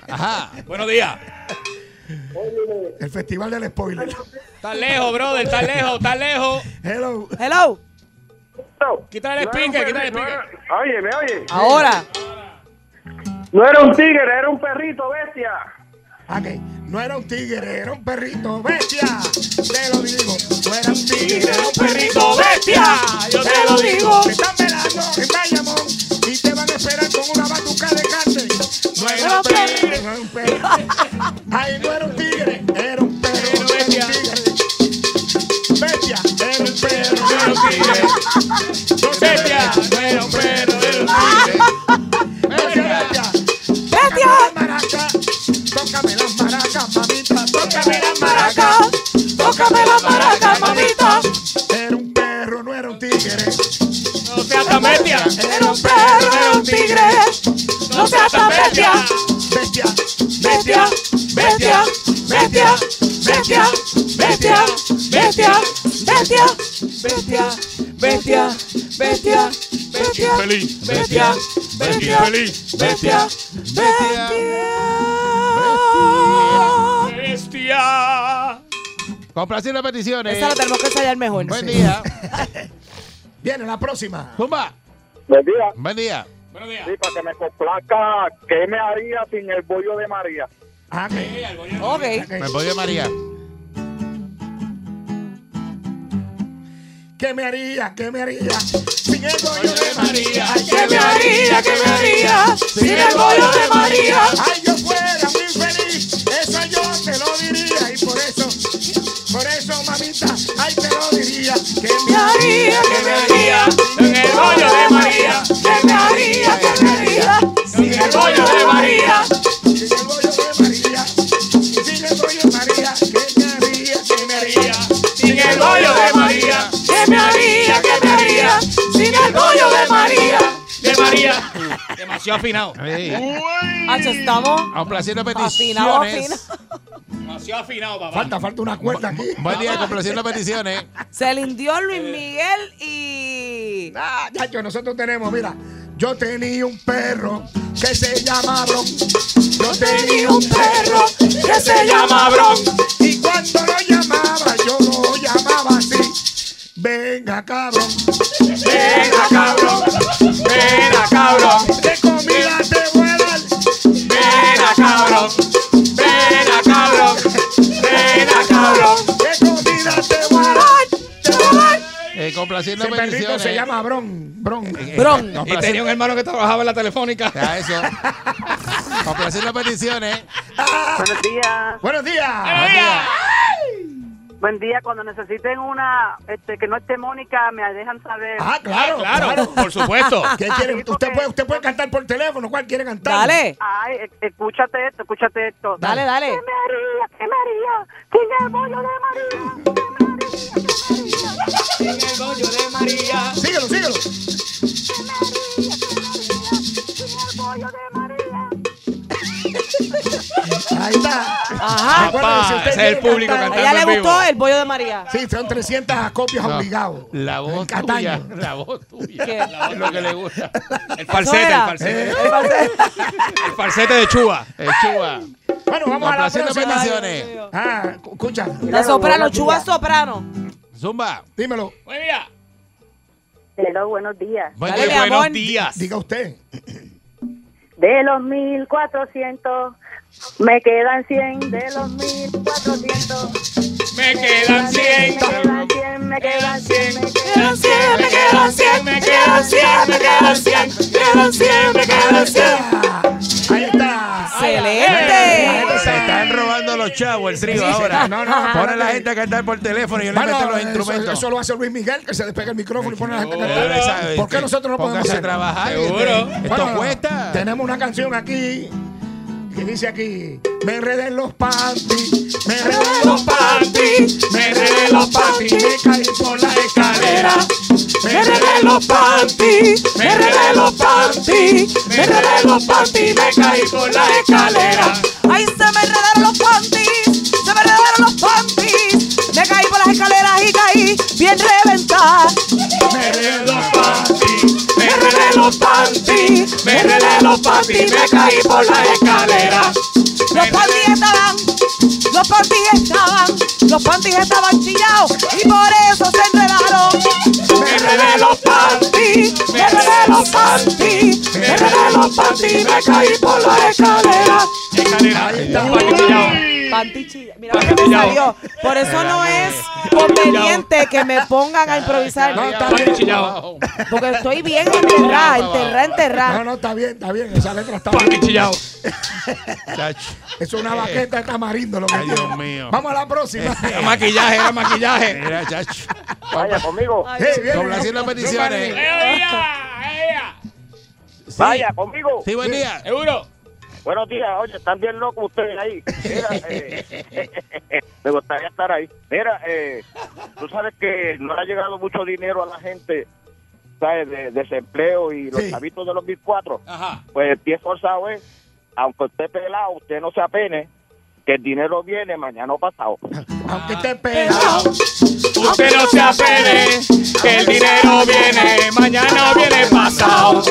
S2: Ajá.
S4: Buenos días.
S15: El festival del spoiler.
S4: Estás lejos, brother. Estás lejos, estás lejos.
S15: Hello.
S3: Hello.
S4: Quítale el speaker, quítale el speaker.
S5: Oye, ¿me oye?
S3: Ahora.
S5: No era un tigre, era un perrito bestia.
S15: Ok, no era un tigre, era un perrito bestia. Te lo digo, no era un tigre, era un perrito bestia. Yo te lo digo. Te están velando en Bayamón y te van a esperar con una batuca de carne. No era un perro, no era un perro. Ay, no era un tigre, era un perro, no era un tigre. Bestia, era un perro, no era un tigre. Bestia, no era un perro, Tócame las maracas, mamita. Era un perro, no era un tigre.
S4: No seas tan bestia.
S15: Era un perro, era un tigre. No seas tan bestia. Bestia, bestia, bestia, bestia, bestia, bestia, bestia, bestia, bestia, bestia, bestia, bestia,
S4: Feliz.
S15: bestia, bestia,
S4: Feliz.
S15: bestia,
S4: Bestia.
S2: Complaciendo peticiones.
S3: Esa la tenemos que ensayar mejor.
S2: Buen día. [laughs]
S15: Viene la próxima.
S2: Zumba.
S5: Buen día.
S2: Buen día.
S4: Buenos días.
S5: Sí, para que me complazca, ¿qué me haría sin el bollo de María?
S15: Ah, ok.
S3: Ok.
S2: Me voy de María.
S15: ¿Qué me haría? ¿Qué me haría? Sin el bollo de María.
S1: Ay, ¿qué me haría? ¿Qué me haría? Sin el bollo de María.
S15: Ay, yo fuera muy feliz. Eso yo te lo diría. Y por eso, por eso, mamita, ay, te lo diría. ¿Qué me haría? ¿Qué me haría?
S1: Sin el bollo de María. ¿Qué me haría? ¿Qué me haría? Sin el bollo de María.
S15: Sin el bollo de María. Sin el bollo de María.
S1: De María. De.
S4: De. Demasiado afinado.
S2: Sí.
S3: Hacho, estamos
S2: Complaciendo
S3: afinados,
S2: peticiones.
S3: afinados.
S4: Demasiado afinado, papá.
S15: Falta, falta una cuerda aquí.
S2: Buen día, complaciendo peticiones.
S3: Se lindió Luis Miguel y.
S15: Ah, chacho, nosotros tenemos, mira, yo tenía un perro que se llama Bron. Yo tenía un perro que se llama Bron. Y cuando lo llamaba, yo lo llamaba así. Venga, cabrón. Venga, cabrón.
S1: Venga, cabrón.
S15: De comida te voy a dar.
S1: Venga, cabrón. Venga, cabrón. Venga, cabrón.
S15: De comida te voy a dar. Te voy a dar.
S2: Eh, complaciendo
S15: Ese perrito
S2: peticiones.
S15: se llama Bron. Bron.
S3: Bron.
S4: Y tenía un hermano que trabajaba en la telefónica.
S2: Ya, eso. [laughs] complaciendo peticiones.
S16: Buenos días.
S15: Buenos días.
S2: Buen día.
S16: Buen día. Cuando necesiten una este, que no esté Mónica, me dejan saber.
S15: Ah, claro,
S4: Claro, por supuesto. [laughs]
S15: ¿Qué quiere? Usted puede, usted puede cantar por teléfono. ¿Cuál quiere cantar?
S3: Dale,
S16: Ay, e- escúchate esto, escúchate esto.
S3: dale, dale.
S16: ¿Qué me haría? ¿Qué me haría? Sin el bollo de María. ¿Qué me haría? ¿Qué me haría?
S1: Sin el bollo de María.
S15: Síguelo, síguelo.
S16: Sin el bollo de María.
S15: Ahí está.
S3: Ajá.
S15: Recuerden, si usted
S4: ese es el
S15: quiere
S4: público
S15: cantar-
S3: A ella le
S4: vivo.
S3: gustó el bollo de María.
S15: Sí, son 300 copias
S2: No,
S15: obligados.
S2: La voz tuya. La voz tuya.
S3: ¿Qué?
S2: Es lo que le gusta.
S4: El falsete, el
S3: era?
S4: falsete.
S15: Eh.
S4: El falsete de Chuba.
S2: El chuba.
S15: Bueno, vamos a la
S2: Complaciendo
S15: próxima.
S2: peticiones.
S15: Ah, cu- escucha.
S3: La soprano, chuba soprano.
S2: Zumba.
S15: Dímelo.
S4: Buen día.
S16: Hello, buenos días.
S2: Buen
S3: Dale,
S2: día.
S3: mi amor.
S4: Buenos días.
S15: Diga usted.
S16: De los 1400, me quedan 100. De los 1400,
S4: Me quedan 100.
S16: me quedan 100, me quedan 100, me
S1: quedan 100, me quedan 100, me quedan 100, me quedan 100, me quedan 100, me quedan 100.
S15: Ahí está.
S3: Excelente.
S2: Se están robando los chavos el trío ahora.
S15: No, no,
S2: Pone a la gente a cantar por teléfono y yo le
S15: Bueno,
S2: meto los instrumentos.
S15: eso lo hace Luis Miguel, que se despega el micrófono y pone a la gente a cantar. ¿Por qué nosotros no podemos hacerlo?
S2: trabajar.
S4: Seguro.
S2: Esto
S15: Bueno,
S2: cuesta.
S15: Tenemos una canción aquí que dice aquí, me enredé en los panties, me enredé en los panties, me enredé en los panties, me caí por la escalera. Me enredé en los panties, me enredé en los panties, me enredé en los panties, me caí por la escalera.
S3: Ahí se me enredaron los
S1: panties, se me enredaron los panties, me caí por
S3: las escaleras y caí bien reventada.
S4: Me enredé en los panties.
S3: Métele los panties, métele los panties, me caí por
S1: la escalera.
S3: Los panties estaban, los panties estaban, los panties estaban chillados y por eso se enredaron.
S1: Métele los panties, métele los panties, métele los panties, me caí por la escalera.
S4: Escalera.
S3: Chillados. Mira lo que me salió. Por eso no es conveniente que me pongan a improvisar.
S15: No, está bien.
S3: Porque estoy bien enterrada, enterrada, enterrada.
S15: No, no, está bien, está bien. Esa letra está bien.
S4: chillao.
S2: Chacho.
S15: Es una baqueta de tamarindo lo que
S2: Ay,
S15: tiene.
S2: Dios mío.
S15: Vamos a la próxima. [laughs]
S4: Era maquillaje, era maquillaje.
S2: Mira, chacho.
S12: Vaya conmigo.
S15: Hey, viene,
S2: Complaciendo peticiones.
S12: Vaya conmigo.
S2: Sí, buen día.
S4: Seguro.
S12: Buenos días, oye, están bien locos ustedes ahí. Mira, [laughs] eh, [laughs] me gustaría estar ahí. Mira, eh, tú sabes que no le ha llegado mucho dinero a la gente, ¿sabes? De desempleo y los
S15: Sí.
S12: chavitos de los 1004.
S4: Ajá.
S12: Pues el pie forzado es, aunque esté pelado, usted no se apene, que el dinero viene mañana o pasado. [laughs]
S15: Aunque esté pelado.
S4: Usted no se apene, que el dinero viene mañana o viene pasado.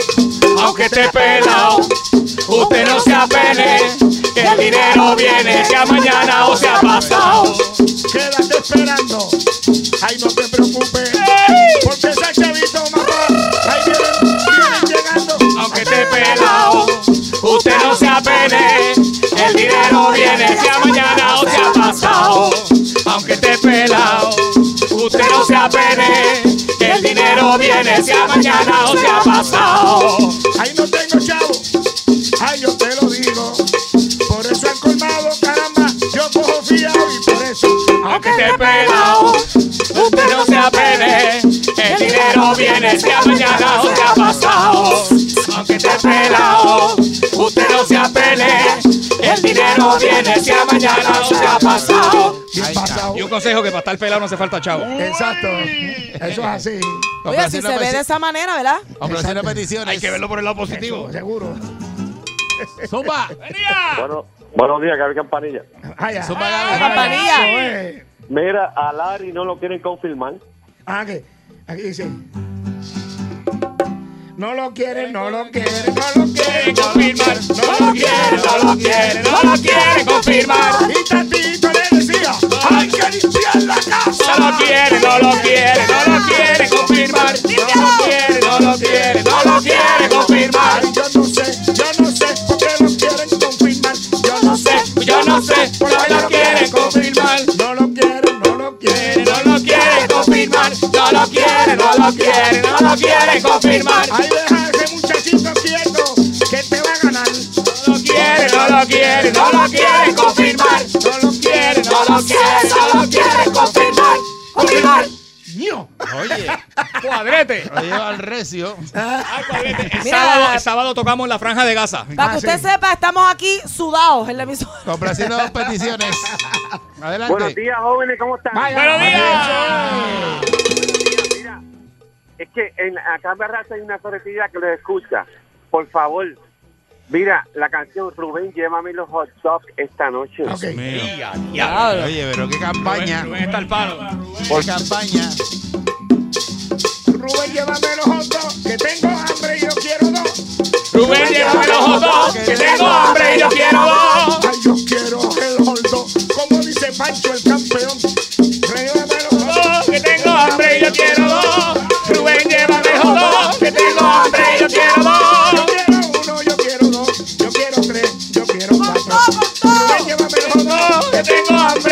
S4: Aunque esté pelado, usted no se apene, que el dinero viene sea mañana o sea pasado.
S15: Quédate esperando. Ay, no te preocupes. Porque ese chavito marrón. Ahí vienen, vienen llegando.
S4: Aunque esté pelado, usted no se apene, el dinero viene sea mañana o sea pasado. Aunque esté pelado, usted no se apene, que el dinero viene sea mañana o sea pasado.
S15: Ahí no tengo chavo. Ay, yo te lo digo. Por eso han colmado, caramba. Yo cojo fiado y por eso.
S4: Aunque esté pelado, usted no se apene, el dinero viene sea mañana o sea pasado. Aunque esté pelado, usted no se apene, el dinero viene sea mañana o sea pasado.
S15: Bien pasado.
S4: Y un consejo que para estar pelado no hace falta chavo.
S15: Exacto. Eso es así.
S3: Oye, si se ve de esa manera, ¿verdad?
S2: Complaciendo peticiones.
S4: Hay que verlo por el lado positivo.
S15: Seguro. [laughs]
S2: Zumba.
S12: Bueno, buenos días, Gaby Campanilla.
S15: Ay.
S2: Zumba, Gaby.
S3: Campanilla.
S12: Mira, a Larry no lo quieren confirmar.
S15: Ah, que aquí dice. No lo quieren, no lo quieren, no lo quieren
S4: confirmar, no lo quiere, no lo quiere, no lo quiere confirmar.
S15: Y tantito le decía, hay que limpiar la casa.
S4: No lo quiere, no lo quiere, no lo quiere confirmar. No lo quiere, no lo quiere, no lo quiere confirmar.
S15: Yo no sé, yo no sé por qué lo quieren confirmar. Yo no sé,
S4: Yo no sé por qué lo quiere confirmar.
S15: no lo
S4: confirmar. No lo quiere, no lo quiere, no lo quiere confirmar.
S15: Ay, deja ese muchachito quieto, que te va a ganar.
S4: No lo quiere, no lo quiere, no lo quiere confirmar.
S15: No lo quieren,
S4: No lo quiere, no lo quiere confirmar. Confirmar.
S15: Ño.
S2: Oye,
S4: Cuadrete.
S2: lo lleva al recio.
S4: El
S3: Mira.
S4: sábado, el sábado tocamos la franja de Gaza.
S3: Para que usted sepa, estamos aquí sudados en la emisora.
S2: Complaciendo peticiones. Adelante.
S12: días, jóvenes, ¿cómo están?
S15: Vaya,
S4: Buenos días.
S12: Mira, es que en, acá en Barraza hay una corretilla que les escucha. Por favor, mira, la canción Rubén, llévame los hot dogs esta noche.
S15: Ok.
S2: Mío.
S4: Diablo.
S2: Oye, pero qué campaña.
S4: Rubén está al palo.
S2: Por campaña.
S15: Rubén, llévame los hot dogs, que tengo hambre y yo quiero dos.
S4: Rubén, llévame los hot dogs, que tengo hambre y yo quiero dos.
S15: Ay, yo quiero el hot dog, como dice Pancho el campeón. Llévame los hot dogs.
S4: que tengo hambre y yo quiero dos. Rubén, llévame hot dog, que tengo hambre y yo quiero
S15: Yo
S4: dos.
S15: quiero uno, yo quiero dos, yo quiero tres, yo quiero cuatro. Rubén, llévame los hot dogs.
S4: Que tengo hambre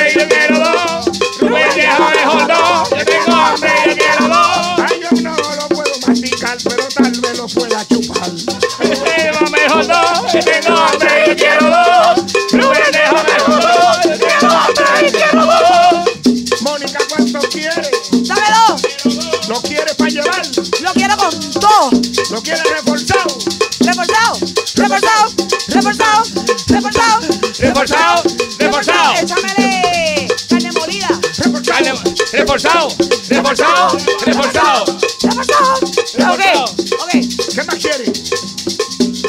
S4: Dos.
S15: ¿Lo quiere reforzado?
S3: Reforzado, reforzado, reforzado, reforzado.
S4: Reforzado, reforzado.
S3: Échamele carne molida.
S4: Carne- Reforzado, reforzado, reforzado.
S3: Reforzado.
S4: Reforzado.
S3: Ok, ok.
S15: ¿Qué más quiere?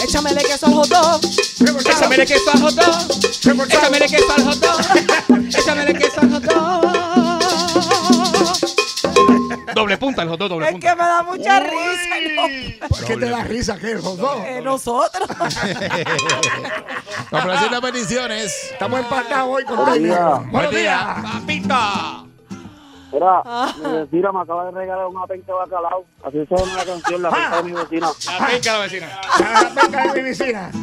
S3: Échamele queso al hot dog.
S15: Reforzado.
S4: Échamele queso al hot dog.
S15: Reforzado.
S4: Échamele queso al hot dog. [laughs] Échamele queso al hot dog. Doble punta, el hot dog doble
S3: Es
S4: punta.
S3: que me da mucha risa.
S15: ¿Por qué te da risa que los dos?
S3: Eh, nosotros. [laughs]
S2: Complaciendo peticiones.
S15: Estamos empatados hoy con
S17: Buenos.
S15: Buenos
S2: Buen día.
S15: días.
S18: ¡Papita!
S17: Mira,
S3: Ah.
S17: mi vecina me acaba de regalar una penca de bacalao. Así se llama la canción, la penca de mi vecina.
S4: La penca de la vecina.
S15: La penca de mi vecina. [laughs]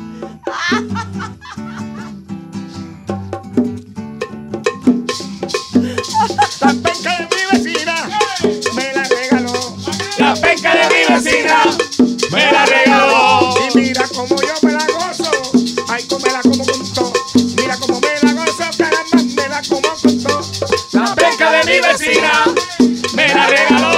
S15: La penca de mi vecina
S4: penca de mi vecina me la regaló.
S15: Y mira cómo yo me la gozo. Ay, cómo me la como con todo. Mira cómo me la gozo, caramba, me la como con todo.
S4: La penca de mi vecina me la regaló.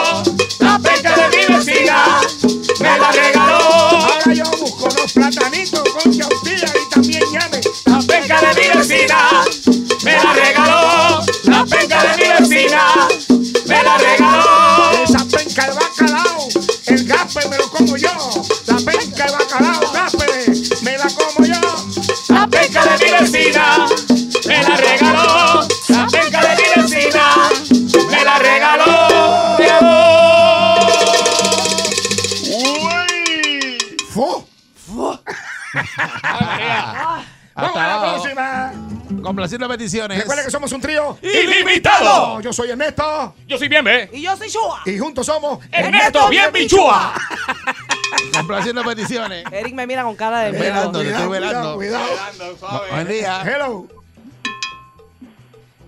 S2: Complaciendo peticiones.
S15: Recuerda que somos un trío
S4: ¡Ilimitado!
S15: Yo soy Ernesto
S4: Yo soy bien, ¿ve?
S3: Y yo soy Chua.
S15: y juntos somos
S4: Ernesto Bien Bichúa.
S2: Complaciendo peticiones.
S3: Eric me mira con cara de
S2: Estoy
S3: miedo.
S2: velando, estoy
S15: Cuidado,
S2: velando.
S15: cuidado.
S2: Buen día.
S15: Hello.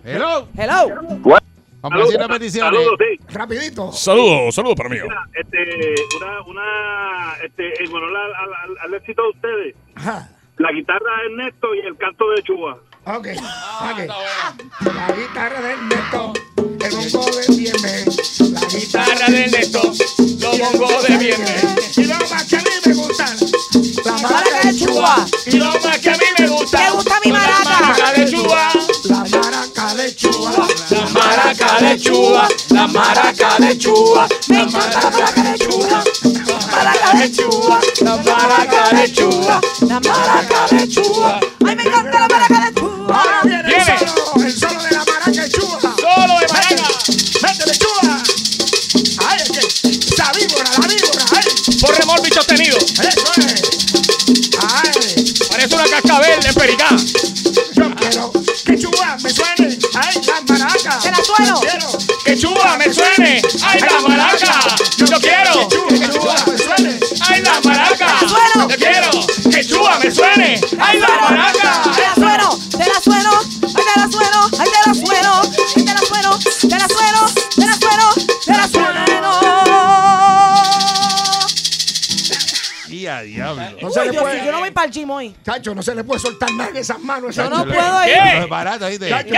S2: Hello.
S3: Hello.
S2: Complaciendo peticiones.
S19: Saludos, sí.
S15: Rapidito.
S4: Saludos, saludos para mí.
S19: Mira, este, una, una, este, en honor al, al- al- al éxito de ustedes,
S15: Ajá.
S19: la guitarra de Ernesto y el canto de Chuba.
S15: Ok. ok. La guitarra de Ernesto, el bongo de viernes. La
S4: Guitarra de Ernesto, los bongos de viernes.
S15: Y lo más que a mí me gustan, la maraca de Chua.
S4: Y lo más que a mí me gusta.
S3: ¿Te gusta mi
S4: son las
S3: maraca?
S4: de Chua.
S15: La maraca de Chua.
S4: La maraca de Chua. La maraca de Chua.
S3: Me la maraca de Chua.
S4: Maraca de Chua. La maraca de Chua.
S3: La maraca de Chua. Ay, me encanta la maraca de Chua.
S15: Solo, el solo de la maraca de Chua.
S4: Solo de maraca.
S15: Métele Chua. Ay, es que la víbora, la víbora, ay.
S4: Por remolque sostenido.
S15: Eso es. Ay,
S4: Parece una cascabel de pericá.
S15: yo quiero que Chua me suene. Ay, las maracas.
S3: Te la sueno.
S15: Quiero
S4: Que Chua me suene. ¡Ay, la maraca! Yo quiero.
S15: que Chua me suene.
S4: ¡Ay, la maraca!
S3: La.
S4: Yo quiero. Que Chua me suene. ¡Ay, la maraca!
S2: A diablo.
S15: No se
S3: Uy,
S15: le
S3: Dios,
S15: puede.
S3: si yo no voy para el gym hoy.
S15: Chacho, no se le puede soltar nada en esas manos.
S3: Yo no puedo ir.
S4: ¿Qué?
S2: No es barato, ¿viste?
S15: Chacho,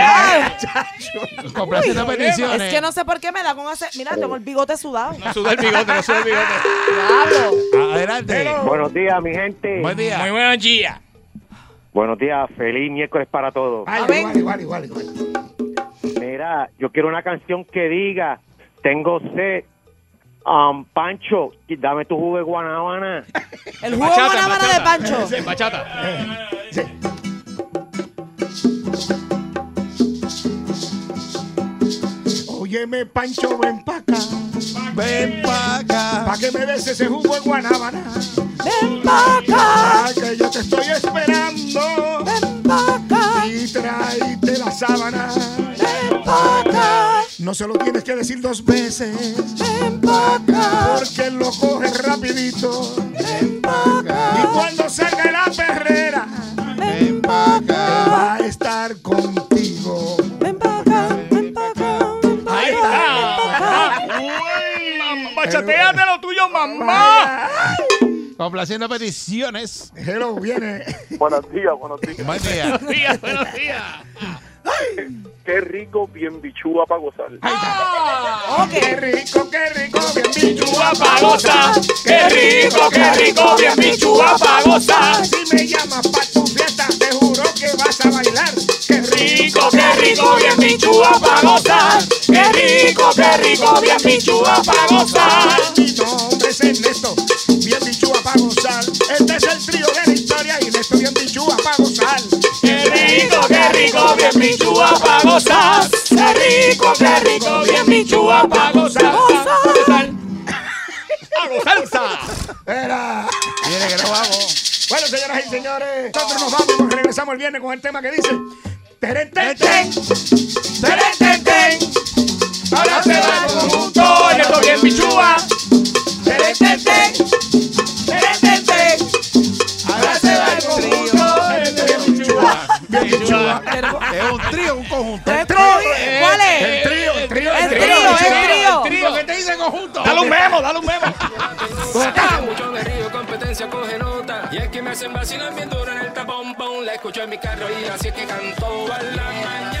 S15: chacho.
S2: Complaciendo peticiones.
S3: Es que no sé por qué me da con hacer. Mira, tengo el bigote sudado.
S4: No suda el bigote, no suda el bigote.
S3: Diablo.
S2: Adelante.
S17: Buenos días, mi gente.
S2: Buen día.
S4: Muy buenos días.
S17: Buenos días, feliz miércoles para todos.
S15: Ay,
S3: Amén.
S15: igual, igual, igual, igual.
S17: Mira, yo quiero una canción que diga, tengo sed, um, Pancho, dame tu jugo de guanábana. [laughs]
S3: El jugo de guanábana de Pancho.
S4: En bachata.
S15: Sí. Óyeme, Pancho, ven pa' acá.
S2: Ven pa' acá.
S15: Pa' que me des ese jugo de guanábana.
S3: Ven pa' acá,
S15: Ay, que yo te estoy esperando.
S3: ven pa' acá,
S15: Y tráete la sábana.
S3: ven pa' acá,
S15: No se lo tienes que decir dos veces.
S3: ven pa' acá,
S15: Porque él lo coge rapidito.
S3: ven pa' acá,
S15: Y cuando salga la perrera,
S3: ven pa'
S15: él
S3: acá,
S15: va a estar contigo.
S4: Bachateate lo tuyo, mamá.
S2: Complaciendo peticiones.
S15: Hello, viene.
S19: Buenos días, buenos días.
S2: Buen día.
S4: Buenos días, buenos días.
S19: Qué rico, bien bichúa para gozar.
S15: Qué rico, qué rico, bien bichúa
S4: pa' gozar. Qué rico, qué rico, bien bichúa pa' gozar.
S15: Si me llamas pa' tu fiesta, te juro que vas a bailar. Qué
S4: Rico, qué rico, bien bichúa pa' gozar. Qué rico, qué rico, bien bichúa pa' gozar.
S15: Mi nombre es Ernesto, bien bichúa pa' gozar. Este es el trío de la historia y Ernesto bien bichúa pa' gozar.
S4: Qué rico, qué rico, bien bichúa pa' gozar. Qué rico, qué rico, bien bichúa pa' gozar.
S19: Fuego Salsa. [laughs]
S15: Era.
S2: Mire que no vamos.
S15: Bueno, señoras y señores, nosotros nos vamos porque regresamos el viernes con el tema que dice. Teren, ten, ten.
S19: Teren, ten, ten. Ahora se va el conjunto en esto bien bichúa. Teren, ten, ten. Teren, ten, ten. Ahora se va el conjunto en esto bien bichúa.
S15: Bien bichúa.
S2: Es un trío, un conjunto.
S15: Trío. Trío
S2: que te dice conjunto.
S19: Dale un memo, dale un memo.
S1: mucho me río, competencia coge nota. Y es que me hacen vacilar bien duro en el tapón, pon. La escucho en mi carro y así es que canto a la mañana.